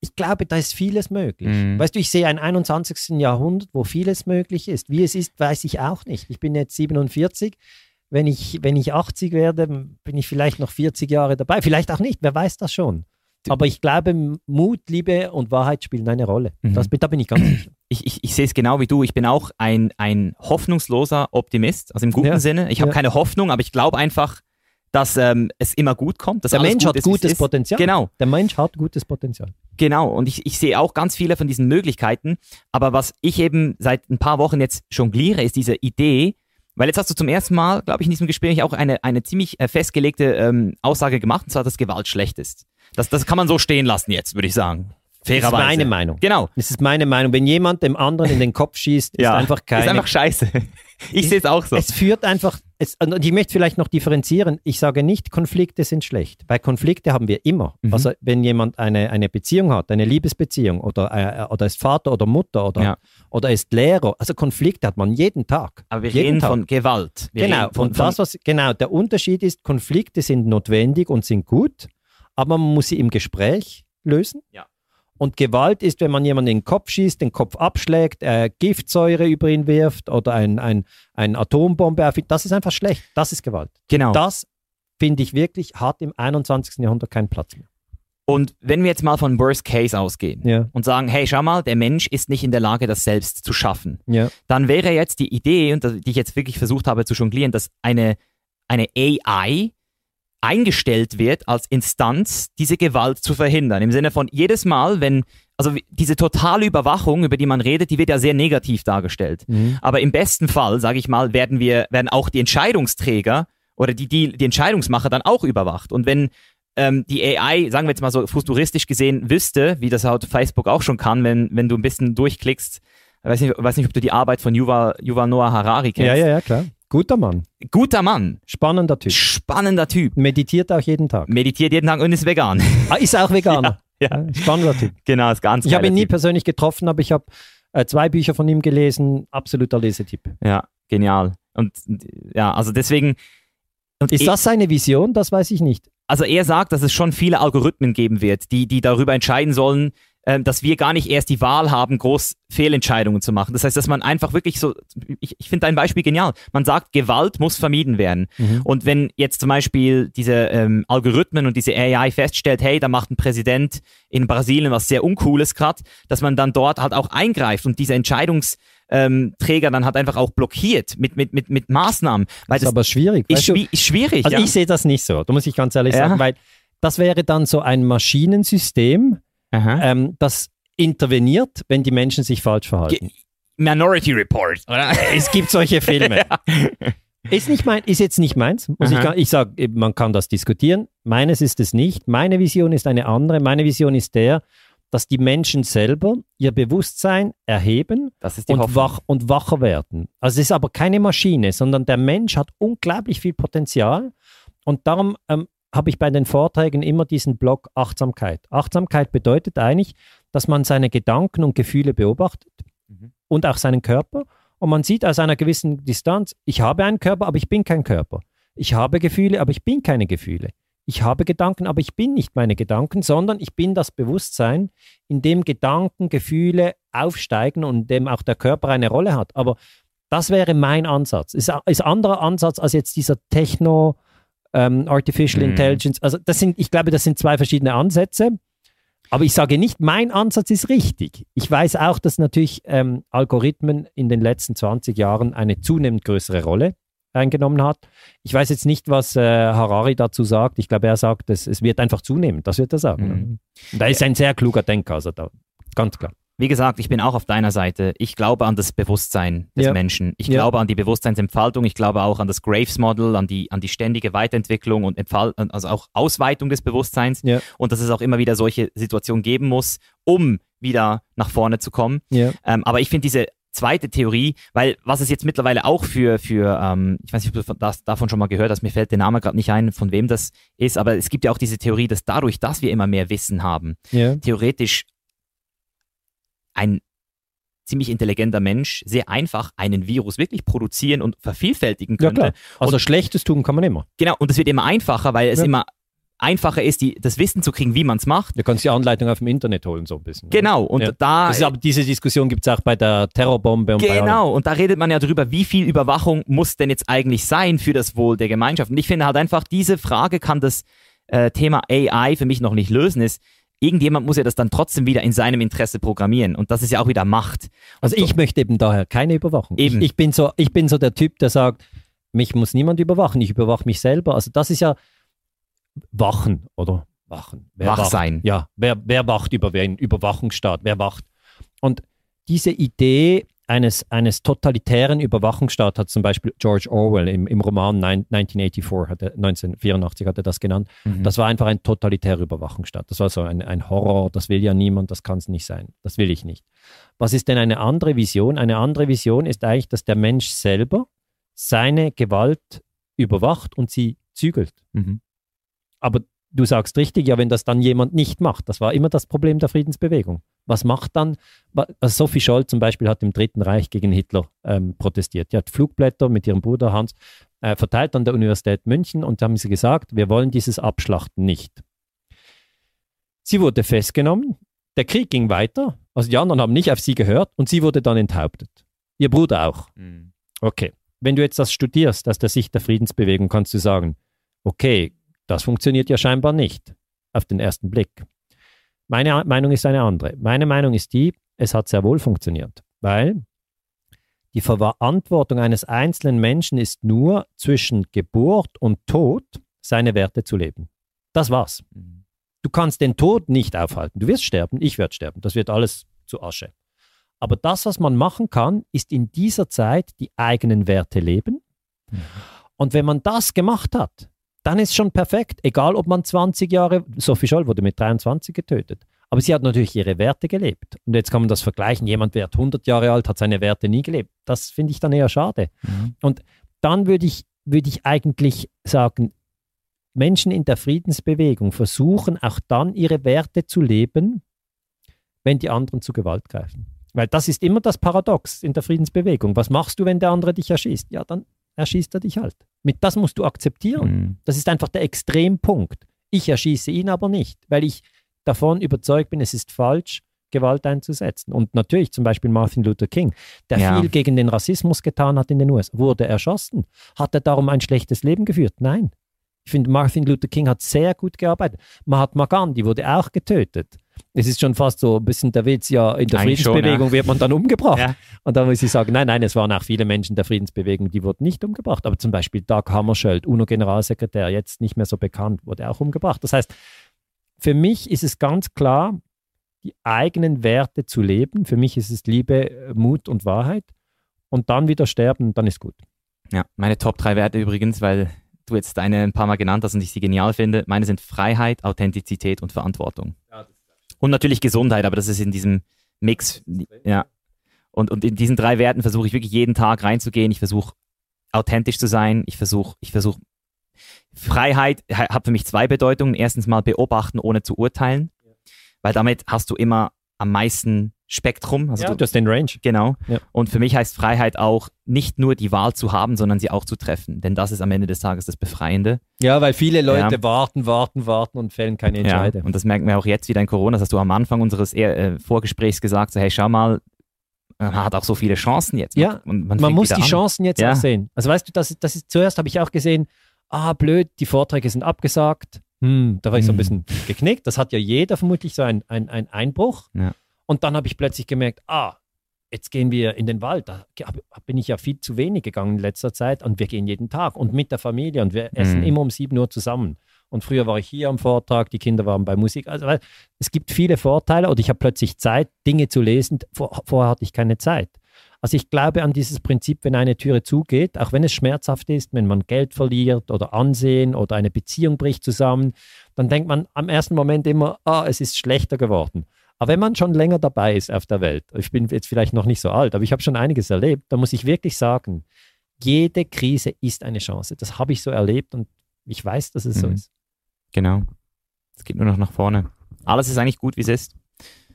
C: ich glaube, da ist vieles möglich.
B: Mhm.
C: Weißt du, ich sehe ein 21. Jahrhundert, wo vieles möglich ist. Wie es ist, weiß ich auch nicht. Ich bin jetzt 47. Wenn ich, wenn ich 80 werde, bin ich vielleicht noch 40 Jahre dabei. Vielleicht auch nicht, wer weiß das schon. Aber ich glaube, Mut, Liebe und Wahrheit spielen eine Rolle.
B: Mhm.
C: Das, da bin ich ganz sicher.
B: ich, ich, ich sehe es genau wie du. Ich bin auch ein, ein hoffnungsloser Optimist, also im guten
C: Ja.
B: Sinne. Ich habe
C: Ja.
B: keine Hoffnung, aber ich glaube einfach, dass ähm, es immer gut kommt. Dass
C: Der Mensch
B: gut
C: hat
B: ist,
C: gutes
B: ist.
C: Potenzial.
B: Genau,
C: Der Mensch hat gutes Potenzial.
B: genau. Und ich, ich sehe auch ganz viele von diesen Möglichkeiten. Aber was ich eben seit ein paar Wochen jetzt jongliere, ist diese Idee, weil jetzt hast du zum ersten Mal, glaube ich, in diesem Gespräch auch eine, eine ziemlich äh, festgelegte ähm, Aussage gemacht, und zwar, dass Gewalt schlecht ist. Das, das kann man so stehen lassen jetzt, würde ich sagen.
C: Das ist
B: Fairerweise.
C: meine Meinung.
B: Genau.
C: Das ist meine Meinung. Wenn jemand dem anderen in den Kopf schießt, ist einfach keine.
B: Ist einfach scheiße. Ich sehe es auch so.
C: Es führt einfach, es, und ich möchte vielleicht noch differenzieren. Ich sage nicht, Konflikte sind schlecht, weil Konflikte haben wir immer.
B: Mhm.
C: Also wenn jemand eine, eine Beziehung hat, eine Liebesbeziehung oder, äh, oder ist Vater oder Mutter oder,
B: Ja.
C: oder ist Lehrer, also Konflikte hat man jeden Tag.
B: Aber wir
C: jeden
B: reden
C: Tag.
B: von Gewalt. Wir
C: genau,
B: von,
C: und das, was, genau, der Unterschied ist, Konflikte sind notwendig und sind gut, aber man muss sie im Gespräch lösen.
B: Ja.
C: Und Gewalt ist, wenn man jemanden in den Kopf schießt, den Kopf abschlägt, äh, Giftsäure über ihn wirft oder ein, ein, ein Atombombe auf ihn. Das ist einfach schlecht. Das ist Gewalt.
B: genau.
C: Das finde ich wirklich, hat im 21. Jahrhundert keinen Platz mehr.
B: Und wenn wir jetzt mal von Worst Case ausgehen
C: Ja,
B: und sagen, hey, schau mal, der Mensch ist nicht in der Lage, das selbst zu schaffen,
C: ja.
B: dann wäre jetzt die Idee, und die ich jetzt wirklich versucht habe zu jonglieren, dass eine, eine AI eingestellt wird als Instanz, diese Gewalt zu verhindern. Im Sinne von jedes Mal, wenn, also diese totale Überwachung, über die man redet, die wird ja sehr negativ dargestellt.
C: Mhm.
B: Aber im besten Fall, sage ich mal, werden wir, werden auch die Entscheidungsträger oder die, die, die Entscheidungsmacher dann auch überwacht. Und wenn ähm, die AI, sagen wir jetzt mal so futuristisch gesehen, wüsste, wie das halt Facebook auch schon kann, wenn, wenn du ein bisschen durchklickst, ich weiß nicht, weiß nicht, ob du die Arbeit von Yuval, Yuval Noah Harari kennst.
C: ja, ja, ja, klar. Guter Mann.
B: Guter Mann,
C: Spannender Typ.
B: spannender Typ,
C: Meditiert auch jeden Tag.
B: meditiert jeden Tag und ist vegan.
C: Ah, ist auch Veganer.
B: Ja, ja.
C: Spannender Typ.
B: genau, ist ganz
C: Ich habe ihn nie
B: Typ.
C: persönlich getroffen, aber ich habe äh, zwei Bücher von ihm gelesen. Absoluter Lesetipp.
B: Ja, genial. Und ja, also deswegen. Und
C: Ist das seine Vision? Das weiß ich nicht.
B: Also er sagt, dass es schon viele Algorithmen geben wird, die, die darüber entscheiden sollen, ähm, dass wir gar nicht erst die Wahl haben, groß Fehlentscheidungen zu machen. Das heißt, dass man einfach wirklich so, ich, ich finde dein Beispiel genial. Man sagt, Gewalt muss vermieden werden. Und wenn jetzt zum Beispiel diese ähm, Algorithmen und diese AI feststellt, hey, da macht ein Präsident in Brasilien was sehr Uncooles gerade, dass man dann dort halt auch eingreift und diese Entscheidungsträger ähm, Träger dann halt einfach auch blockiert mit, mit, mit, mit Maßnahmen. Weil
C: Das ist
B: das
C: aber schwierig.
B: ist, schwi ist schwierig.
C: Also
B: ja.
C: ich sehe das nicht so. Da muss ich ganz ehrlich
B: Ja.
C: sagen, weil das wäre dann so ein Maschinensystem. Ähm, das interveniert, wenn die Menschen sich falsch verhalten.
B: Minority Report, oder?
C: es gibt solche Filme. Ist, nicht mein, ist jetzt nicht meins. Muss ich
B: Aha.
C: ich sage, man kann das diskutieren. Meines ist es nicht. Meine Vision ist eine andere. Meine Vision ist der, dass die Menschen selber ihr Bewusstsein erheben und, wach, und wacher werden. Also es ist aber keine Maschine, sondern der Mensch hat unglaublich viel Potenzial und darum ähm, habe ich bei den Vorträgen immer diesen Block Achtsamkeit. Achtsamkeit bedeutet eigentlich, dass man seine Gedanken und Gefühle beobachtet
B: Mhm.
C: und auch seinen Körper und man sieht aus einer gewissen Distanz, ich habe einen Körper, aber ich bin kein Körper. Ich habe Gefühle, aber ich bin keine Gefühle. Ich habe Gedanken, aber ich bin nicht meine Gedanken, sondern ich bin das Bewusstsein, in dem Gedanken, Gefühle aufsteigen und in dem auch der Körper eine Rolle hat. Aber das wäre mein Ansatz. Ist ist ein anderer Ansatz als jetzt dieser Techno ähm, Artificial
B: Mhm.
C: Intelligence. Also das sind, ich glaube, das sind zwei verschiedene Ansätze. Aber ich sage nicht, mein Ansatz ist richtig. Ich weiß auch, dass natürlich ähm, Algorithmen in den letzten 20 Jahren eine zunehmend größere Rolle eingenommen hat. Ich weiß jetzt nicht, was äh, Harari dazu sagt. Ich glaube, er sagt, es, es wird einfach zunehmen. Das wird er sagen.
B: Mhm.
C: Da ist ein sehr kluger Denker, also da, ganz klar.
B: Wie gesagt, ich bin auch auf deiner Seite. Ich glaube an das Bewusstsein des
C: Ja.
B: Menschen. Ich
C: Ja.
B: glaube an die Bewusstseinsentfaltung. Ich glaube auch an das Graves-Model, an die, an die ständige Weiterentwicklung und Entfal also auch Ausweitung des Bewusstseins.
C: Ja.
B: Und dass es auch immer wieder solche Situationen geben muss, um wieder nach vorne zu kommen.
C: Ja.
B: Ähm, aber ich finde diese zweite Theorie, weil was es jetzt mittlerweile auch für, für ähm, ich weiß nicht, ob du das, davon schon mal gehört hast, mir fällt der Name gerade nicht ein, von wem das ist, aber es gibt ja auch diese Theorie, dass dadurch, dass wir immer mehr Wissen haben, theoretisch ein ziemlich intelligenter Mensch sehr einfach einen Virus wirklich produzieren und vervielfältigen
C: Ja,
B: könnte.
C: klar. Also Schlechtes tun kann man immer.
B: Genau, und es wird immer einfacher, weil es
C: Ja.
B: immer einfacher ist, die, das Wissen zu kriegen, wie man es macht.
C: Du kannst die Anleitung auf dem Internet holen, so ein bisschen.
B: Genau, und
C: Ja.
B: da
C: ist, aber diese Diskussion gibt es auch bei der Terrorbombe und.
B: Genau, und da redet man ja drüber, wie viel Überwachung muss denn jetzt eigentlich sein für das Wohl der Gemeinschaft. Und ich finde halt einfach, diese Frage kann das äh, Thema AI für mich noch nicht lösen. Ist, irgendjemand muss ja das dann trotzdem wieder in seinem Interesse programmieren. Und das ist ja auch wieder Macht.
C: Also
B: Und
C: ich möchte eben daher keine Überwachung.
B: Eben.
C: Ich, ich, bin so, ich bin so der Typ, der sagt, mich muss niemand überwachen, ich überwache mich selber. Also das ist ja Wachen, oder? Wachen.
B: Wach
C: wacht?
B: sein.
C: Ja, wer, wer wacht über wen? Überwachungsstaat, wer wacht? Und diese Idee eines, eines totalitären Überwachungsstaats hat zum Beispiel George Orwell im, im Roman Nein- 1984, hat er, 1984 hat er das genannt.
B: Mhm.
C: Das war einfach ein totalitärer Überwachungsstaat. Das war so ein, ein Horror, das will ja niemand, das kann es nicht sein. Das will ich nicht. Was ist denn eine andere Vision? Eine andere Vision ist eigentlich, dass der Mensch selber seine Gewalt überwacht und sie zügelt.
B: Mhm.
C: Aber du sagst richtig, ja, wenn das dann jemand nicht macht, das war immer das Problem der Friedensbewegung. Was macht dann, also Sophie Scholl zum Beispiel hat im Dritten Reich gegen Hitler ähm, protestiert. Die hat Flugblätter mit ihrem Bruder Hans äh, verteilt an der Universität München und da haben sie gesagt, wir wollen dieses Abschlachten nicht. Sie wurde festgenommen, der Krieg ging weiter, also die anderen haben nicht auf sie gehört und sie wurde dann enthauptet. Ihr Bruder auch.
B: Mhm.
C: Okay, wenn du jetzt das studierst aus der Sicht der Friedensbewegung, kannst du sagen, okay, das funktioniert ja scheinbar nicht auf den ersten Blick. Meine Meinung ist eine andere. Meine Meinung ist die, es hat sehr wohl funktioniert, weil die Verantwortung eines einzelnen Menschen ist nur zwischen Geburt und Tod seine Werte zu leben. Das war's.
B: Mhm.
C: Du kannst den Tod nicht aufhalten. Du wirst sterben, ich werde sterben. Das wird alles zu Asche. Aber das, was man machen kann, ist in dieser Zeit die eigenen Werte leben. Und wenn man das gemacht hat, dann ist schon perfekt. Egal, ob man 20 Jahre, Sophie Scholl wurde mit 23 getötet. Aber sie hat natürlich ihre Werte gelebt. Und jetzt kann man das vergleichen. Jemand wird 100 Jahre alt, hat seine Werte nie gelebt. Das finde ich dann eher schade.
B: Mhm.
C: Und dann würde ich, würde ich eigentlich sagen, Menschen in der Friedensbewegung versuchen auch dann ihre Werte zu leben, wenn die anderen zu Gewalt greifen. Weil das ist immer das Paradox in der Friedensbewegung. Was machst du, wenn der andere dich erschießt? Ja, dann erschießt er dich halt. Mit das musst du akzeptieren.
B: Mhm.
C: Das ist einfach der Extrempunkt. Ich erschieße ihn aber nicht, weil ich davon überzeugt bin, es ist falsch, Gewalt einzusetzen. Und natürlich zum Beispiel Martin Luther King, der
B: Ja.
C: viel gegen den Rassismus getan hat in den USA, wurde erschossen. Hat er darum ein schlechtes Leben geführt? Nein. Ich finde, Martin Luther King hat sehr gut gearbeitet. Mahatma Gandhi wurde auch getötet. Es ist schon fast so ein bisschen der Witz, ja, in der
B: Eigentlich schon,
C: Friedensbewegung wird man dann umgebracht.
B: Ja.
C: Und da muss ich sagen, nein, nein, es waren auch viele Menschen der Friedensbewegung, die wurden nicht umgebracht. Aber zum Beispiel Dag Hammarskjöld, UNO-Generalsekretär, jetzt nicht mehr so bekannt, wurde auch umgebracht. Das heißt, für mich ist es ganz klar, die eigenen Werte zu leben. Für mich ist es Liebe, Mut und Wahrheit. Und dann wieder sterben, dann ist gut.
B: Ja, meine Top drei Werte übrigens, weil du jetzt deine ein paar Mal genannt hast und ich sie genial finde. Meine sind Freiheit, Authentizität und Verantwortung. Und natürlich Gesundheit, aber das ist in diesem Mix. Ja. Und, und in diesen drei Werten versuche ich wirklich jeden Tag reinzugehen. Ich versuche authentisch zu sein. Ich versuche, ich versuche Freiheit ha- hat für mich zwei Bedeutungen. Erstens mal beobachten, ohne zu urteilen. Weil damit hast du immer am meisten Spektrum. Also
C: ja,
B: du,
C: du hast den Range.
B: Genau.
C: Ja.
B: Und für mich heißt Freiheit auch, nicht nur die Wahl zu haben, sondern sie auch zu treffen. Denn das ist am Ende des Tages das Befreiende.
C: Ja, weil viele Leute
B: Ja.
C: warten, warten, warten und fällen keine
B: Ja.
C: Entscheide.
B: Und das merken wir auch jetzt wieder in Corona. Das hast du am Anfang unseres äh, Vorgesprächs gesagt, so hey, schau mal, man hat auch so viele Chancen jetzt.
C: Ja,
B: Und
C: Man
B: fängt
C: muss die
B: an.
C: Chancen jetzt
B: Ja.
C: auch sehen. Also weißt du, das, das ist, zuerst habe ich auch gesehen, ah, blöd, die Vorträge sind abgesagt. Hm, da war ich so ein
B: Hm.
C: bisschen geknickt. Das hat ja jeder vermutlich so ein, ein, ein Einbruch.
B: Ja.
C: Und dann habe ich plötzlich gemerkt, ah, jetzt gehen wir in den Wald. Da bin ich ja viel zu wenig gegangen in letzter Zeit und wir gehen jeden Tag und mit der Familie und wir essen
B: Mhm.
C: immer um 7 Uhr zusammen. Und früher war ich hier am Vortrag, die Kinder waren bei Musik. Also es gibt viele Vorteile und ich habe plötzlich Zeit, Dinge zu lesen. Vor, vorher hatte ich keine Zeit. Also ich glaube an dieses Prinzip, wenn eine Türe zugeht, auch wenn es schmerzhaft ist, wenn man Geld verliert oder Ansehen oder eine Beziehung bricht zusammen, dann denkt man am ersten Moment immer, ah, es ist schlechter geworden. Aber wenn man schon länger dabei ist auf der Welt, ich bin jetzt vielleicht noch nicht so alt, aber ich habe schon einiges erlebt, da muss ich wirklich sagen, jede Krise ist eine Chance. Das habe ich so erlebt und ich weiß, dass es so
B: Mhm.
C: ist.
B: Genau. Es geht nur noch nach vorne. Alles ist eigentlich gut, wie es ist.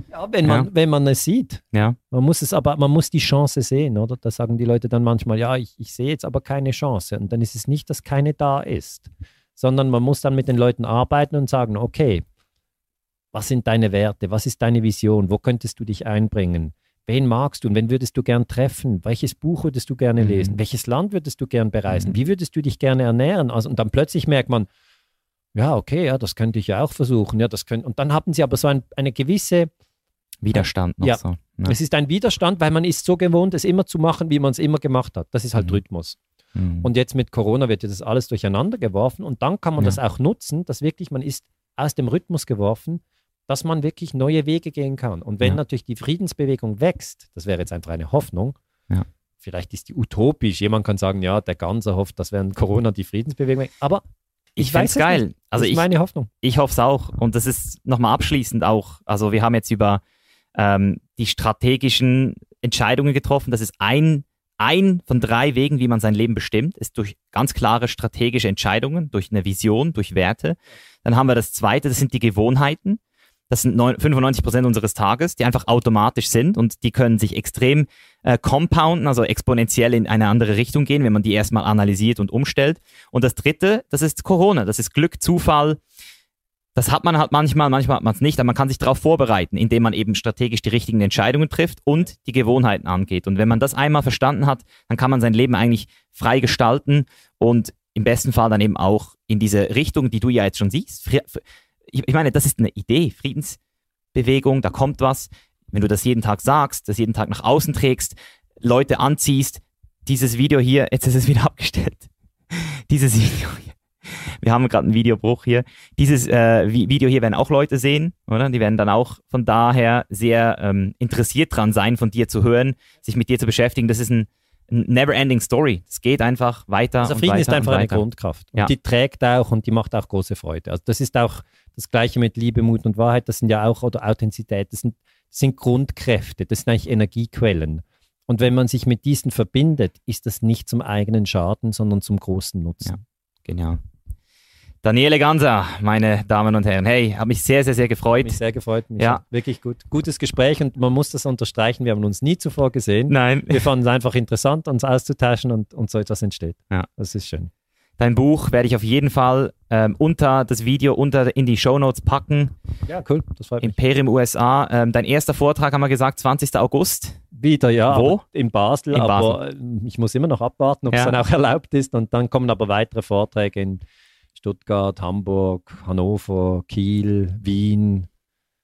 C: Ja, wenn man,
B: Ja.
C: wenn man es sieht.
B: Ja.
C: Man muss es aber, man muss die Chance sehen, oder? Da sagen die Leute dann manchmal, ja, ich, ich sehe jetzt aber keine Chance. Und dann ist es nicht, dass keine da ist, sondern man muss dann mit den Leuten arbeiten und sagen, okay, was sind deine Werte? Was ist deine Vision? Wo könntest du dich einbringen? Wen magst du und wen würdest du gern treffen? Welches Buch würdest du gerne
B: Mhm.
C: lesen? Welches Land würdest du gern bereisen?
B: Mhm.
C: Wie würdest du dich gerne ernähren? Also, und dann plötzlich merkt man, ja, okay, ja, das könnte ich ja auch versuchen. Ja, das können, und dann haben sie aber so ein, eine gewisse,
B: Widerstand noch
C: Ja.
B: so. Ja.
C: es ist ein Widerstand, weil man ist so gewohnt, es immer zu machen, wie man es immer gemacht hat. Das ist halt
B: Mhm.
C: Rhythmus.
B: Mhm.
C: Und jetzt mit Corona wird ja das alles durcheinander geworfen und dann kann man
B: Ja.
C: das auch nutzen, dass wirklich man ist aus dem Rhythmus geworfen, dass man wirklich neue Wege gehen kann. Und wenn
B: Ja.
C: natürlich die Friedensbewegung wächst, das wäre jetzt einfach eine Hoffnung,
B: Ja.
C: vielleicht ist die utopisch, jemand kann sagen, ja, der Ganze hofft, dass während Corona die Friedensbewegung, aber
B: ich
C: ich
B: finde
C: weiß
B: geil.
C: nicht.
B: Also
C: das ist
B: ich,
C: meine Hoffnung.
B: ich hoffe es auch. Und das ist nochmal abschließend auch. Also wir haben jetzt über ähm, die strategischen Entscheidungen getroffen. Das ist ein, ein von drei Wegen, wie man sein Leben bestimmt, ist durch ganz klare strategische Entscheidungen, durch eine Vision, durch Werte. Dann haben wir das zweite, das sind die Gewohnheiten. Das sind neun- 95 Prozent unseres Tages, die einfach automatisch sind und die können sich extrem äh, compounden, also exponentiell in eine andere Richtung gehen, wenn man die erstmal analysiert und umstellt. Und das dritte, das ist Corona, das ist Glück, Zufall. Das hat man halt manchmal, manchmal hat man es nicht, aber man kann sich darauf vorbereiten, indem man eben strategisch die richtigen Entscheidungen trifft und die Gewohnheiten angeht. Und wenn man das einmal verstanden hat, dann kann man sein Leben eigentlich frei gestalten und im besten Fall dann eben auch in diese Richtung, die du ja jetzt schon siehst. Ich ich meine, das ist eine Idee, Friedensbewegung, da kommt was. Wenn du das jeden Tag sagst, das jeden Tag nach außen trägst, Leute anziehst, dieses Video hier, jetzt ist es wieder abgestellt. Dieses Video hier. Wir haben gerade einen Videobruch hier. Dieses äh, Vi- Video hier werden auch Leute sehen, oder? Die werden dann auch von daher sehr ähm, interessiert dran sein, von dir zu hören, sich mit dir zu beschäftigen. Das ist ein never-ending Story. Es geht einfach weiter.
C: Also Frieden ist einfach eine. Grundkraft. Und
B: Ja.
C: die trägt auch und die macht auch große Freude. Also das ist auch das Gleiche mit Liebe, Mut und Wahrheit. Das sind ja auch, oder Authentizität, das sind, das sind Grundkräfte, das sind eigentlich Energiequellen. Und wenn man sich mit diesen verbindet, ist das nicht zum eigenen Schaden, sondern zum großen Nutzen.
B: Genau. Daniele Ganser, meine Damen und Herren. Hey, habe mich sehr, sehr, sehr gefreut.
C: Mich sehr gefreut. Mich
B: Ja.
C: Wirklich gut. Gutes Gespräch und man muss das unterstreichen. Wir haben uns nie zuvor gesehen.
B: Nein.
C: Wir fanden es einfach interessant, uns auszutauschen und, und so etwas entsteht.
B: Ja.
C: Das ist schön.
B: Dein Buch werde ich auf jeden Fall ähm, unter das Video, unter in die Shownotes packen.
C: Ja, cool. Das freut mich.
B: Imperium USA. Ähm, dein erster Vortrag haben wir gesagt, 20. August.
C: Wieder, ja.
B: Wo?
C: In Basel,
B: In
C: aber äh, ich muss immer noch abwarten, ob es
B: Ja.
C: dann auch erlaubt ist. Und dann kommen aber weitere Vorträge in Stuttgart, Hamburg, Hannover, Kiel, Wien,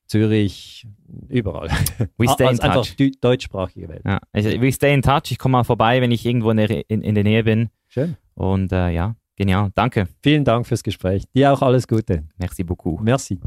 C: Zürich, überall.
B: We stay in
C: also einfach
B: touch.
C: die deutschsprachige Welt.
B: Ja, also, we stay in touch. Ich komme mal vorbei, wenn ich irgendwo in der, in, in der Nähe bin.
C: Schön.
B: Und äh, ja, genial. Danke.
C: Vielen Dank fürs Gespräch. Dir auch alles Gute.
B: Merci beaucoup.
C: Merci.